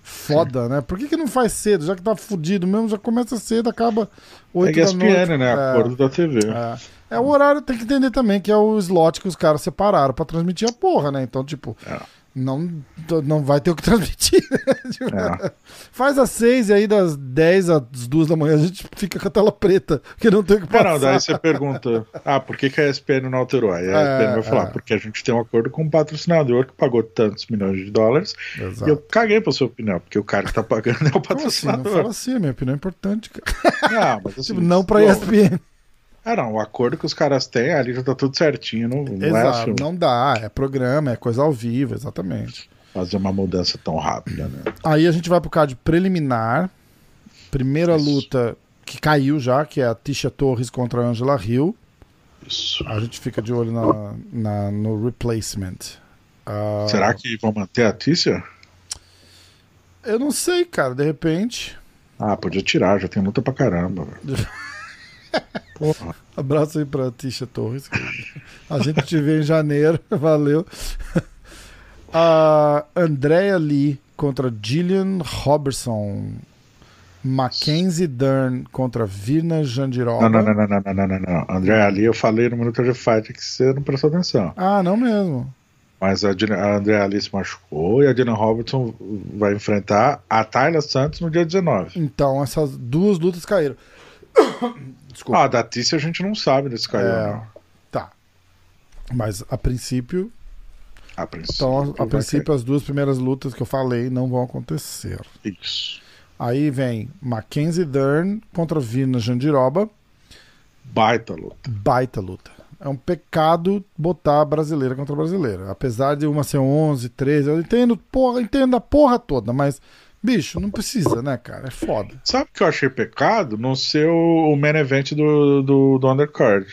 Foda, né? Por que, que não faz cedo? Já que tá fudido mesmo, já começa cedo, acaba É 8 da noite. ESPN, né? É. Acordo da TV. É. É o horário, tem que entender também que é o slot que os caras separaram pra transmitir a porra, né? Então, tipo, É. não, não vai ter o que transmitir. né? [laughs] Tipo, É. Faz às seis e aí das 10 às duas da manhã a gente fica com a tela preta, porque não tem o que passar. não, daí você pergunta, ah, por que, que a ESPN não alterou? Aí a É, ESPN vai falar, é. porque a gente tem um acordo com um patrocinador que pagou tantos milhões de dólares. Exato. E eu caguei pra sua opinião, porque o cara que tá pagando é o Como assim? Não patrocinador. fala assim, a minha opinião é importante, cara. Não, mas assim, Tipo, não pra ESPN. Ah, não, o acordo que os caras têm ali já tá tudo certinho. Não, não é Exato, assim, não dá, é programa, é coisa ao vivo, exatamente. fazer uma mudança tão rápida, né? Aí a gente vai pro card preliminar. Primeira Isso. luta que caiu já, que é a Tisha Torres contra a Angela Hill. Isso. A gente fica de olho na, na- no replacement. Ah, Será que vão manter a Tícia? Eu não sei, cara. De repente. Ah, podia tirar, já tem luta pra caramba. [laughs] Porra. Abraço aí pra Tisha Torres. A gente te vê em janeiro. [laughs] Valeu. A Andrea Lee contra Gillian Robertson. Mackenzie Dern contra Virna Jandiroba. Não, não, não, não, não, não, não, não. André, ali eu falei no Minuto de Fight que você não prestou atenção. Ah, não mesmo. Mas a, a André Ali se machucou e a Dylan Robertson vai enfrentar a Tayla Santos no dia 19. Então, essas duas lutas caíram. Desculpa. Ah, da Tícia a gente não sabe desse caiu, É. não. Tá. Mas a princípio, A princípio. então, a princípio as duas primeiras lutas que eu falei não vão acontecer. Isso. Aí vem Mackenzie Dern contra Virna Jandiroba. Baita luta. Baita luta. É um pecado botar brasileira contra brasileira. Apesar de uma ser 11, 13, eu entendo, porra, entendo a porra toda, mas Bicho, não precisa, né, cara? É foda. Sabe o que eu achei pecado? Não ser o, o main event do, do, do undercard.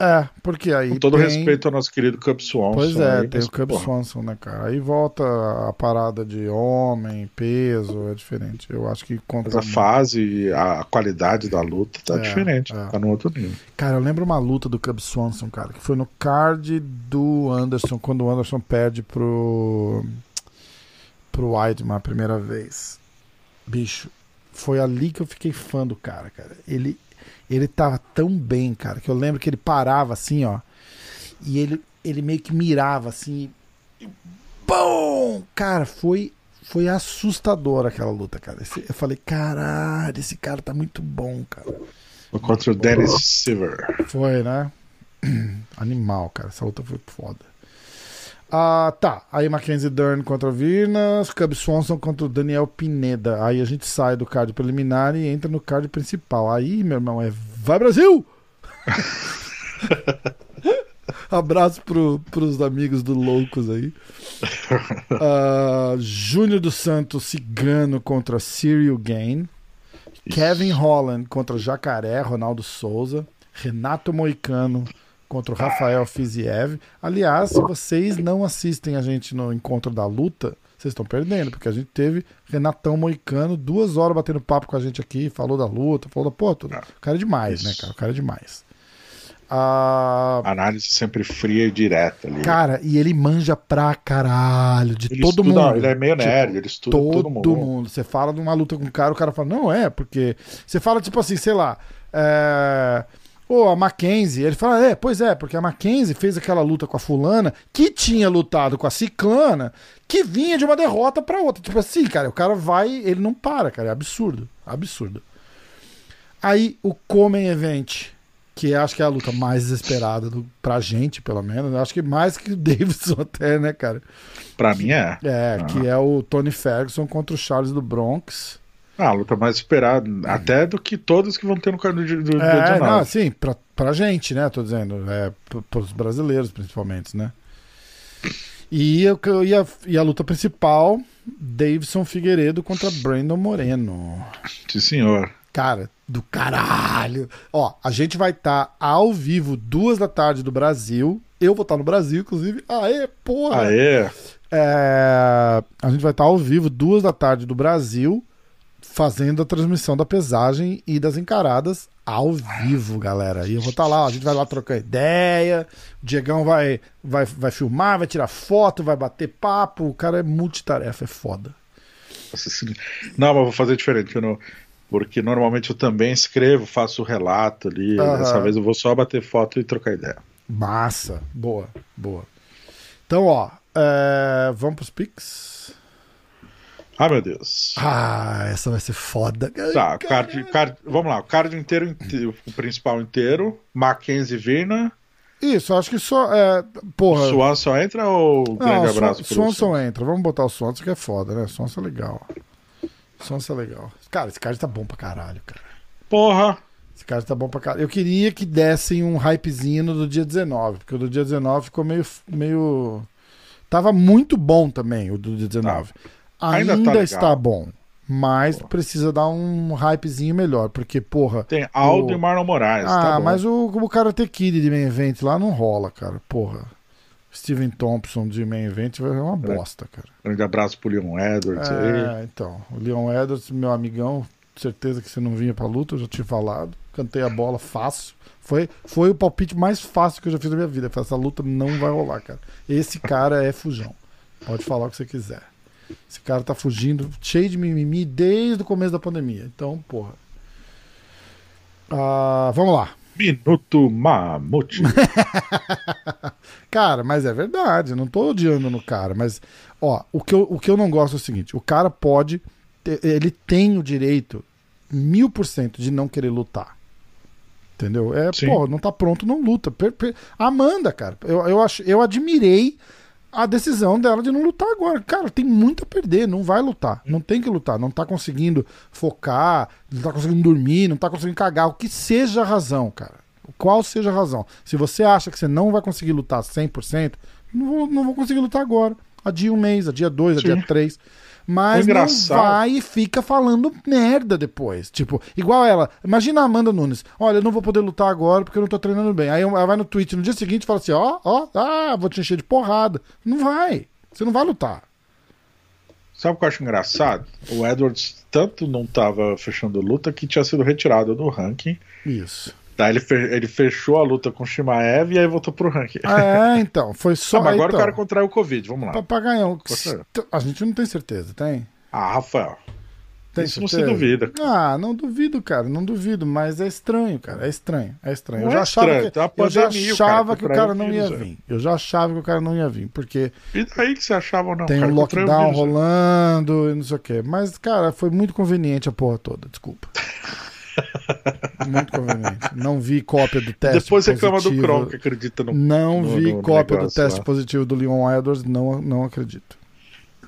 É, porque aí. Com todo tem... respeito ao nosso querido Cub Swanson. Pois é, aí, tem o Cub porra, Swanson, né, cara? Aí volta a parada de homem, peso, é diferente. Eu acho que conta. Mas a muito. fase, a, qualidade da luta tá É, diferente. é. Tá no outro nível. Cara, eu lembro uma luta do Cub Swanson, cara, que foi no card do Anderson, quando o Anderson perde pro. Pro Weidman a primeira vez. Bicho, foi ali que eu fiquei fã do cara, cara. Ele, ele tava tão bem, cara, que eu lembro que ele parava assim, ó. E ele, ele meio que mirava assim. E, bom! Cara, foi. Foi assustador aquela luta, cara. Eu falei, caralho, esse cara tá muito bom, cara. Foi Contra o Dennis Silver. Foi, né? [clears throat] Animal, cara. Essa luta foi foda. Ah, tá. Aí Mackenzie Dern contra o Virnas, Cub Swanson contra o Daniel Pineda. Aí a gente sai do card preliminar e entra no card principal. Aí, meu irmão, é Vai Brasil! [laughs] Abraço pro, pros amigos do Loucos aí. [laughs] Ah, Júnior dos Santos Cigano contra Cyril Gain. Kevin Holland contra Jacaré, Ronaldo Souza. Renato Moicano contra o Rafael Fiziev. Aliás, se vocês não assistem a gente no encontro da luta, vocês estão perdendo, porque a gente teve Renatão Moicano duas horas batendo papo com a gente aqui, falou da luta, falou da. Pô, tudo- o cara é demais, né, cara? O cara é demais. Ah, Análise sempre fria e direta ali. cara, e ele manja pra caralho de ele todo estuda, mundo. Ele é meio Tipo, nerd, ele estuda todo, todo, mundo. mundo. Você fala de uma luta com um cara, o cara fala, não é, porque. Você fala, tipo assim, sei lá. É... Ô, a Mackenzie, ele fala, é, pois é, porque a Mackenzie fez aquela luta com a fulana que tinha lutado com a ciclana, que vinha de uma derrota pra outra. Tipo assim, cara, o cara vai, ele não para, cara, é absurdo, absurdo. Aí o Comem Event, que acho que é a luta mais desesperada do, pra gente, pelo menos, acho que mais que o [laughs] Davidson até, né, cara? Pra mim é. É, Ah. que é o Tony Ferguson contra o Charles do Bronx. Ah, a luta mais esperada, até do que todas que vão ter no card do, do, do É, 19. não, sim, pra, pra gente, né? Tô dizendo, é, pros brasileiros principalmente, né? E, eu- e, a, e a luta principal, Davidson Figueiredo contra Brandon Moreno. Sim, senhor. Cara, do caralho. Ó, a gente vai estar ao vivo duas da tarde do Brasil. Eu vou estar no Brasil, inclusive. Aê, porra! Aê, É, a gente vai estar ao vivo, duas da tarde do Brasil, fazendo a transmissão da pesagem e das encaradas ao vivo, galera. E eu vou estar lá, a gente vai lá trocar ideia, o Diegão vai, vai, vai filmar, vai tirar foto, vai bater papo. O cara é multitarefa, é foda. Não, mas vou fazer diferente. não- Porque normalmente eu também escrevo, faço relato ali. Aham. Dessa vez eu vou só bater foto e trocar ideia. Massa. Boa, boa. Então, ó, é, vamos pros Pix. Ah, meu Deus. Ah, essa vai ser foda. Tá, card, card- vamos lá, o card inteiro, inte- o principal inteiro, Mackenzie Virna, Isso, acho que só. É, porra. Swan só entra ou Não, grande o abraço Swan- Swanson entra. Vamos botar o Swanson que é foda, né? Swanson é legal. Swanson é legal. Cara, esse card tá bom pra caralho, cara. Porra! Esse card tá bom pra caralho. Eu queria que dessem um hypezinho do dia 19, porque o do dia 19 ficou meio. meio... Tava muito bom também, o do dia 19. Ainda Ainda, tá está bom. Mas precisa dar um hypezinho melhor, porque, porra. Tem Aldo O- e Marlon Moraes. Ah, tá mas o, o Karate Kid de main event lá não rola, cara. Porra. Steven Thompson de main event vai ser uma bosta, cara. Grande abraço pro Leon Edwards aí. É, então. O Leon Edwards, meu amigão, certeza que você não vinha pra luta, eu já tinha falado. Cantei a bola fácil. Foi, foi o palpite mais fácil que eu já fiz na minha vida. Essa luta não vai rolar, cara. Esse cara é fujão. Pode falar o que você quiser. Esse cara tá fugindo, cheio de mimimi desde o começo da pandemia. Então, porra. Ah, vamos lá. Minuto Mamute. [laughs] Cara, mas é verdade, eu não tô odiando no cara, mas ó, o que eu, o que eu não gosto é o seguinte: o cara pode, ele tem o direito, mil por cento, de não querer lutar. Entendeu? É, Sim. pô, não tá pronto, não luta. Per- per- Amanda, cara, eu, eu, acho, eu admirei a decisão dela de não lutar agora. Cara, tem muito a perder, não vai lutar. Não tem que lutar, não tá conseguindo focar, não tá conseguindo dormir, não tá conseguindo cagar, o que seja a razão, cara. Qual seja a razão. Se você acha que você não vai conseguir lutar 100%, não vou, não vou conseguir lutar agora. Adia um mês, adia dois, Sim. adia três. Mas não vai e fica falando merda depois. Tipo, igual ela. Imagina a Amanda Nunes. Olha, eu não vou poder lutar agora porque eu não tô treinando bem. Aí ela vai no tweet no dia seguinte e fala assim: ó, ó, ah, vou te encher de porrada. Não vai. Você não vai lutar. Sabe o que eu acho engraçado? O Edwards tanto não tava fechando luta que tinha sido retirado do ranking. Isso. Daí ele, fe- ele fechou a luta com o Shimaev e aí voltou pro ranking. É, então. Foi [laughs] só. Ah, mas agora então, o cara contraiu o Covid, vamos lá. Você. A gente não tem certeza, tem? Ah, Rafael. Tem Isso não se certeza? duvida. Ah, não duvido, cara, não duvido, mas é estranho, cara, é estranho, é estranho. Não eu já é achava estranho, que, tá eu já o cara achava que o cara não vírus, ia vir. Eu já achava que o cara não ia vir, porque E daí que você achava ou não? tem cara um lockdown vírus, né? rolando e não sei o quê. Mas, cara, foi muito conveniente a porra toda, desculpa. Muito conveniente. Não vi cópia do teste Depois reclama do. Kron, que acredita no. Não no- vi no cópia do teste lá. positivo do Leon Edwards, não, não acredito.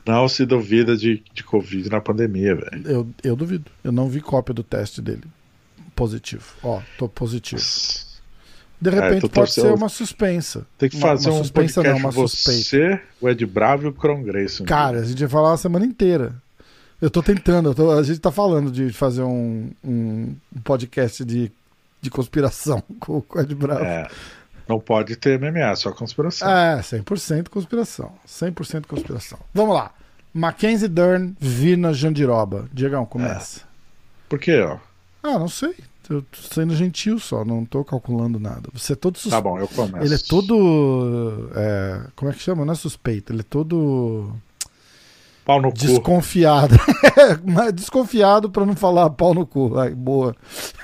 Não se duvida de, de Covid na pandemia, velho. Eu, eu duvido. Eu não vi cópia do teste dele. Positivo. Ó, tô positivo. De repente É, pode ser uma suspensa. Tem que Uma- fazer uma um suspensa não, uma suspeita. você, o Ed Bravo e o Kron Grayson. Cara, a gente ia falar a semana inteira. Eu tô tentando, eu tô- a gente tá falando de fazer um, um podcast de, de conspiração [laughs] com, com o Ed Bravo. É, não pode ter MMA, só conspiração. É, 100% conspiração. 100% conspiração. Vamos lá. Mackenzie Dern, Virna Jandiroba. Diegão, começa. Por quê, ó? Ah, não sei. Eu tô sendo gentil só, não tô calculando nada. Você é todo Tá suspeito. bom, eu começo. Ele é todo. é, como é que chama? Não é suspeito, ele é todo Pau no cu. desconfiado. [laughs] Mas desconfiado pra não falar pau no cu. Ai, boa.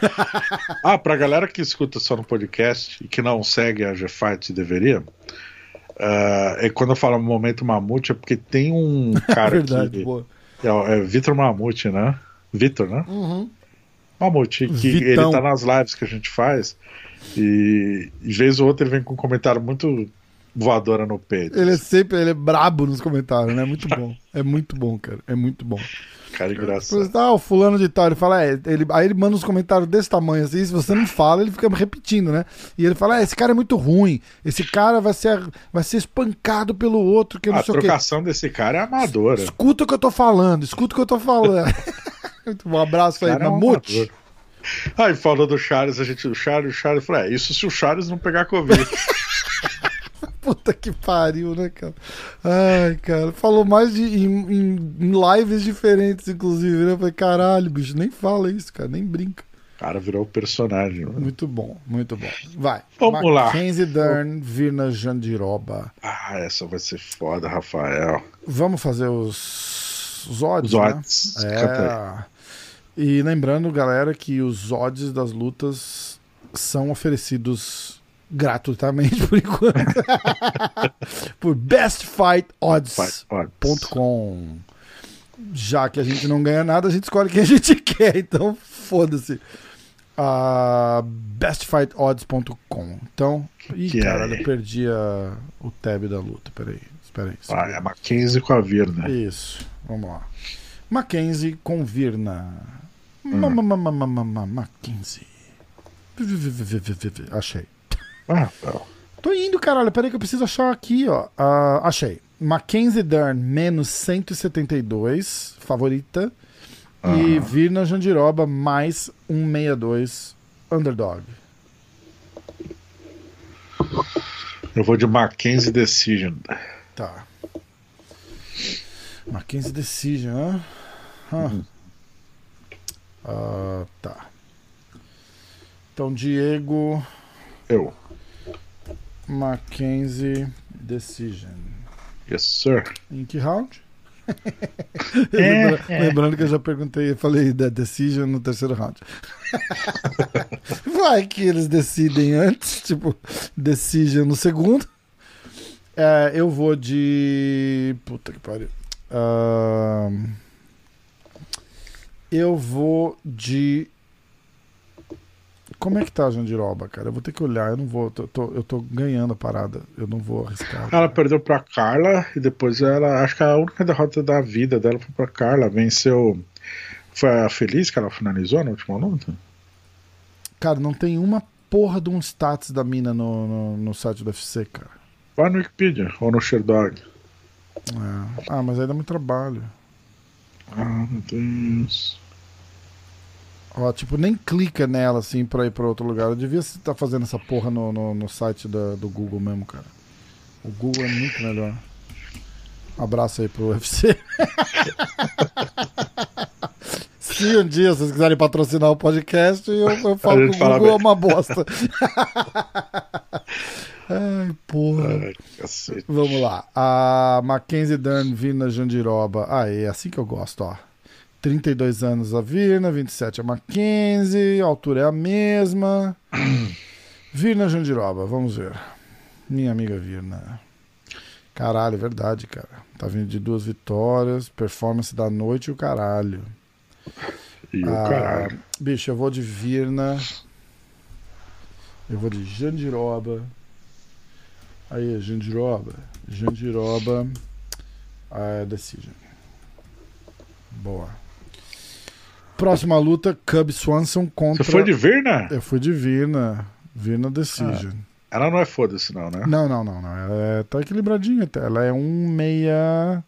[laughs] Ah, pra galera que escuta só no podcast e que não segue a GFight deveria, ah, é quando eu falo momento mamute é porque tem um [laughs] cara Verdade, que boa. é, é Vitor Mamute, né? Vitor, né? Uhum. Mamute, que Vitão. ele tá nas lives que a gente faz e de vez ou outra ele vem com um comentário muito voadora no peito. Ele é sempre ele é brabo nos comentários, né? Muito bom. É muito bom, cara. É muito bom. Cara engraçado. Ah, o fulano de tal, ele fala, é, ele, aí ele manda uns comentários desse tamanho assim, se você não fala, ele fica repetindo, né? E ele fala, ah, esse cara é muito ruim, esse cara vai ser, vai ser espancado pelo outro, que não A sei o quê. trocação desse cara é amadora. Escuta o que eu tô falando, escuta o que eu tô falando. [laughs] muito bom, um abraço aí, cara é um Mamute. Aí falou do Charles, a gente, o Charles, o Charles falou, é, isso se o Charles não pegar Covid. [laughs] Puta que pariu, né, cara? Ai, cara, falou mais de, em, em- lives diferentes, inclusive, né? Eu falei, caralho, bicho, nem fala isso, cara, nem brinca. O cara virou personagem. mano. Muito bom, muito bom. Vai. Vamos lá. Mackenzie Dern, Virna Jandiroba. Ah, essa vai ser foda, Rafael. Vamos fazer os, os odds, Os né? odds. Canta É. E lembrando, galera, que os odds das lutas são oferecidos gratuitamente [laughs] por enquanto. por bestfightodds.com. Odds. Já que a gente não ganha nada, a gente escolhe quem a gente [laughs] quer, então foda-se. Uh, bestfightodds.com. Então, ih, Que é? caralho, eu perdi a- o tab da luta. Peraí, espera aí. Ah, é a Mackenzie com a Virna. Isso, vamos lá. Mackenzie com Virna. Ma- Mackenzie. Achei. Ah. Tô indo, caralho. Peraí que eu preciso achar aqui, ó. Ah, achei. Mackenzie Dern, menos 172, favorita. E Aham. Virna Jandiroba, mais 162, underdog. Eu vou de Mackenzie Decision. Tá. Mackenzie Decision, hã? Hã. Ah, tá. Então, Diego Eu. Mackenzie Decision. Yes, sir. Em que round? [laughs] É, Lembra- Lembrando que eu já perguntei, eu falei da Decision no terceiro round. [laughs] Vai que eles decidem antes, tipo, Decision no segundo. É, eu vou de. Puta que pariu. Ahn, eu vou de. Como é que tá a Jandiroba, cara? Eu vou ter que olhar, eu não vou. tô- tô- eu tô ganhando a parada. Eu não vou arriscar. Ela perdeu pra Carla e depois ela. Acho que a única derrota da vida dela foi pra Carla. Venceu. Foi a Feliz que ela finalizou na última luta? Cara, não tem uma porra de um status da mina no, no, no site do UFC, cara. Vai no Wikipedia ou no Sherdog. É. Ah, mas aí dá muito trabalho. Ah, meu Deus. Ó, tipo, nem clica nela assim pra ir pra outro lugar. Eu devia estar fazendo essa porra no, no, no site da, do Google mesmo, cara. O Google é muito melhor. Abraço aí pro [laughs] UFC. Se um dia vocês quiserem patrocinar o podcast, eu, eu falo que o Google é bem. uma bosta. [laughs] Ai, porra. Ai. Vamos lá. A Mackenzie Dunn, Vina Jandiroba. Ah, é assim que eu gosto, ó. 32 anos a Virna, 27 a Mackenzie, a altura é a mesma. [clears throat] Virna Jandiroba, vamos ver. Minha amiga Virna. Caralho, é verdade, cara. Tá vindo de duas vitórias, performance da noite e o caralho. E o Ah, caralho. Bicho, eu vou de Virna. Eu vou de Jandiroba. Aí, Jandiroba. Jandiroba. Ah, decision. Boa. Próxima luta, Cub Swanson contra. Você foi de Virna? Eu fui de Virna. Virna Decision. Ela não é foda-se, não, né? Não, não, não, não. Ela é, tá equilibradinha até. Ela é 1,6.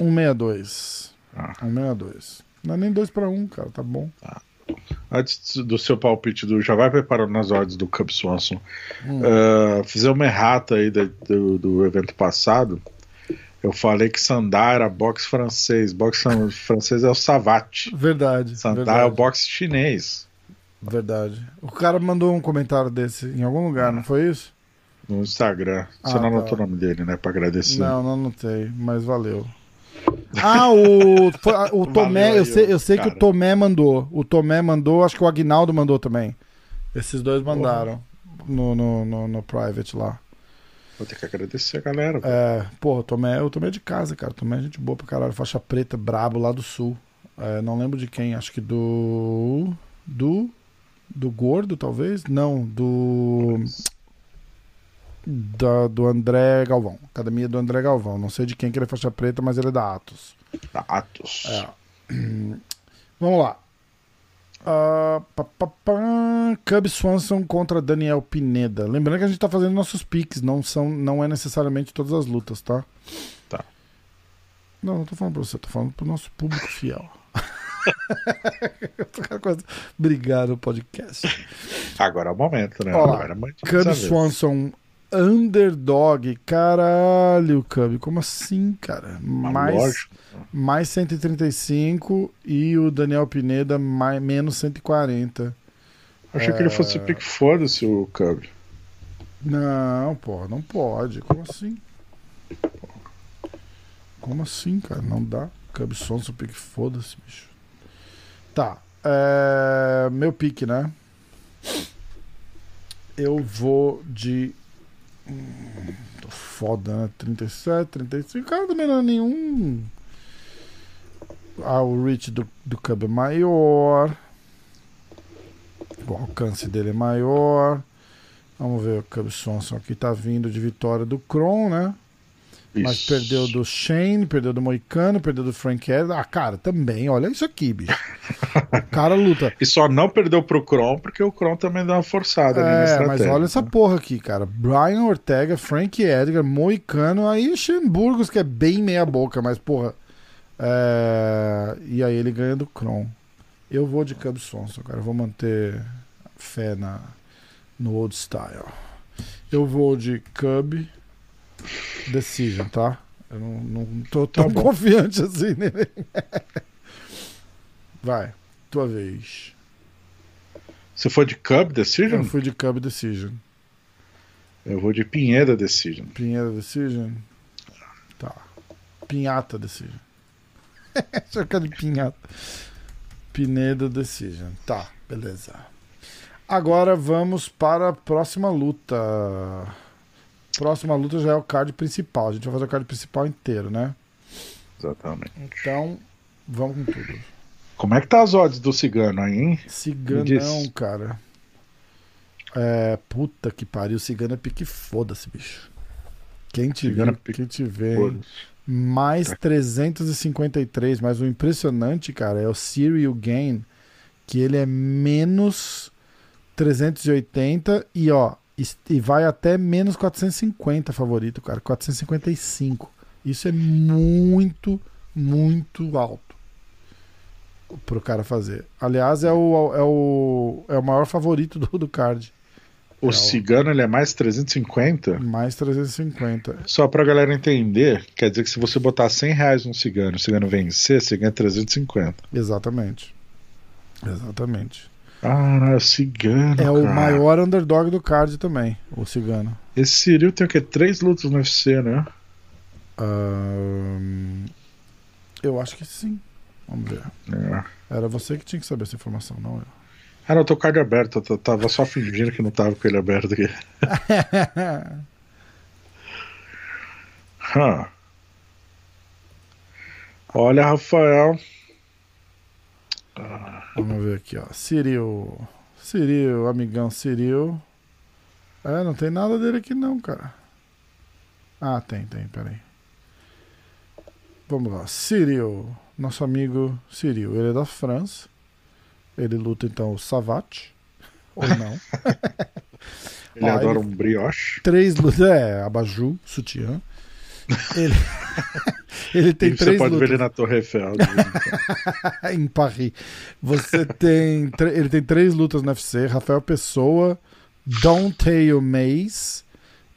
1,62. Ah. 1,62. Não é nem 2 para 1, cara. Tá bom. Antes do seu palpite do já vai preparando nas odds do Cub Swanson, Hum. uh, fizer uma errata aí do, do evento passado. Eu falei que Sandá era boxe francês. Boxe fran- francês é o Savate. Verdade. Sandá verdade. é o boxe chinês. Verdade. O cara mandou um comentário desse em algum lugar, não foi isso? No Instagram. Você Ah, não tá. anotou o nome dele, né? Pra agradecer. Não, não anotei, mas valeu. Ah, o, [laughs] o Tomé, eu sei, eu sei que o Tomé mandou. O Tomé mandou, acho que o Agnaldo mandou também. Esses dois mandaram no, no, no, no private lá. Vou ter que agradecer a galera. É, porra, o Tomé, Tomé é de casa, cara. Tomé é gente boa pra caralho. Faixa preta, brabo, lá do sul. É, não lembro de quem, acho que do. Do. Do Gordo, talvez? Não, do. Da, do André Galvão. Academia do André Galvão. Não sei de quem que ele é faixa preta, mas ele é da Atos. Da Atos. É. [clears throat] Vamos lá. Ah, pá, pá, pá. Cub Swanson contra Daniel Pineda. Lembrando que a gente tá fazendo nossos picks, não, são, não é necessariamente todas as lutas, tá? Tá. Não, não tô falando pra você, tô falando pro nosso público fiel. [laughs] Obrigado, podcast. Agora é o momento, né? Ó Agora é Cub. Swanson, underdog. Caralho, Cub, como assim, cara? Mais, Lógico. mais 135 e o Daniel Pineda mais, menos 140. Achei que ele fosse É. pique foda-se o Cub. Não, pô, não pode. Como assim? Como assim, cara? Não dá. Cub Swanson, pique, foda-se, bicho. Tá. é, Meu pique, né? Eu vou de. Foda, né? 37, 35. Cara, também não é nenhum. Ah, o reach do, do Cub é maior. O alcance dele é maior. Vamos ver o Cub Swanson aqui tá vindo de vitória do Kron, né? Mas Isso. perdeu do Shane, perdeu do Moicano, perdeu do Frank Edgar. Ah, cara, também, olha isso aqui, bicho. O cara luta. [laughs] E só não perdeu pro Kron, porque o Kron também deu uma forçada É, mas olha essa porra aqui, cara. Brian Ortega, Frank Edgar, Moicano, aí o Shane Burgos, que é bem meia boca, mas porra. É, E aí ele ganha do Kron. Eu vou de Cub Swanson, cara. Eu vou manter fé na... no old style. Eu vou de Cub Decision, tá? Eu não, não tô Tá tão bom. confiante [laughs] assim nele. Vai, tua vez. Se for de Cub Decision, Eu fui de Cub Decision. eu vou de Pinheda Decision. Pinheira Decision? Tá. Pinhata Decision. [laughs] Só que é de pinhata. Pineda Decision. Tá, beleza. Agora vamos para a próxima luta. Próxima luta já é o card principal. A gente vai fazer o card principal inteiro, né? Exatamente. Então, vamos com tudo. Como é que tá as odds do Cigano aí, hein? Ciganão, cara. É, puta que pariu. Cigano é pique foda-se, bicho. Quem te, Cigano vê, é quem te vê. Mais Tá. 353, mas o impressionante, cara, é o Serial Gain, que ele é menos 380 e ó, es- e vai até menos 450 favorito, cara, 455. Isso é muito, muito alto pro cara fazer. Aliás, é o, é o, é o maior favorito do, do card. O é cigano ele é mais 350? Mais 350. Só pra galera entender, quer dizer que se você botar 100 reais no cigano, o cigano vencer, você ganha 350. Exatamente. Exatamente. Ah, o cigano. É cara. o maior underdog do card também, o cigano. Esse Ciril tem o quê? Três lutas no UFC, né? Um, eu acho que sim. Vamos ver. É. Era você que tinha que saber essa informação, não eu. Ah, não, eu tô com o card aberto. Eu tava só fingindo que não tava com ele aberto aqui. [laughs] huh. Olha, Rafael. Vamos ver aqui, ó. Ciril. Ciril, amigão Ciril. É, não tem nada dele aqui não, cara. Ah, tem, tem, peraí. Vamos lá. Ciril, nosso amigo Ciril. Ele é da França. Ele luta então o Savate. Ou não. [laughs] ele Ó, adora ele... um brioche. Três lutas. É, abajur, sutiã. Ele, [laughs] [laughs] ele tem e três Você pode lutas. ver ele na Torre Eiffel. [laughs] em Paris. Você tem. Ele tem três lutas no UFC: Rafael Pessoa, Dante Mays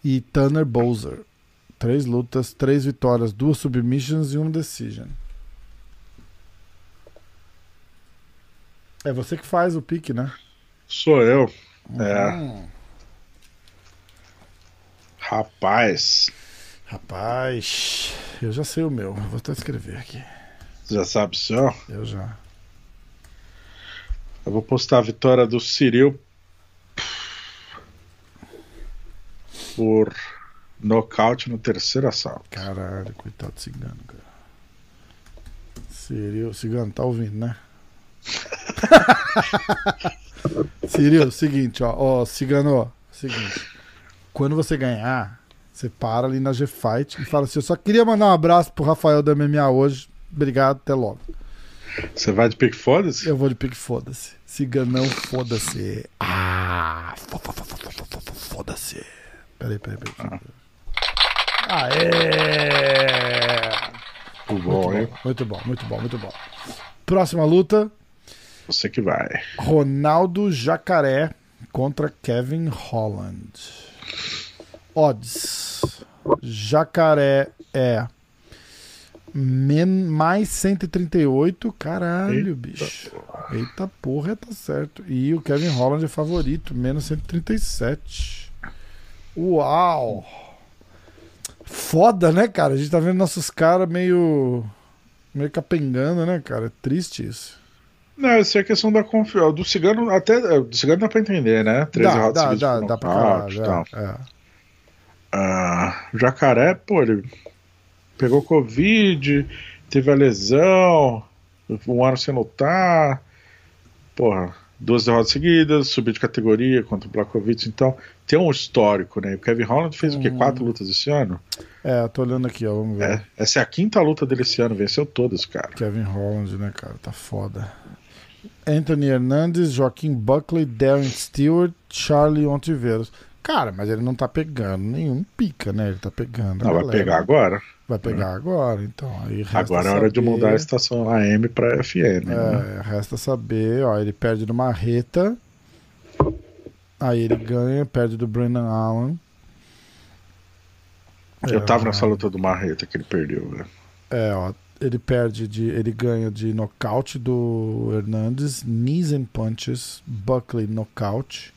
e Tanner Bowser. Três lutas, três vitórias, duas submissions e uma decision. É você que faz o pique, né? Sou eu. É. Hum. Rapaz. Rapaz, eu já sei o meu. Vou até escrever aqui. Você já sabe o seu? Eu já. Eu vou postar a vitória do Ciril por nocaute no terceiro assalto. Caralho, coitado do cigano, cara. Ciril, cigano, tá ouvindo, né? [laughs] Ciril, seguinte, ó, ó, cigano, ó, seguinte. Quando você ganhar, você para ali na G-Fight e fala assim: Eu só queria mandar um abraço pro Rafael da MMA hoje. Obrigado, até logo. Você vai de pique foda-se? Eu vou de pique foda-se. Ciganão, foda-se. Ah, foda-se. Peraí, peraí, peraí. Ah. Aê! Muito bom, muito hein? Bom, muito bom, muito bom, muito bom. Próxima luta. Você que vai. Ronaldo Jacaré contra Kevin Holland. Odds. Jacaré é men mais 138. Caralho, Eita. bicho. Eita porra, tá certo. E o Kevin Holland é favorito, menos 137. Uau! Foda, né, cara? A gente tá vendo nossos caras meio. meio capengando, né, cara? É triste isso. Não, isso é questão da confiança. Do cigano, até. Do cigano dá pra entender, né? 13 dá, dá, dá, dá pra caralho. Tal. É, Ah, jacaré, pô, ele pegou Covid, teve a lesão, um ano sem lutar, porra, duas derrotas seguidas, subiu de categoria contra o Blakovic, então tem um histórico, né? O Kevin Holland fez hum. o quê? Quatro lutas esse ano? É, tô olhando aqui, ó, vamos ver. É, essa é a quinta luta dele esse ano, venceu todas, cara. Kevin Holland, né, cara, tá foda. Anthony Hernandez, Joaquim Buckley, Darren Stewart, Charlie Ontiveros. Cara, mas ele não tá pegando nenhum pica, né? Ele tá pegando. Não, vai pegar agora. Vai pegar é. agora, então. Aí agora é hora de mudar a estação AM pra FM. É, né? resta saber, ó, ele perde do Marreta. Aí ele ganha, perde do Brennan Allen. Eu é, tava nessa luta do Marreta que ele perdeu, velho. É, ó. Ele perde de. Ele ganha de nocaute do Hernandes, knees and punches, Buckley nocaute.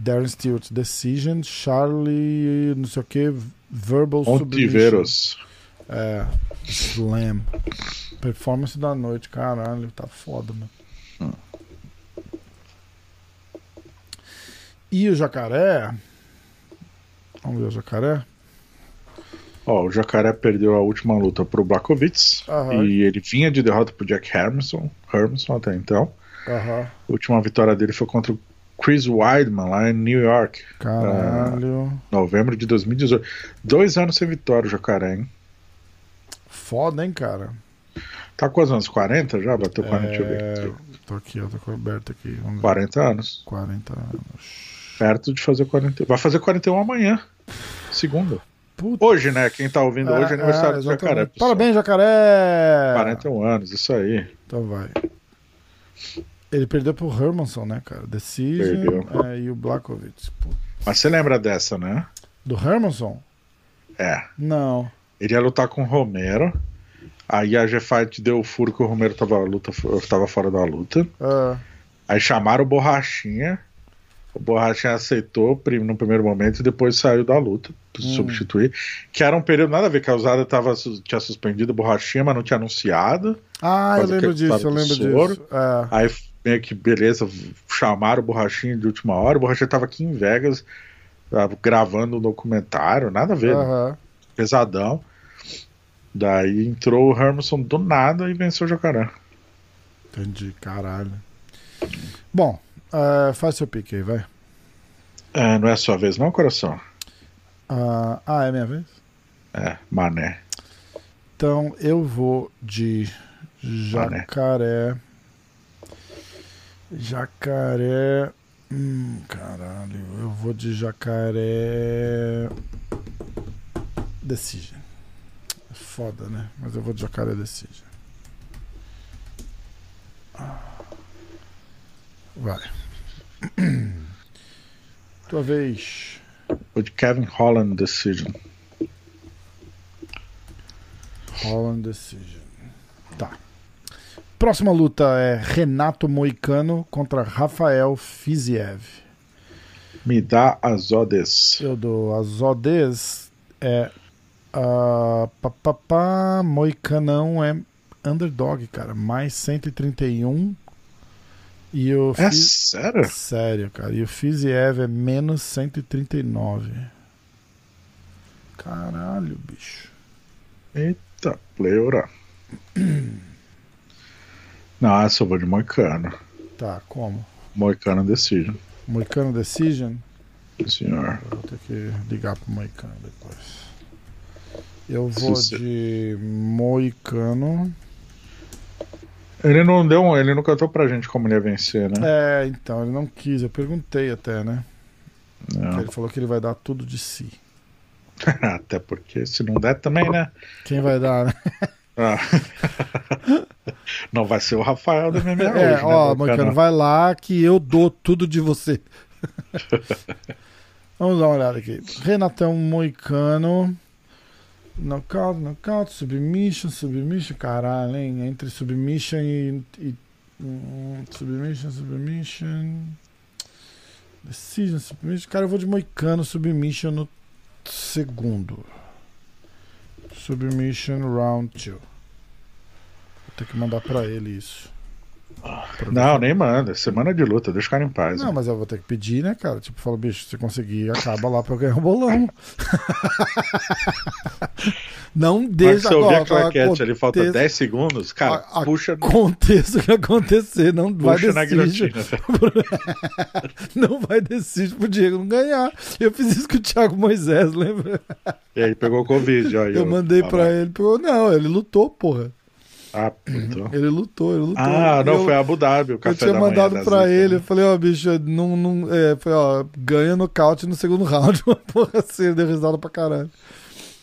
Darren Stewart Decision, Charlie, não sei o que, Verbal Ontiveros. É, Slam. Performance da noite, caralho, tá foda, mano. Hum. E o Jacaré? Vamos ver o Jacaré? Ó, o Jacaré perdeu a última luta pro Blakovic e ele vinha de derrota pro Jack Hermanson, Hermanson até então. A última vitória dele foi contra o Chris Weidman lá em New York. Caralho. Uh, novembro de 2018. Dois anos sem vitória, o Jacaré, hein? Foda, hein, cara? Tá com anos? 40 já? Bateu 40, é... deixa eu ver. É, tô aqui, eu tô aberto aqui. Vamos 40 anos. 40 anos. Perto de fazer 40. Vai fazer 41 amanhã. Segunda. Puta. Hoje, né? Quem tá ouvindo hoje é aniversário do exatamente. Jacaré. pessoal. Parabéns, Jacaré! 41 anos, isso aí. Então vai. Ele perdeu pro Hermanson, né, cara? Decision é, e o Blakovic. Mas você lembra dessa, né? Do Hermanson? É. Não. Ele ia lutar com o Romero. Aí a G-Fight deu o furo que o Romero tava, luta, tava fora da luta. Ah, Aí chamaram o Borrachinha. O Borrachinha aceitou no primeiro momento e depois saiu da luta pra Hum. substituir. Que era um período nada a ver, que a usada tava, tinha suspendido o Borrachinha, mas não tinha anunciado. Ah, eu lembro aquele disso, eu lembro soro. disso. É. Aí meio que beleza, chamaram o Borrachinha de última hora. O Borrachinha tava aqui em Vegas ah, gravando um documentário, nada a ver, né? Aham. pesadão. Daí entrou o Hermanson do nada e venceu o Jacaré. Entendi, caralho. Bom, é, faz seu pique aí, vai. É, não é a sua vez, não, coração? Ah, ah, é minha vez? É, mané. Então eu vou de jacaré. Jacaré. Hum, caralho. Eu vou de jacaré. Decision. É Foda, né? Mas eu vou de jacaré Decision. Vai. [clears throat] Tua vez. O de Kevin Holland Decision. Holland Decision. Tá. Próxima luta é Renato Moicano contra Rafael Fiziev. Me dá as odes. Eu dou as ODs. É. Uh, papapá, Moicanão é underdog, cara. Mais 131. E o. É Fi- sério? Sério, cara. E o Fiziev é menos 139. Caralho, bicho. Eita, pleura. [clears throat] Não, eu vou de Moicano. Tá, como? Moicano Decision. Moicano Decision? Senhor. Vou ter que ligar pro Moicano depois. Eu vou Se você- de Moicano. Ele não deu um, ele não cantou pra gente como ele ia vencer, né? É, então, ele não quis. Eu perguntei até, né? Não. Ele falou que ele vai dar tudo de si. [laughs] Até porque se não der também, né? Quem vai dar, né? Ah. [laughs] não vai ser o Rafael do MMA É, hoje, né? ó, Moicano? Vai lá que eu dou tudo de você. [laughs] Vamos dar uma olhada aqui. Renatão Moicano. Knockout, knockout, submission, submission, caralho, hein? Entre submission e. e hum, submission, submission. Decision, submission. Cara, eu vou de Moicano, submission no segundo. Submission round 2. Vou ter que mandar pra ele isso. Não, nem manda. Semana de luta, deixa o cara em paz. Não, mas eu vou ter que pedir, né, cara? Tipo, fala, bicho, se conseguir, acaba lá pra eu ganhar um bolão. [laughs] Não Mas deixa se eu ver agora. a claquete ali, falta aconteça- 10 segundos, cara, A- a- puxa, Aconteça o que acontecer, não vai puxa na decidir. guilhotina. [laughs] Não vai decidir pro Diego não ganhar. Eu fiz isso com o Thiago Moisés, lembra? E aí pegou Covid, ó. e Eu mandei pra ele, pegou, não, ele lutou, porra. Ah, puto. Ele lutou, ele lutou. Ah, não, Eu- foi Abu Dhabi, o Eu café tinha da manhã mandado da pra Zica, ele, né? eu falei, ó, bicho, não, não, é, falei, ó, ganha nocaute no segundo [laughs] round, uma porra assim, ele deu risada pra caralho.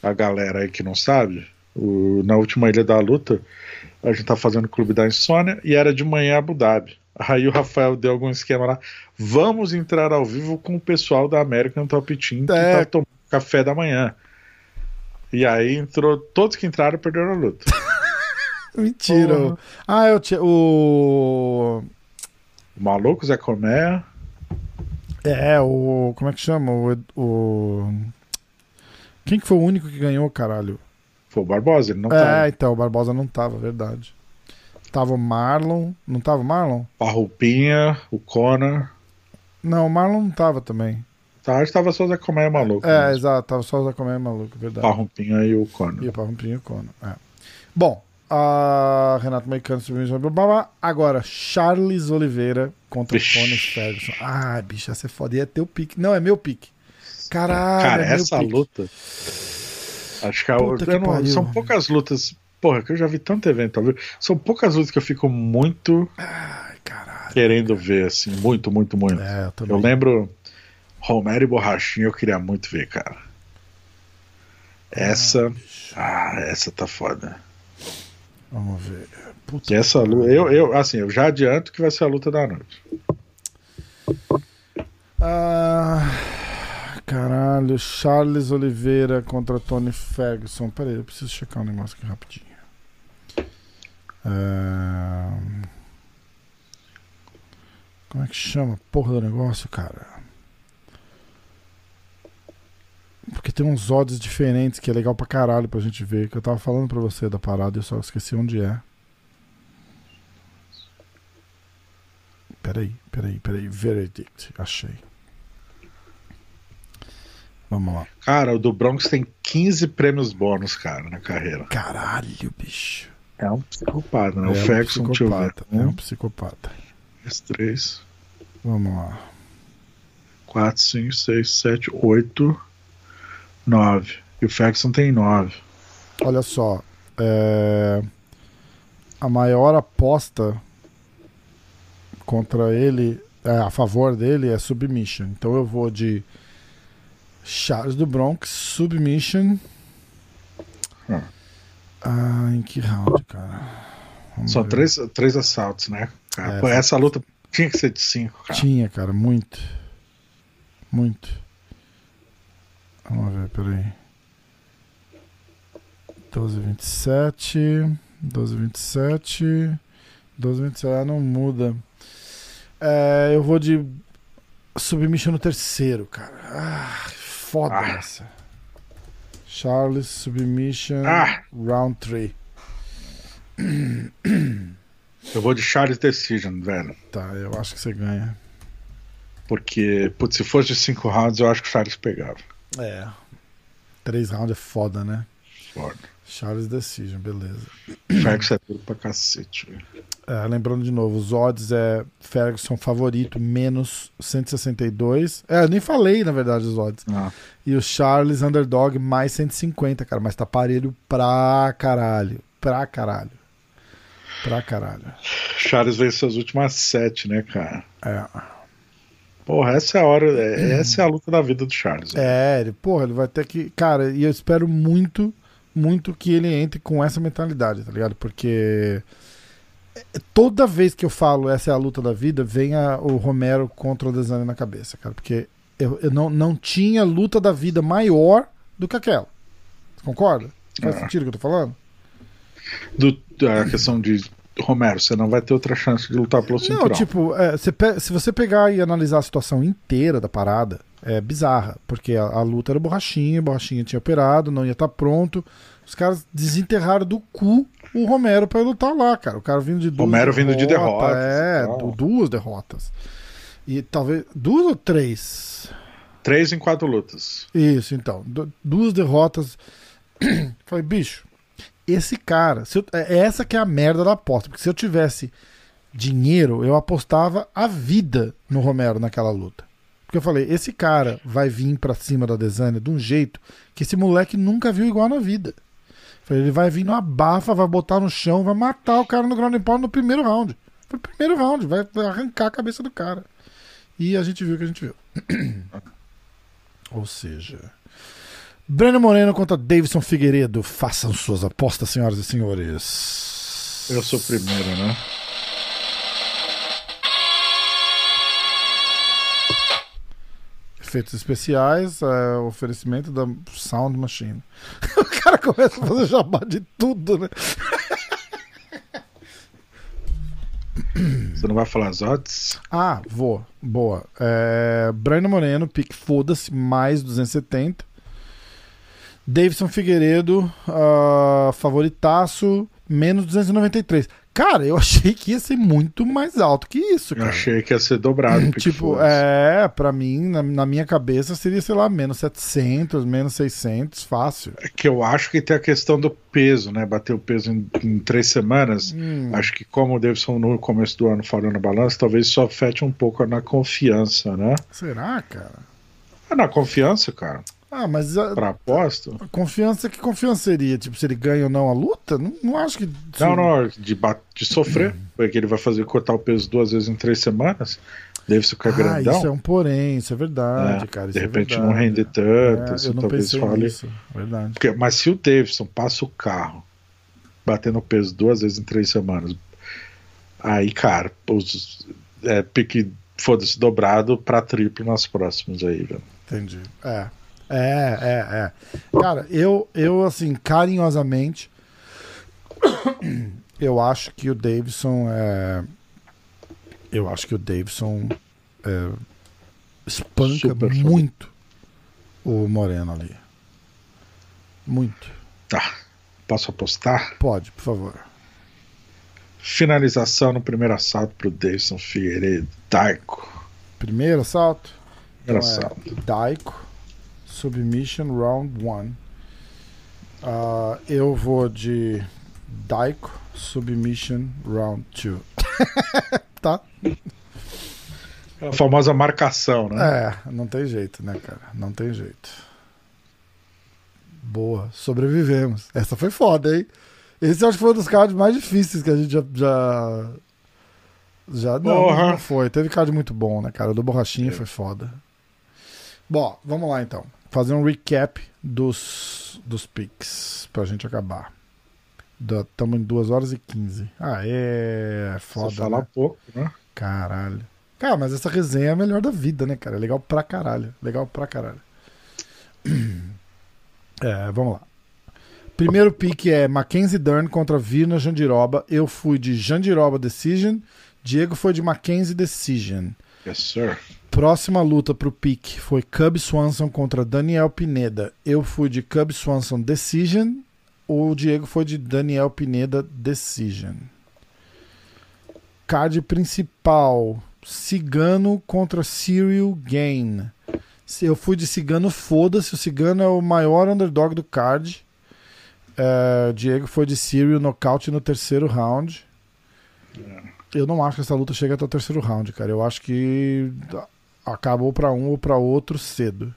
A galera aí que não sabe, o- na última ilha da luta, a gente tá fazendo o Clube da Insônia e era de manhã Abu Dhabi. Aí o Rafael deu algum esquema lá. Vamos entrar ao vivo com o pessoal da American Top Team que É. tá tomando café da manhã. E aí entrou, todos que entraram perderam a luta. [laughs] [laughs] Mentira. Porra. Ah, eu tinha, o... O maluco Zé Comé, É, o, como é que chama? O, o... Quem que foi o único que ganhou, caralho? foi o Barbosa, ele não é, tava. então, o Barbosa não tava, verdade. Tava o Marlon, não tava o Marlon? Parrupinha, o Conor. Não, o Marlon não tava também. Tá, acho que tava só o Zé Comé maluco. É, mesmo. exato, tava só o Zacomé maluco, verdade. Parrupinha e o Conor. E o Parrumpinho Cono. É. Bom, a Renato subiu blá. Agora, Charles Oliveira contra Vixe. Tony Ferguson. Ah, bicho, essa é foda. E é teu pique. Não, é meu pique. Caralho, Cara, é essa pique. luta. Acho que, é, Puta que eu não- pariu. são poucas lutas. Porra, que eu já vi tanto evento. vivo. São poucas lutas que eu fico muito Ai, caralho. querendo ver, assim. Muito, muito, muito. É, eu eu lembro Romero e Borrachinha, eu queria muito ver, cara. Essa. Ah, essa tá foda. Vamos ver. Puta que essa luta. Eu, eu, assim, eu já adianto que vai ser a luta da noite. Ah, caralho, Charles Oliveira contra Tony Ferguson. Pera aí, eu preciso checar um negócio aqui rapidinho. Ah, como é que chama? Porra do negócio, cara. Porque tem uns odds diferentes que é legal pra caralho pra gente ver. Que eu tava falando pra você da parada e eu só esqueci onde é. Peraí, peraí, peraí. Verdict. Achei. Vamos lá. Cara, o do Bronx tem 15 prêmios bônus, cara, na carreira. Caralho, bicho. É um psicopata, né? É o um Ferguson, ver. psicopata. É um psicopata. Esses três. Vamos lá. 4, 5, 6, 7, 8, 9. E o Ferguson tem 9. Olha só. é, A maior aposta contra ele, é, a favor dele, é submission. Então eu vou de Charles do Bronx, submission. Hum. Ah, em que round, cara? Vamos São ver. três, três assaltos, né? É, essa- luta tinha que ser de 5, cara. Tinha, cara, muito. Muito. Vamos ver, peraí. 12, 27. 12, 27. 12, 27. Ah, não muda. É, eu vou de submission no terceiro, cara. Ah, foda Ah. essa. Charles, submission, Ah. round 3. Eu vou de Charles Decision, velho. Tá, eu acho que você ganha. Porque, putz, se fosse de 5 rounds, eu acho que o Charles pegava. É. Três rounds é foda, né? Foda. Charles Decision, beleza. Ferguson é tudo pra cacete, velho. É, lembrando de novo, os odds é Ferguson favorito menos 162. É, eu nem falei, na verdade, os odds. Ah, E o Charles underdog mais 150, cara. Mas tá parelho pra caralho. Pra caralho. Pra caralho. Charles venceu as últimas 7, né, cara? É. Porra, essa é a hora. é- essa é a luta da vida do Charles. velho. É, ele, porra, ele vai ter que. Cara, e eu espero muito, muito que ele entre com essa mentalidade, tá ligado? Porque toda vez que eu falo essa é a luta da vida, vem a- o Romero contra o Desane na cabeça, cara. Porque eu, eu não, não tinha luta da vida maior do que aquela. Você concorda? Faz É. sentido o que eu tô falando? Do, a questão de Romero, você não vai ter outra chance de lutar pelo Não, cinturão. tipo, é, pe- se você pegar e analisar a situação inteira da parada, é bizarra. Porque a, a luta era borrachinha, borrachinha tinha operado, não ia estar pronto. Os caras desenterraram do cu o Romero ir lutar lá, cara. O cara vindo de duas Romero vindo de derrotas É, tal. duas derrotas. E talvez. Duas ou três? Três em quatro lutas. Isso, então. Du- duas derrotas. [clears throat] Falei, bicho, esse cara. se eu- é essa que é a merda da aposta. Porque se eu tivesse dinheiro, eu apostava a vida no Romero naquela luta. Porque eu falei, esse cara vai vir pra cima da Desânia de um jeito que esse moleque nunca viu igual na vida. Falei, ele vai vir numa bafa, vai botar no chão, vai matar o cara no ground and pound no primeiro round. Foi o primeiro round, vai arrancar a cabeça do cara. E a gente viu o que a gente viu. [clears throat] Ou seja, Breno Moreno contra Davidson Figueiredo. Façam suas apostas, senhoras e senhores. Eu sou o primeiro, né? Efeitos especiais, é, oferecimento da Sound Machine. [laughs] o cara começa a fazer jabá de tudo, né? Você não vai falar as odds? Ah, vou. Boa. É, Breno Moreno, pique foda-se, mais 270. Davidson Figueiredo, ah, favoritaço, menos 293. Cara, eu achei que ia ser muito mais alto que isso, Eu cara. achei que ia ser dobrado. [laughs] Tipo, é, pra mim, na, na minha cabeça, seria, sei lá, menos 700, menos 600, fácil. É que eu acho que tem a questão do peso, né? Bater o peso em, em três semanas. Hum, Acho que como o Davidson no começo do ano falhou na balança, talvez isso afete um pouco na confiança, né? será, cara? É na confiança, cara. Ah, mas a, Pra aposta. a confiança, que confiança seria? Tipo, se ele ganha ou não a luta? Não, não acho que. Não, não, de, de sofrer. Porque ele vai fazer cortar o peso duas vezes em três semanas. Que é ah, grandão. isso é um porém, isso é verdade, É, cara. de isso é repente verdade. não rende tanto, É, isso eu não talvez fale. nisso, verdade. Porque- mas se o Davidson passa o carro batendo peso duas vezes em três semanas, aí, cara, os, é, pique, foda-se, dobrado pra triplo nas próximas aí, velho. Entendi. É. É, é, é. Cara, eu, eu assim, carinhosamente, [coughs] eu acho que o Davidson é. Eu acho que o Davidson é, espanca Super muito o Moreno ali. Muito. Tá. Posso apostar? Pode, por favor. Finalização no primeiro assalto pro Davidson Figueiredo. Daico. Primeiro assalto. Primeiro Então é assalto. Submission Round 1. Ah, eu vou de Daiko, Submission Round 2. [laughs] tá? A famosa marcação, né? É, não tem jeito, né, cara? Não tem jeito. Boa, sobrevivemos. Essa foi foda, hein? Esse acho que foi um dos cards mais difíceis que a gente já. Já, já não, não foi. Teve card muito bom, né, cara? O do Borrachinha foi foda. Bom, vamos lá então. Fazer um recap dos, dos picks pra gente acabar. Estamos em 2 horas e 15. Ah, é foda. Você falar né? pouco, né? Caralho. Cara, mas essa resenha é a melhor da vida, né, cara? É legal pra caralho. Legal pra caralho. É, vamos lá. Primeiro pick é Mackenzie Dern contra Virna Jandiroba. Eu fui de Jandiroba Decision. Diego foi de Mackenzie Decision. Yes, sir. Próxima luta pro pick foi Cub Swanson contra Daniel Pineda. Eu fui de Cub Swanson Decision. O Diego foi de Daniel Pineda Decision. Card principal: Cigano contra Cyril Gain. Eu fui de Cigano, foda-se. O Cigano é o maior underdog do card. É, Diego foi de Cyril nocaute no terceiro round. Eu não acho que essa luta chega até o terceiro round, cara. Eu acho que acabou pra um ou pra outro cedo.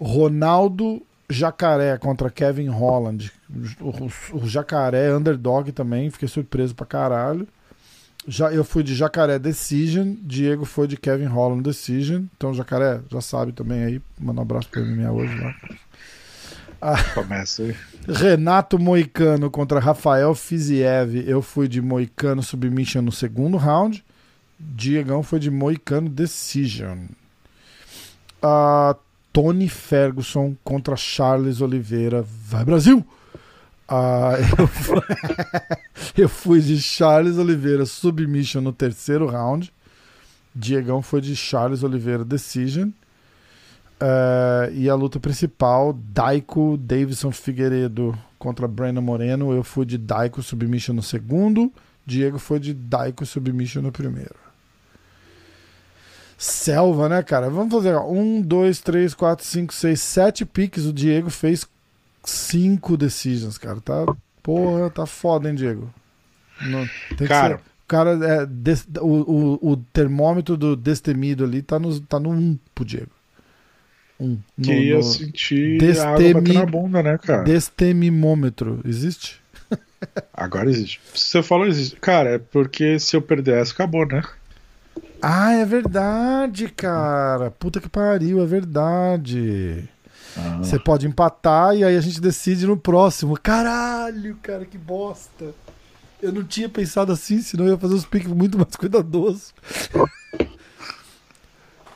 Ronaldo Jacaré contra Kevin Holland. O, o- o Jacaré underdog também, fiquei surpreso pra caralho. Já, eu fui de Jacaré Decision, Diego foi de Kevin Holland Decision. Então, Jacaré, já sabe também aí. Manda um abraço pro MMA hoje lá. Começa aí. Renato Moicano contra Rafael Fiziev. Eu fui de Moicano Submission no segundo round. Diegão foi de Moicano Decision. Ah, Tony Ferguson contra Charles Oliveira. Vai Brasil! Ah, [laughs] eu, fui... [laughs] eu fui de Charles Oliveira Submission no terceiro round. Diegão foi de Charles Oliveira Decision. É, e a luta principal, Daiko Davidson Figueiredo contra Brandon Moreno. Eu fui de Daiko Submission no segundo. Diego foi de Daiko Submission no primeiro. Selva, né, cara? Vamos fazer ó, um, dois, três, quatro, cinco, seis, sete piques. O Diego fez cinco decisions, cara. Tá, porra, tá foda, hein, Diego? Não- tem que Cara. ser- o cara é, des- o, o, o termômetro do destemido ali tá no, tá no 1 pro Diego. Um. Que No- ia no- sentir Destemi- na bunda, né, cara? Destemimômetro. Existe? Agora existe. Se você falou existe. Cara, é porque se eu perder essa, acabou, né? Ah, é verdade, cara. Puta que pariu, é verdade. Ah, Você pode empatar e aí a gente decide no próximo. Caralho, cara, que bosta. Eu não tinha pensado assim, senão eu ia fazer os piques muito mais cuidadosos.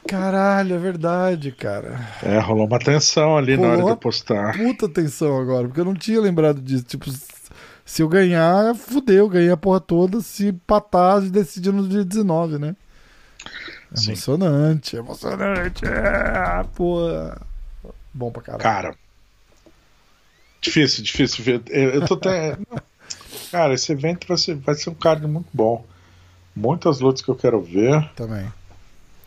Caralho, é verdade, cara. É, rolou uma tensão ali na hora de Rolou. postar. Puta atenção agora, porque eu não tinha lembrado disso. Tipo, se eu ganhar, fudeu, ganhei a porra toda. Se empatar, a gente decide no dia 19, né? Sim. Emocionante, emocionante. É, porra. Bom pra caralho. Cara, difícil, difícil ver. Eu, eu tô até. [laughs] Cara, esse evento vai ser, vai ser um card muito bom. Muitas lutas que eu quero ver. Também.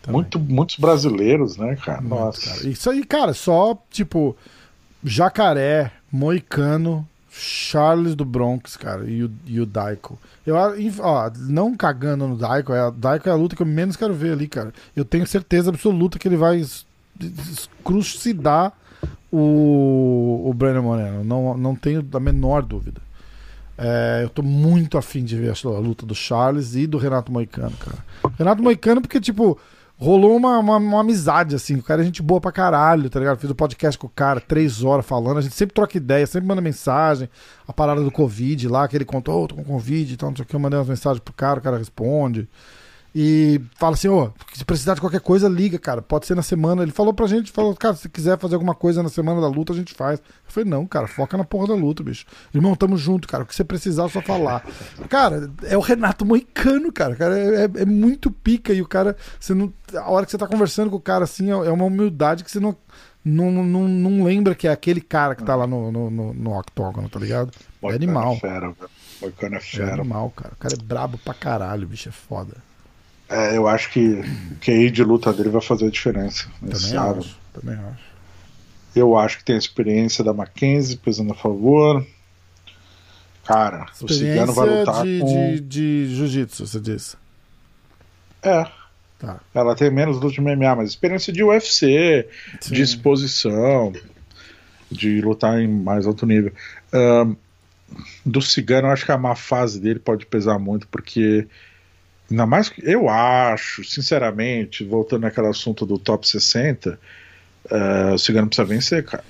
Também. Muito, muitos brasileiros, né, cara? Muito, Nossa. cara. Isso aí, cara, só, tipo, Jacaré, Moicano, Charles do Bronx, cara, e o, e o Daiko. Eu, ó, não cagando no Daiko, é, Daiko é a luta que eu menos quero ver ali, cara. Eu tenho certeza absoluta que ele vai crucidar o, o Brandon Moreno. Não, não tenho a menor dúvida. É, eu tô muito afim de ver a luta do Charles e do Renato Moicano, cara. Renato Moicano, porque, tipo, rolou uma, uma, uma, amizade, assim. O cara é gente boa pra caralho, tá ligado? Fiz um podcast com o cara, três horas falando. A gente sempre troca ideia, sempre manda mensagem. A parada do Covid lá, que ele contou, oh, tô com Covid e tal, não sei o que. Eu mandei umas mensagens pro cara, o cara responde. E fala assim, ô, oh, se precisar de qualquer coisa, liga, cara. Pode ser na semana. Ele falou pra gente, falou, cara, se quiser fazer alguma coisa na semana da luta, a gente faz. Eu falei, não, cara, foca na porra da luta, bicho. Irmão, tamo junto, cara. O que você precisar, é só falar. cara, é o Renato Moicano, cara. cara é, é, é, muito pica. E o cara, você não. A hora que você tá conversando com o cara assim, é, é uma humildade que você não. Não, não, não lembra que é aquele cara que tá lá no, no, no, no octógono, tá ligado? é animal. É fera, Moicano é fera. É animal, cara. O cara é brabo pra caralho, bicho. É foda. É, eu acho que o QI de luta dele vai fazer a diferença nesse também. Acho, também acho. Eu acho que tem a experiência da Mackenzie pesando a favor. Cara, o Cigano vai lutar de, com... de, de jiu-jitsu, você disse. É. Tá. Ela tem menos luta de MMA, mas experiência de UFC, Sim. de exposição, de lutar em mais alto nível. Um, do Cigano, eu acho que a má fase dele pode pesar muito, porque Ainda mais que eu acho, sinceramente, voltando naquele assunto do top 60, uh, eh, o Cigano precisa vencer, cara.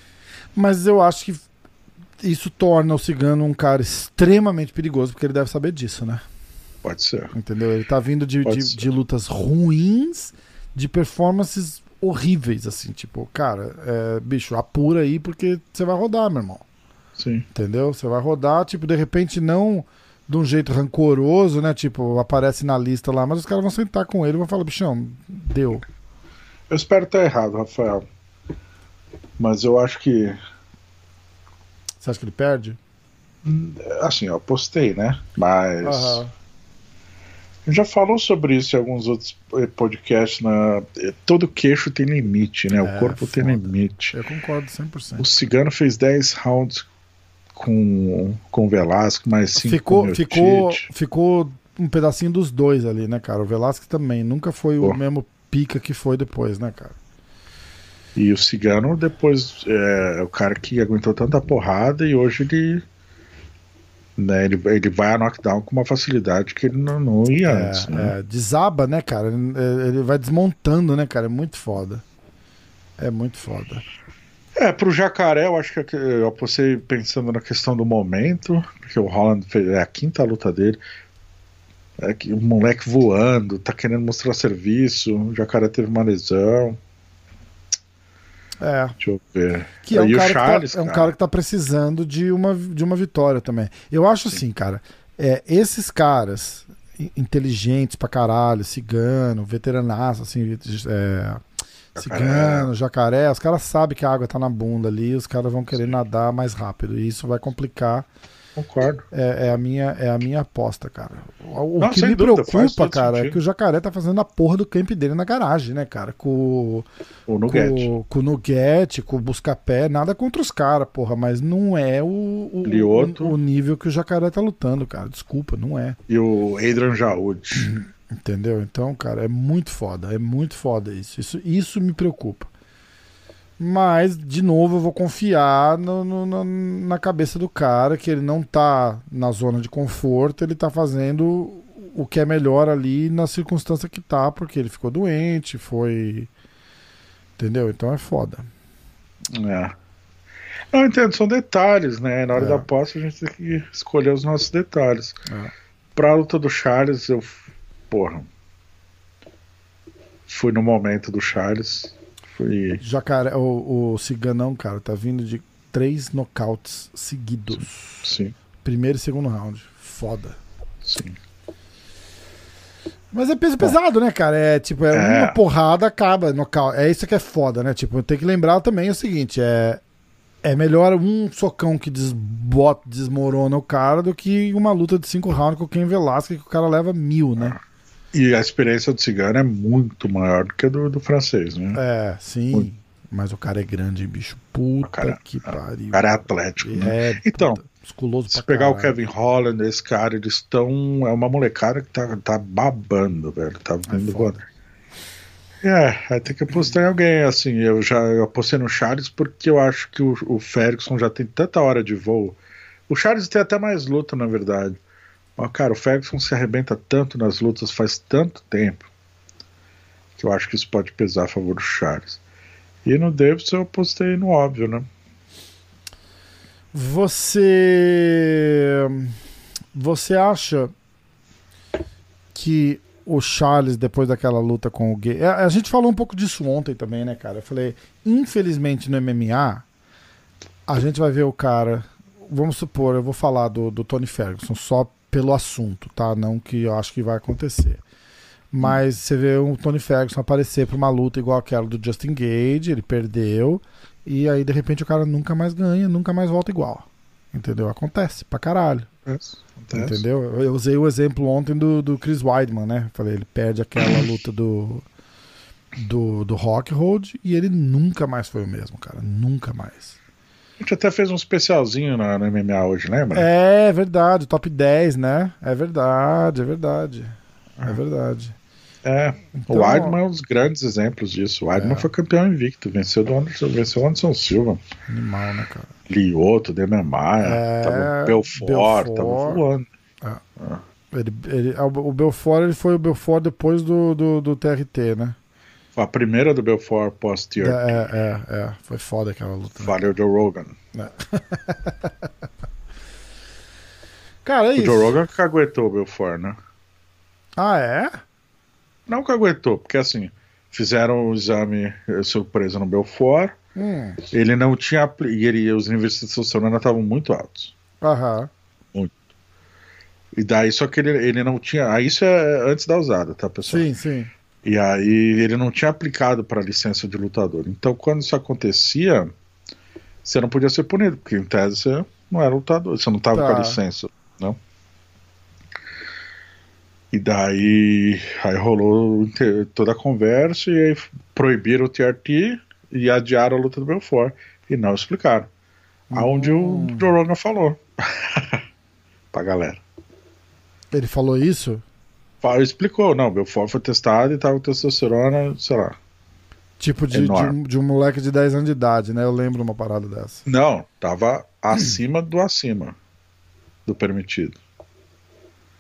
Mas eu acho que isso torna o Cigano um cara extremamente perigoso, porque ele deve saber disso, né? Pode ser. Entendeu? Ele tá vindo de, de, de, lutas ruins, de performances horríveis, assim, tipo, cara, é, bicho, apura aí porque você vai rodar, meu irmão. Sim. Entendeu? Você vai rodar, tipo, de repente não de um jeito rancoroso, né? Tipo, aparece na lista lá, mas os caras vão sentar com ele e vão falar, bichão, deu. Eu espero estar errado, Rafael. Mas eu acho que. Você acha que ele perde? Assim, eu apostei, né? Mas. Uhum. Já falou sobre isso em alguns outros podcasts. Na... Todo queixo tem limite, né? É, o corpo foda. tem limite. Eu concordo 100%. O Cigano fez 10 rounds com, com o Velasco, mas sim ficou, com o ficou, ficou um pedacinho dos dois ali, né, cara? O Velasco também nunca foi o mesmo pica que foi depois, né, cara? E o Cigano depois é o cara que aguentou tanta porrada e hoje ele né, ele, ele vai a knockdown com uma facilidade que ele não, não ia é, antes. Né? É, desaba, né, cara? Ele vai desmontando, né, cara? É muito foda. É muito foda. É, pro Jacaré, eu acho que eu apostei pensando na questão do momento, porque o Holland fez, é a quinta luta dele. É que o moleque voando, tá querendo mostrar serviço, o Jacaré teve uma lesão. É. Deixa eu ver. Que é um, cara Charles, que tá, é um cara que tá precisando de uma, de uma vitória também. Eu acho Sim. assim, cara, é, esses caras inteligentes pra caralho, cigano, veteranaço, assim, é, Cigano, jacaré, os caras sabem que a água tá na bunda ali, os caras vão querer Sim. nadar mais rápido. E isso vai complicar. Concordo. É, é, a, minha, é a minha aposta, cara. O, Não, que me dúvida, preocupa, cara, sentido. é que o jacaré tá fazendo a porra do camp dele na garagem, né, cara? Com o Nugget. Com, com o Nugget, com o Buscapé, nada contra os caras, porra, mas não é o, o, o, o, nível que o jacaré tá lutando, cara. Desculpa, não é. E o Adrian Jaud. [clears throat] Entendeu? Então, cara, é muito foda. É muito foda isso. Isso, isso me preocupa. Mas, de novo, eu vou confiar no, no, na cabeça do cara que ele não tá na zona de conforto, ele tá fazendo o que é melhor ali na circunstância que tá, porque ele ficou doente, foi. Entendeu? Então é foda. É. Não, entendo, são detalhes, né? Na hora é. da aposta a gente tem que escolher os nossos detalhes. É. Pra luta do Charles, eu porra. Fui no momento do Charles. Fui. Jacaré, o, o Ciganão, cara, tá vindo de três nocautes seguidos. Sim. Primeiro e segundo round. Foda. Sim. Mas é peso pesado, né, cara? É tipo, é, é. uma porrada, acaba. Nocaute. É isso que é foda, né? Tipo, tem que lembrar também o seguinte: é, é melhor um socão que desbota, desmorona o cara do que uma luta de cinco rounds com o Ken Velasquez que o cara leva mil, né? Ah. E a experiência do cigano é muito maior do que a do, do francês, né? É, sim. Muito. Mas o cara é grande, bicho. Puta cara, que pariu. O cara é atlético. Né? É, então, puta, musculoso se pegar caralho. o Kevin Holland, esse cara, eles estão. É uma molecada que tá, tá babando, velho. Tá vindo é, é, vai ter que apostar em alguém, assim, eu já eu apostei no Charles porque eu acho que o, o Ferguson já tem tanta hora de voo O Charles tem até mais luta, na verdade. Cara, o Ferguson se arrebenta tanto nas lutas faz tanto tempo que eu acho que isso pode pesar a favor do Charles. E no Davis eu postei no óbvio, né? Você. Você acha que o Charles, depois daquela luta com o Gay. A, gente falou um pouco disso ontem também, né, cara? Eu falei, infelizmente no MMA, a gente vai ver o cara. Vamos supor, eu vou falar do, do Tony Ferguson só pelo assunto, tá? Não que eu acho que vai acontecer. Mas você vê o Tony Ferguson aparecer pra uma luta igual aquela do Justin Gage, ele perdeu. E aí, de repente, o cara nunca mais ganha, nunca mais volta igual. Entendeu? Acontece pra caralho. Acontece. Entendeu? Eu usei o exemplo ontem do, do Chris Weidman, né? Falei, ele perde aquela [coughs] luta do, do, do Rock Road e ele nunca mais foi o mesmo, cara. Nunca mais. A gente até fez um especialzinho na, no MMA hoje, lembra? É verdade, top 10, né? É verdade, é verdade. É ah. verdade. É, então, o Weidman é um dos grandes exemplos disso. O Weidman é. foi campeão invicto, venceu, do Anderson, venceu o Anderson Silva. Animal, né, cara? Lioto, Demian Maia, é, tava Belfort, Belfort, tava voando. É. É. Ele, ele, o Belfort ele foi o Belfort depois do, do, do TRT, né? A primeira do Belfort pós-TRT. É, é, é, foi foda aquela luta. Né? Valeu, Joe Rogan. É. [laughs] Cara, é o isso. Joe Rogan que aguentou o Belfort, né? Ah, é? Não que aguentou, porque assim, fizeram o exame surpresa no Belfort. Hum. Ele não tinha. E ele, os níveis de testosterona estavam muito altos. Aham. Muito. E daí, só que ele, ele não tinha. Aí isso é antes da usada, tá, pessoal? Sim, sim. E aí ele não tinha aplicado para licença de lutador. Então, quando isso acontecia, você não podia ser punido, porque em tese você não era lutador, você não estava tá. com a licença, não? E daí aí rolou toda a conversa e aí proibiram o TRT e adiaram a luta do Belfort. E não explicaram. Hum. Aonde o Joe Rogan falou. [laughs] pra galera. Ele falou isso? Explicou, não, Belfort foi testado e tava com testosterona, sei lá. Tipo de, de, de, um moleque de 10 anos de idade, né? Eu lembro uma parada dessa. Não, tava acima do acima do permitido.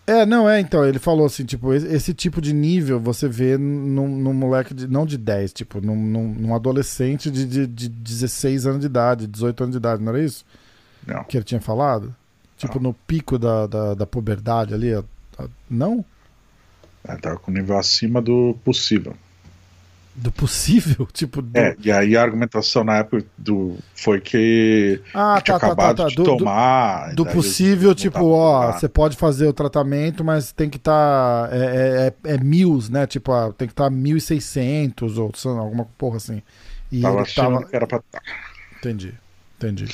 É, não, é, então, ele falou assim, tipo, esse, esse tipo de nível você vê num, num moleque, de, não de 10, tipo, num, num, adolescente de, de, de 16 anos de idade, 18 anos de idade, não era isso? Não. Que ele tinha falado? Tipo, não. no pico da, da, da puberdade ali, a, a, não? É, tava com nível acima do possível do possível, [laughs] tipo. Do... É, e aí a argumentação na época do foi que, ah, que tinha tá, tá, acabado tá, tá. de do, tomar. Do, possível, tipo, ó, você pode fazer o tratamento, mas tem que estar tá, é, é, é, mil, né? Tipo, ó, tem que estar tá 1.600 ou alguma porra assim. E tava ele tava... que era pra. Tá. Entendi, entendi.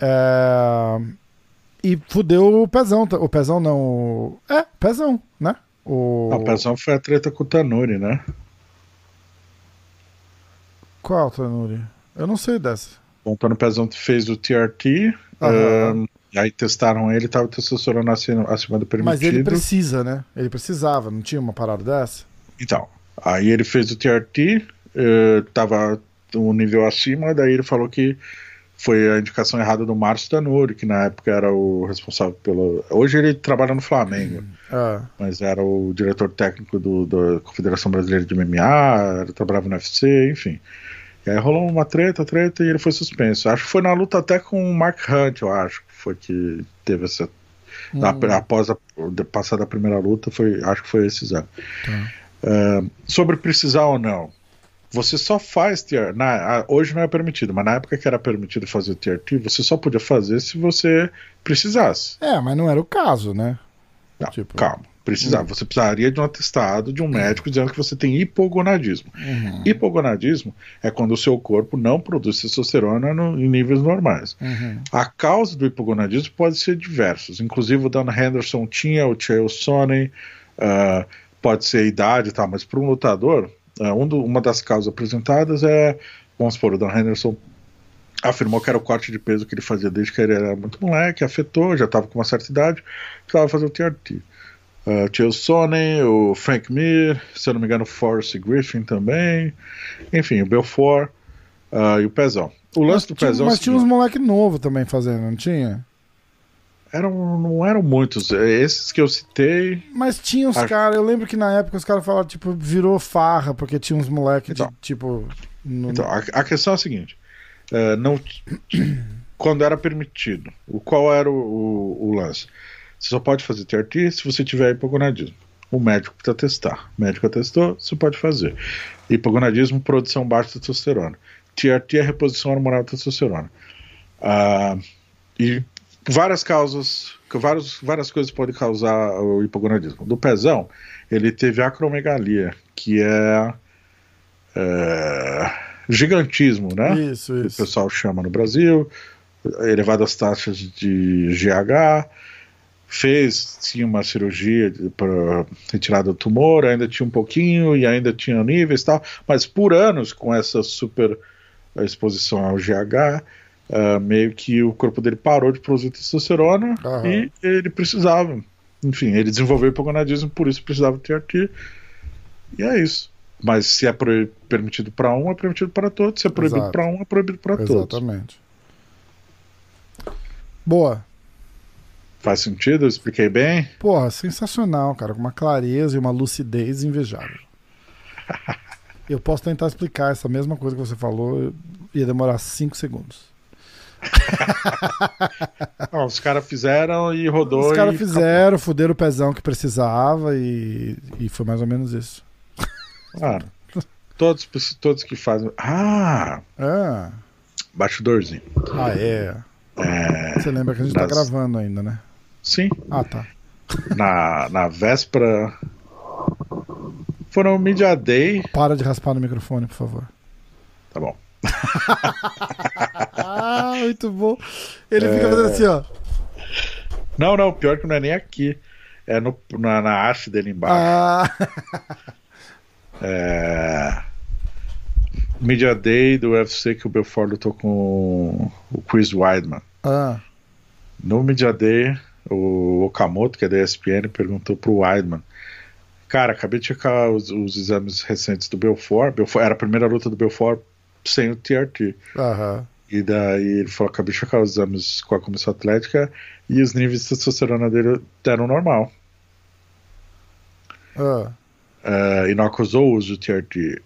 É... E fudeu o pezão, o pezão não. É, pezão, O... o pezão foi a treta com o Tanuri, né? Qual, Tanuri? Eu não sei dessa. O Antônio Pezão fez o TRT, um, aí testaram ele, tava testosterona acima, acima do permitido. Mas ele precisa, né? Ele precisava, não tinha uma parada dessa? Então, aí ele fez o TRT, uh, tava um nível acima, daí ele falou que foi a indicação errada do Márcio Tanuri, que na época era o responsável pelo. Hoje ele trabalha no Flamengo, ah. mas era o diretor técnico do, da Confederação Brasileira de MMA, trabalhava no UFC, enfim. E aí rolou uma treta, treta, e ele foi suspenso. Acho que foi na luta até com o Mark Hunt, eu acho, que foi que teve essa. Hum. após a passada a primeira luta, foi, acho que foi esse exame. Tá. Uh, sobre precisar ou não. Você só faz tier. Na, hoje não é permitido, mas na época que era permitido fazer o tier T, você só podia fazer se você precisasse. É, mas não era o caso, né? Não, tipo... calma precisar. Uhum. Você precisaria de um atestado de um médico dizendo que você tem hipogonadismo. Uhum. Hipogonadismo é quando o seu corpo não produz testosterona no, em níveis normais. Uhum. A causa do hipogonadismo pode ser diversos. Inclusive o Dan Henderson tinha, o Chael Sonnen, uh, pode ser a idade, tá, mas para um lutador, uh, um do, uma das causas apresentadas é, vamos supor, o Dan Henderson afirmou que era o corte de peso que ele fazia desde que ele era muito moleque, afetou, já estava com uma certa idade, precisava fazer o TRT. Uh, tinha o Sony, o Frank Mir, se eu não me engano, o Forrest Griffin também. Enfim, o Belfort uh, e o Pezão. O lance mas do tinha, Pezão. É mas tinha uns moleque novo também fazendo, não tinha? Eram, não eram muitos. Esses que eu citei. Mas tinha os caras, eu lembro que na época os caras falavam, tipo, virou farra, porque tinha uns moleques Então. tipo. no- Então, a, a questão é a seguinte: é, não, [clears throat] quando era permitido, o, qual era o, o- o lance? Você só pode fazer TRT se você tiver hipogonadismo. O médico precisa testar. O médico atestou, você pode fazer. Hipogonadismo, produção baixa de testosterona. TRT é reposição hormonal de testosterona. Ah, e várias causas, várias, várias coisas podem causar o hipogonadismo. Do pezão, ele teve acromegalia, que é, é, gigantismo, né? Isso, que o isso. pessoal chama no Brasil, elevadas taxas de GH, fez tinha uma cirurgia para retirada do tumor, ainda tinha um pouquinho e ainda tinha níveis e tal, mas por anos com essa super exposição ao GH, ah, meio que o corpo dele parou de produzir testosterona Aham. e ele precisava, enfim, ele desenvolveu hipogonadismo, por isso precisava de TRT, e é isso. Mas se é permitido para um, é permitido para todos. Se é proibido para um, é proibido para todos. Exatamente. Boa. Faz sentido? Eu expliquei bem? Porra, sensacional, cara. Com uma clareza e uma lucidez invejável. [laughs] Eu posso tentar explicar essa mesma coisa que você falou, ia demorar 5 segundos. [laughs] Ah, os caras fizeram e rodou. Os caras fizeram, fuderam o pezão que precisava e, e foi mais ou menos isso. acabou. Ah, todos, todos que fazem. Ah, Ah, bastidorzinho. ah é. É, Você lembra que a gente Das- tá gravando ainda, né? sim, Ah, tá. na, na véspera. Foram Media Day. Para de raspar no microfone, por favor. Tá bom. Ah, muito bom. Ele É. fica fazendo assim, ó. Não, não, pior que não é nem aqui. É no, na, na haste dele embaixo. Ah, É... Media Day do UFC que o Belfort lutou com o Chris Weidman. ah, No Media Day, o Okamoto, que é da ESPN, perguntou pro Weidman. Cara, acabei de checar os, os exames recentes do Belfort. Belfort. Era a primeira luta do Belfort sem o TRT. aham. E daí ele falou: acabei de checar os exames com a comissão atlética e os níveis de testosterona dele deram normal. ah. É, e não acusou o uso do TRT.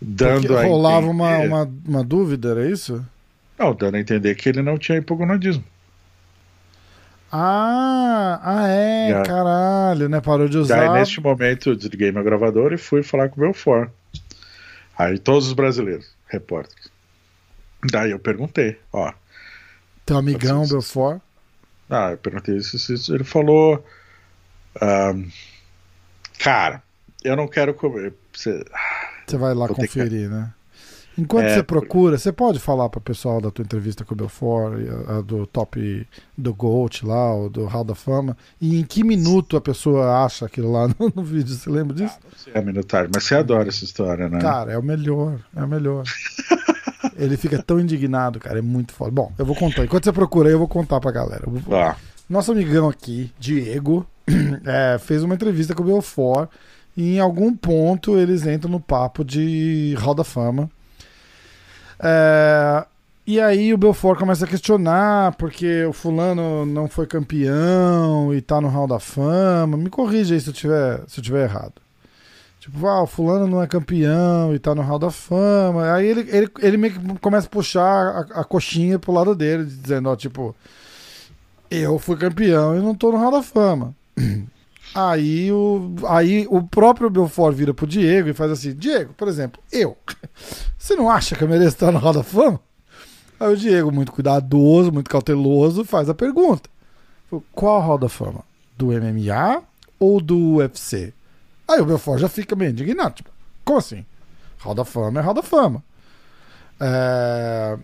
Dando Porque rolava entender- uma, uma, uma dúvida, era isso? Não, dando a entender que ele não tinha hipogonadismo. Ah, ah é, a- caralho, né? Parou de usar. Daí, neste momento, eu desliguei meu gravador e fui falar com o Belfort. Aí, todos os brasileiros, repórteres. Daí eu perguntei, ó. Teu amigão, Assim, Belfort. Ah, eu perguntei isso, isso. Ele falou. ahm, cara, eu não quero comer. Você- Você vai lá ter que- conferir, né? Enquanto É, você procura, você pode falar pro pessoal da tua entrevista com o Belfort, a, a do top do Gold lá, ou do Hall da Fama, e em que minuto a pessoa acha aquilo lá [laughs] no, no vídeo, você lembra disso? Não sei a minutagem, mas você adora essa história, né? Cara, é o melhor, é o melhor. [laughs] Ele fica tão indignado, cara, é muito foda. Bom, eu vou contar. Enquanto você procura aí, eu vou contar pra galera. Vou- Ó, Nosso amigão aqui, Diego, [clears throat] é, fez uma entrevista com o Belfort e em algum ponto eles entram no papo de Hall da Fama. É, e aí o Belfort começa a questionar porque o fulano não foi campeão e tá no Hall da Fama. Me corrija aí se eu tiver, se eu tiver errado. Tipo, ah, o fulano não é campeão e tá no Hall da Fama. Aí ele, ele, ele meio que começa a puxar a, a coxinha pro lado dele, dizendo, ó, tipo, eu fui campeão e não tô no Hall da Fama. [clears throat] Aí o, aí o próprio Belfort vira pro Diego e faz assim: Diego, por exemplo, eu. [laughs] Você não acha que eu mereço estar no Hall da Fama? Aí o Diego, muito cuidadoso, muito cauteloso, faz a pergunta: Qual Hall da Fama? Do MMA ou do UFC? Aí o Belfort já fica meio indignado: tipo, Como assim? Hall da Fama é Hall da Fama. É,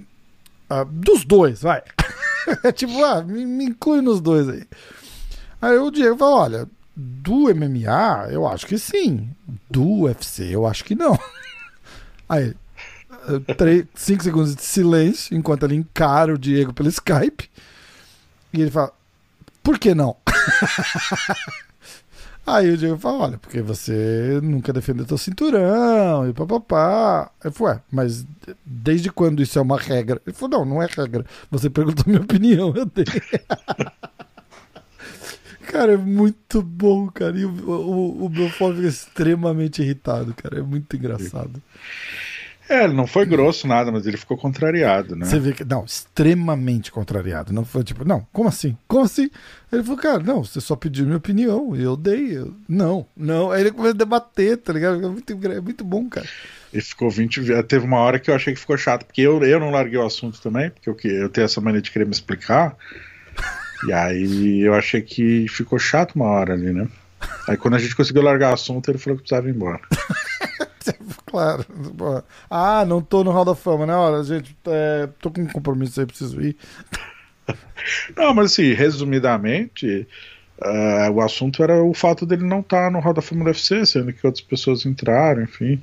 ah, dos dois, vai. [laughs] É tipo, ah, me, me inclui nos dois aí. Aí o Diego fala: olha, do MMA eu acho que sim. Do UFC eu acho que não. [laughs] Aí, eh, cinco segundos de silêncio enquanto ele encara o Diego pelo Skype. E ele fala: por que não? [laughs] Aí o Diego fala: olha, porque você nunca defendeu teu cinturão e papapá. Eu falei: ué, mas desde quando isso é uma regra? Ele falou: não, não é regra. Você perguntou minha opinião, eu dei. [laughs] Cara, é muito bom, cara. E o, o, o meu fone fica extremamente irritado, cara. É muito engraçado. É, ele não foi grosso nada, mas ele ficou contrariado, né? Você vê que. Não, extremamente contrariado. Não foi tipo, não, como assim? Como assim? Ele falou, cara, não, você só pediu minha opinião. E eu dei. Eu, não, não. Aí ele começou a debater, tá ligado? É muito, é muito bom, cara. Ele ficou 20 Teve uma hora que eu achei que ficou chato, porque eu, eu não larguei o assunto também, porque eu, eu tenho essa mania de querer me explicar. E aí eu achei que ficou chato uma hora ali, né? Aí quando a gente conseguiu largar o assunto, ele falou que precisava ir embora. [laughs] claro. Ah, não tô no Hall da Fama, né? Olha, gente, é, tô com um compromisso aí, preciso ir. [laughs] Não, mas assim, resumidamente, uh, o assunto era o fato dele não estar tá no Hall da Fama do UFC, sendo que outras pessoas entraram, enfim.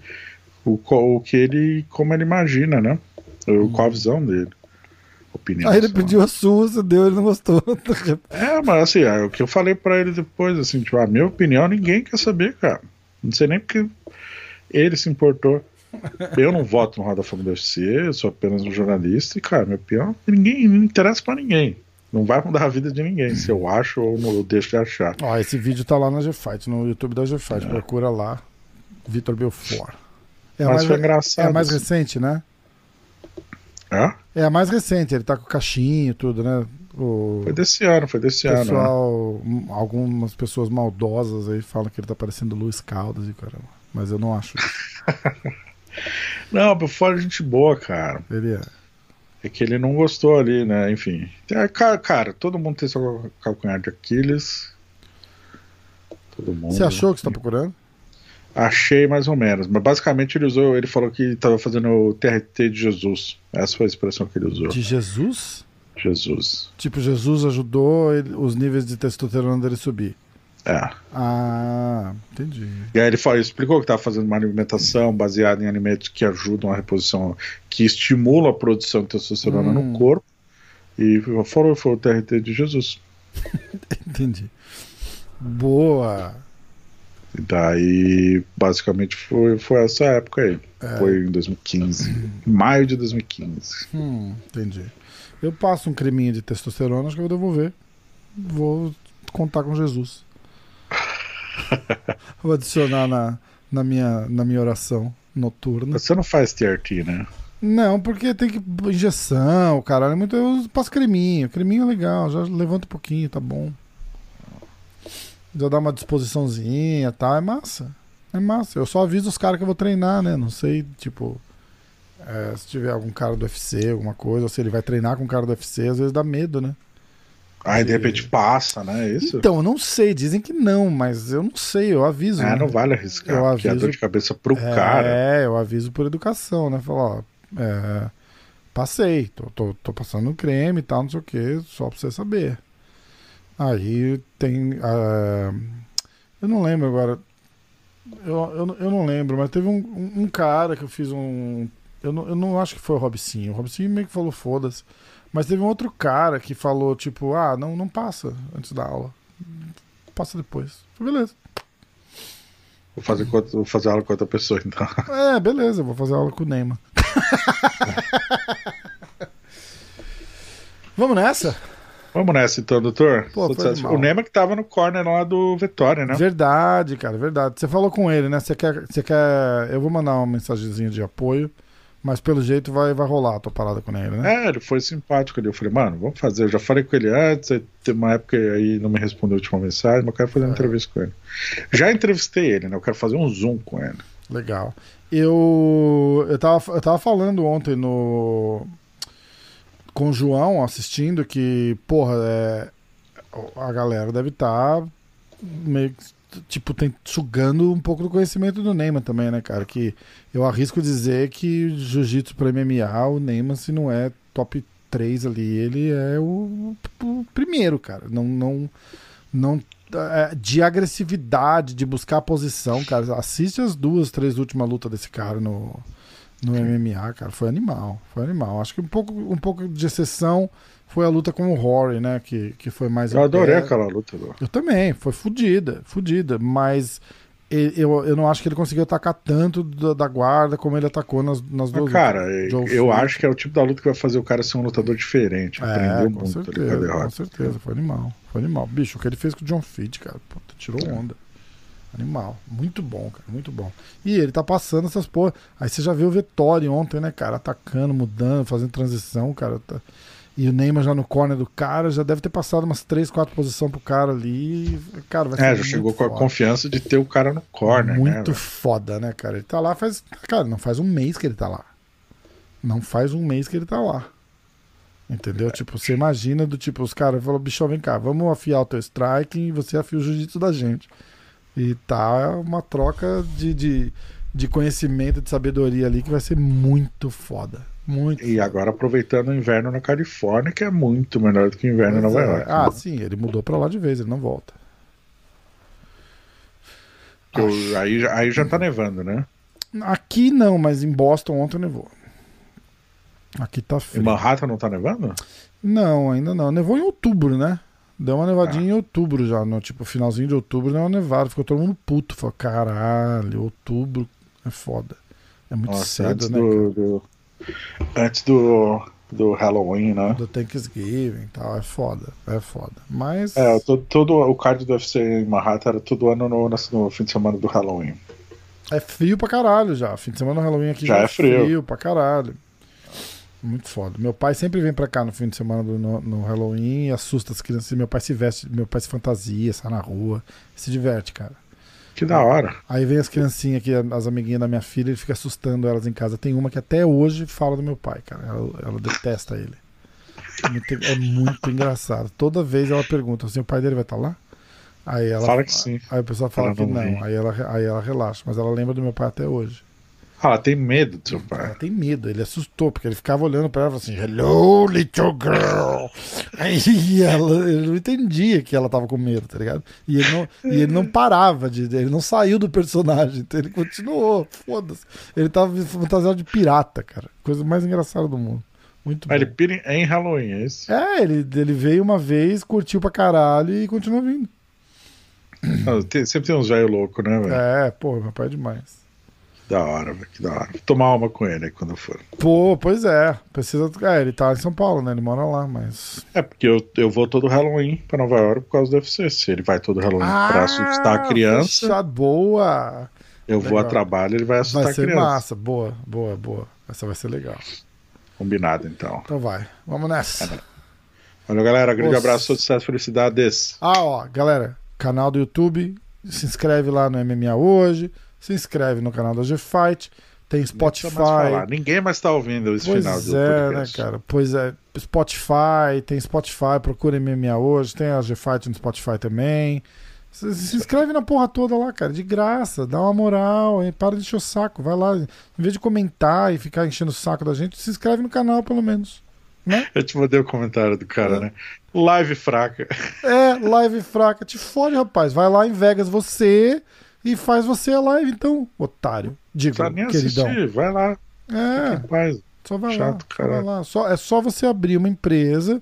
O, o que ele, como ele imagina, né? O, Qual a visão dele. Opinião, Aí ele pediu a sua, você deu, ele não gostou. [laughs] é, mas assim, é o que eu falei para ele depois, assim, tipo, a minha opinião ninguém quer saber, cara. Não sei nem porque ele se importou. Eu não voto no Roda da Fama do UFC, eu sou apenas um jornalista e, cara, minha opinião, ninguém, não interessa para ninguém. Não vai mudar a vida de ninguém, se eu acho ou não, eu deixo de achar. Ó, esse vídeo tá lá na G-Fight, no YouTube da G-Fight, é. procura lá, Vitor Belfort. É Mas mais, foi engraçado. É mais assim. recente, né? É? É a mais recente, ele tá com o caixinho e tudo, né? O foi desse ano, foi desse pessoal, ano. Né? Algumas pessoas maldosas aí falam que ele tá parecendo Luiz Caldas e caramba mas eu não acho isso. [laughs] não, o fora é gente boa, cara. Ele é. É que ele não gostou ali, né? Enfim. É, cara, cara, todo mundo tem seu calcanhar de Aquiles. Todo mundo. Você achou que você tá procurando? Achei mais ou menos. Mas basicamente ele usou. Ele falou que estava fazendo o TRT de Jesus. Essa foi a expressão que ele usou. De Jesus? Jesus. Tipo, Jesus ajudou ele, os níveis de testosterona dele subir. É. Ah, entendi. E aí ele, falou, explicou que estava fazendo uma alimentação baseada em alimentos que ajudam a reposição, que estimulam a produção de testosterona hum. no corpo. E falou, foi o TRT de Jesus. [laughs] entendi. Boa. E daí, basicamente, foi, foi essa época aí. É. Foi em 2015. maio de 2015. Hum, entendi. Eu passo um creminho de testosterona, acho que eu vou devolver. Vou contar com Jesus. [laughs] Vou adicionar na, na, minha, na minha oração noturna. Você não faz TRT, né? Não, porque tem que. Injeção, caralho. Muito, eu passo creminho. Creminho é legal, já levanta um pouquinho, tá bom. Já dá uma disposiçãozinha tá? É massa. É massa. Eu só aviso os caras que eu vou treinar, né? Não sei, tipo. É, se tiver algum cara do UFC, alguma coisa, ou se ele vai treinar com um cara do UFC, às vezes dá medo, né? Aí de repente passa, né? É isso? Então, eu não sei, dizem que não, mas eu não sei, eu aviso. É, né? não vale arriscar, eu aviso, é dor de cabeça pro é, cara. É, eu aviso por educação, né? Falar, ó, é, passei, tô, tô, tô, passando creme e tal, não sei o que, só pra você saber. Aí tem. Uh, eu não lembro agora. Eu, eu, eu não lembro, mas teve um, um, cara que eu fiz um. Eu não, eu não acho que foi o Robicinho. O Robicinho meio que falou foda-se. Mas teve um outro cara que falou, tipo, ah, não, não passa antes da aula. Passa depois. Beleza. Vou fazer, vou fazer aula com outra pessoa, então. É, beleza, vou fazer aula com o Neymar. [laughs] Vamos nessa? Vamos nessa então, doutor. Pô, o Neymar que tava no corner lá do Vitória, né? Verdade, cara, verdade. Você falou com ele, né? Você quer, você quer. Eu vou mandar uma mensagenzinha de apoio. Mas pelo jeito vai, vai rolar a tua parada com ele, né? É, ele foi simpático ali. Eu falei, mano, vamos fazer. Eu já falei com ele antes, tem uma época aí não me respondeu a última mensagem, mas eu quero fazer uma é. entrevista com ele. Já entrevistei ele, né? Eu quero fazer um zoom com ele. Legal. Eu, eu, tava, eu tava falando ontem no. Com o João assistindo que, porra, é, a galera deve estar tá meio tipo, tem, sugando um pouco do conhecimento do Neymar também, né, cara? Que eu arrisco dizer que jiu-jitsu para MMA, o Neymar, se não é top 3 ali, ele é o, o primeiro, cara. Não, não, não é, de agressividade, de buscar a posição, cara. Assiste as duas, três últimas lutas desse cara no, no MMA, cara. Foi animal, foi animal. Acho que um pouco, um pouco de exceção foi a luta com o Rory, né? Que, que foi mais. Eu adorei aquela luta. Eu também, foi fodida, fodida. Mas eu, eu não acho que ele conseguiu atacar tanto da, da guarda como ele atacou nas, nas Mas, duas. cara, Joe eu acho que é o tipo da luta que vai fazer o cara ser um lutador diferente. É, Aprendeu com muito ali com a certeza, com derrota. certeza. Foi animal. Foi animal. Bicho, o que ele fez com o John Fitch, cara, puta, tirou É. onda. Animal. Muito bom, cara, muito bom. E ele tá passando essas porra. Aí você já viu o Vettori ontem, né, cara, atacando, mudando, fazendo transição, cara. tá- E o Neymar já no corner do cara, já deve ter passado umas 3, 4 posições pro cara ali. Cara, vai ser É, já chegou com a confiança de ter o cara no corner, né? Muito velho? foda, né, cara? Ele tá lá faz. Cara, não faz um mês que ele tá lá. Não faz um mês que ele tá lá. Entendeu? Tipo, você imagina do tipo, os caras falaram, bicho, vem cá, vamos afiar o teu strike e você afia o jiu-jitsu da gente. E tá uma troca de, de, de conhecimento, de sabedoria ali que vai ser muito foda. Muito E agora aproveitando o inverno na Califórnia, que é muito melhor do que o inverno em Pois Nova é. York. Ah, né? sim, ele mudou pra lá de vez, ele não volta. Eu- aí, já- aí já tá nevando, né? Aqui não, mas em Boston ontem nevou. Aqui tá Em frio. Manhattan não tá nevando? Não, ainda não. Nevou em outubro, né? Deu uma nevadinha em outubro já, no tipo finalzinho de outubro deu uma nevada, ficou todo mundo puto, falou, caralho, outubro é foda. É muito Nossa, cedo, antes né? do, do- Antes do, do Halloween, né? Do Thanksgiving e tal, é foda, é foda. Mas É, todo, todo o card do UFC em Manhattan era todo ano no, no fim de semana do Halloween. é frio pra caralho já. Fim de semana do Halloween aqui Já é frio. frio pra caralho. Muito foda. Meu pai sempre vem pra cá no fim de semana do, no, no Halloween e assusta as crianças. Meu pai se veste, meu pai se fantasia, sai na rua, se diverte, cara. Que da hora. Aí vem as criancinhas aqui, as amiguinhas da minha filha, ele fica assustando elas em casa. Tem uma que até hoje fala do meu pai, cara. Ela, ela detesta ele. É muito, é muito engraçado. Toda vez ela pergunta assim: o pai dele vai estar lá? Aí ela, Fala que sim. Aí o pessoal fala que não. Aí ela, aí ela relaxa. Mas ela lembra do meu pai até hoje. Ela tem medo do seu Ela pai. tem medo, ele assustou, porque ele ficava olhando pra ela e assim: Hello, little girl. Aí [laughs] ela, ele não entendia que ela tava com medo, tá ligado? E ele não, e ele não parava de. Ele não saiu do personagem, então ele continuou. Foda-se. Ele tava fantasiado de pirata, cara. Coisa mais engraçada do mundo. Muito bom. Ah, ele pira em- em Halloween, é isso? É, ele, ele veio uma vez, curtiu pra caralho e continua vindo. Ah, tem- sempre tem uns velho louco, né, velho? É, pô, meu pai é demais. Da hora, velho. Que da hora. Vou tomar uma com ele aí quando for. Pô, pois é. Precisa. É, ele tá em São Paulo, né? Ele mora lá, mas. É, porque eu, eu vou todo Halloween pra Nova York por causa do. Se ele vai todo Halloween pra assustar a criança, Fechado, boa. eu vou a legal. trabalho ele vai assustar Vai a ser criança. massa. Boa, boa, boa. Essa vai ser legal. Combinado, então. Então vai. Vamos nessa. Valeu, galera. Grande Nossa. abraço, sucesso, felicidades. Ah, ó, galera, canal do YouTube. Se inscreve lá no MMA hoje. Se inscreve no canal da G-Fight. Tem Spotify. Ninguém mais tá ouvindo esse Pois final do é, né, podcast. cara? Pois é. Spotify, tem Spotify, procura MMA hoje, tem a G-Fight no Spotify também. Se, se inscreve na porra toda lá, cara, de graça, dá uma moral, hein? para de encher o saco, vai lá, em vez de comentar e ficar enchendo o saco da gente, se inscreve no canal pelo menos. [laughs] Eu te mandei o comentário do cara, né? Live fraca. É, live fraca, te fode, rapaz. Vai lá em Vegas você e faz você a live, então, otário. Digo, Tá nem queridão. assistir. Vai lá. É. Só vai Chato, lá, vai lá. Só, é só você abrir uma empresa,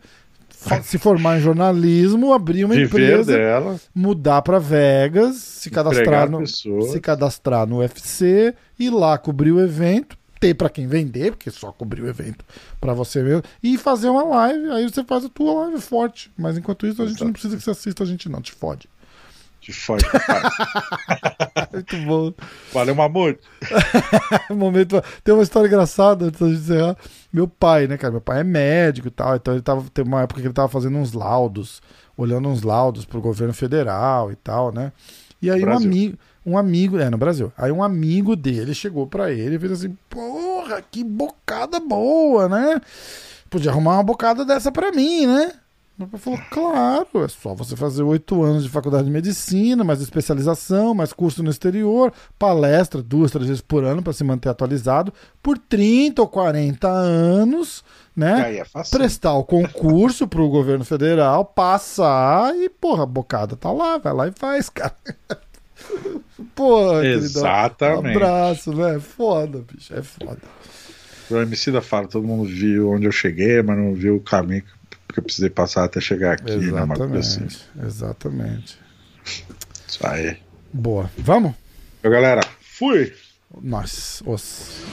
se formar em jornalismo, abrir uma Viver empresa, dela. mudar pra Vegas, se cadastrar no, pessoas. se cadastrar no UFC, ir lá cobrir o evento, ter pra quem vender, porque só cobrir o evento pra você mesmo, e fazer uma live, aí você faz a tua live forte. Mas enquanto isso, a gente Exato. não precisa que você assista a gente não, te fode. Te fode. papai. Muito bom. Valeu, Mamute. [laughs] momento. Tem uma história engraçada antes gente encerrar. Meu pai, né, cara? Meu pai é médico e tal. Então ele tava. Teve uma época que ele tava fazendo uns laudos, olhando uns laudos pro governo federal e tal, né? E aí um amigo. Um amigo, é, no Brasil. Aí um amigo dele chegou pra ele e fez assim: Porra, que bocada boa, né? Podia arrumar uma bocada dessa pra mim, né? Meu pai falou, claro, é só você fazer oito anos de faculdade de medicina, mais especialização, mais curso no exterior, palestra duas, três vezes por ano para se manter atualizado, por 30 ou 40 anos, né? aí é. Prestar o concurso pro governo federal, passar e, porra, a bocada tá lá, vai lá e faz, [laughs] cara. Porra, queridão. Exatamente. Um abraço, né? É foda, bicho, é foda. O MC da fala, todo mundo viu onde eu cheguei, mas não viu o caminho que eu precisei passar até chegar aqui, né? Uma coisa assim. Exatamente, exatamente. Isso aí. Boa. Vamos? Galera, fui! Nós, os.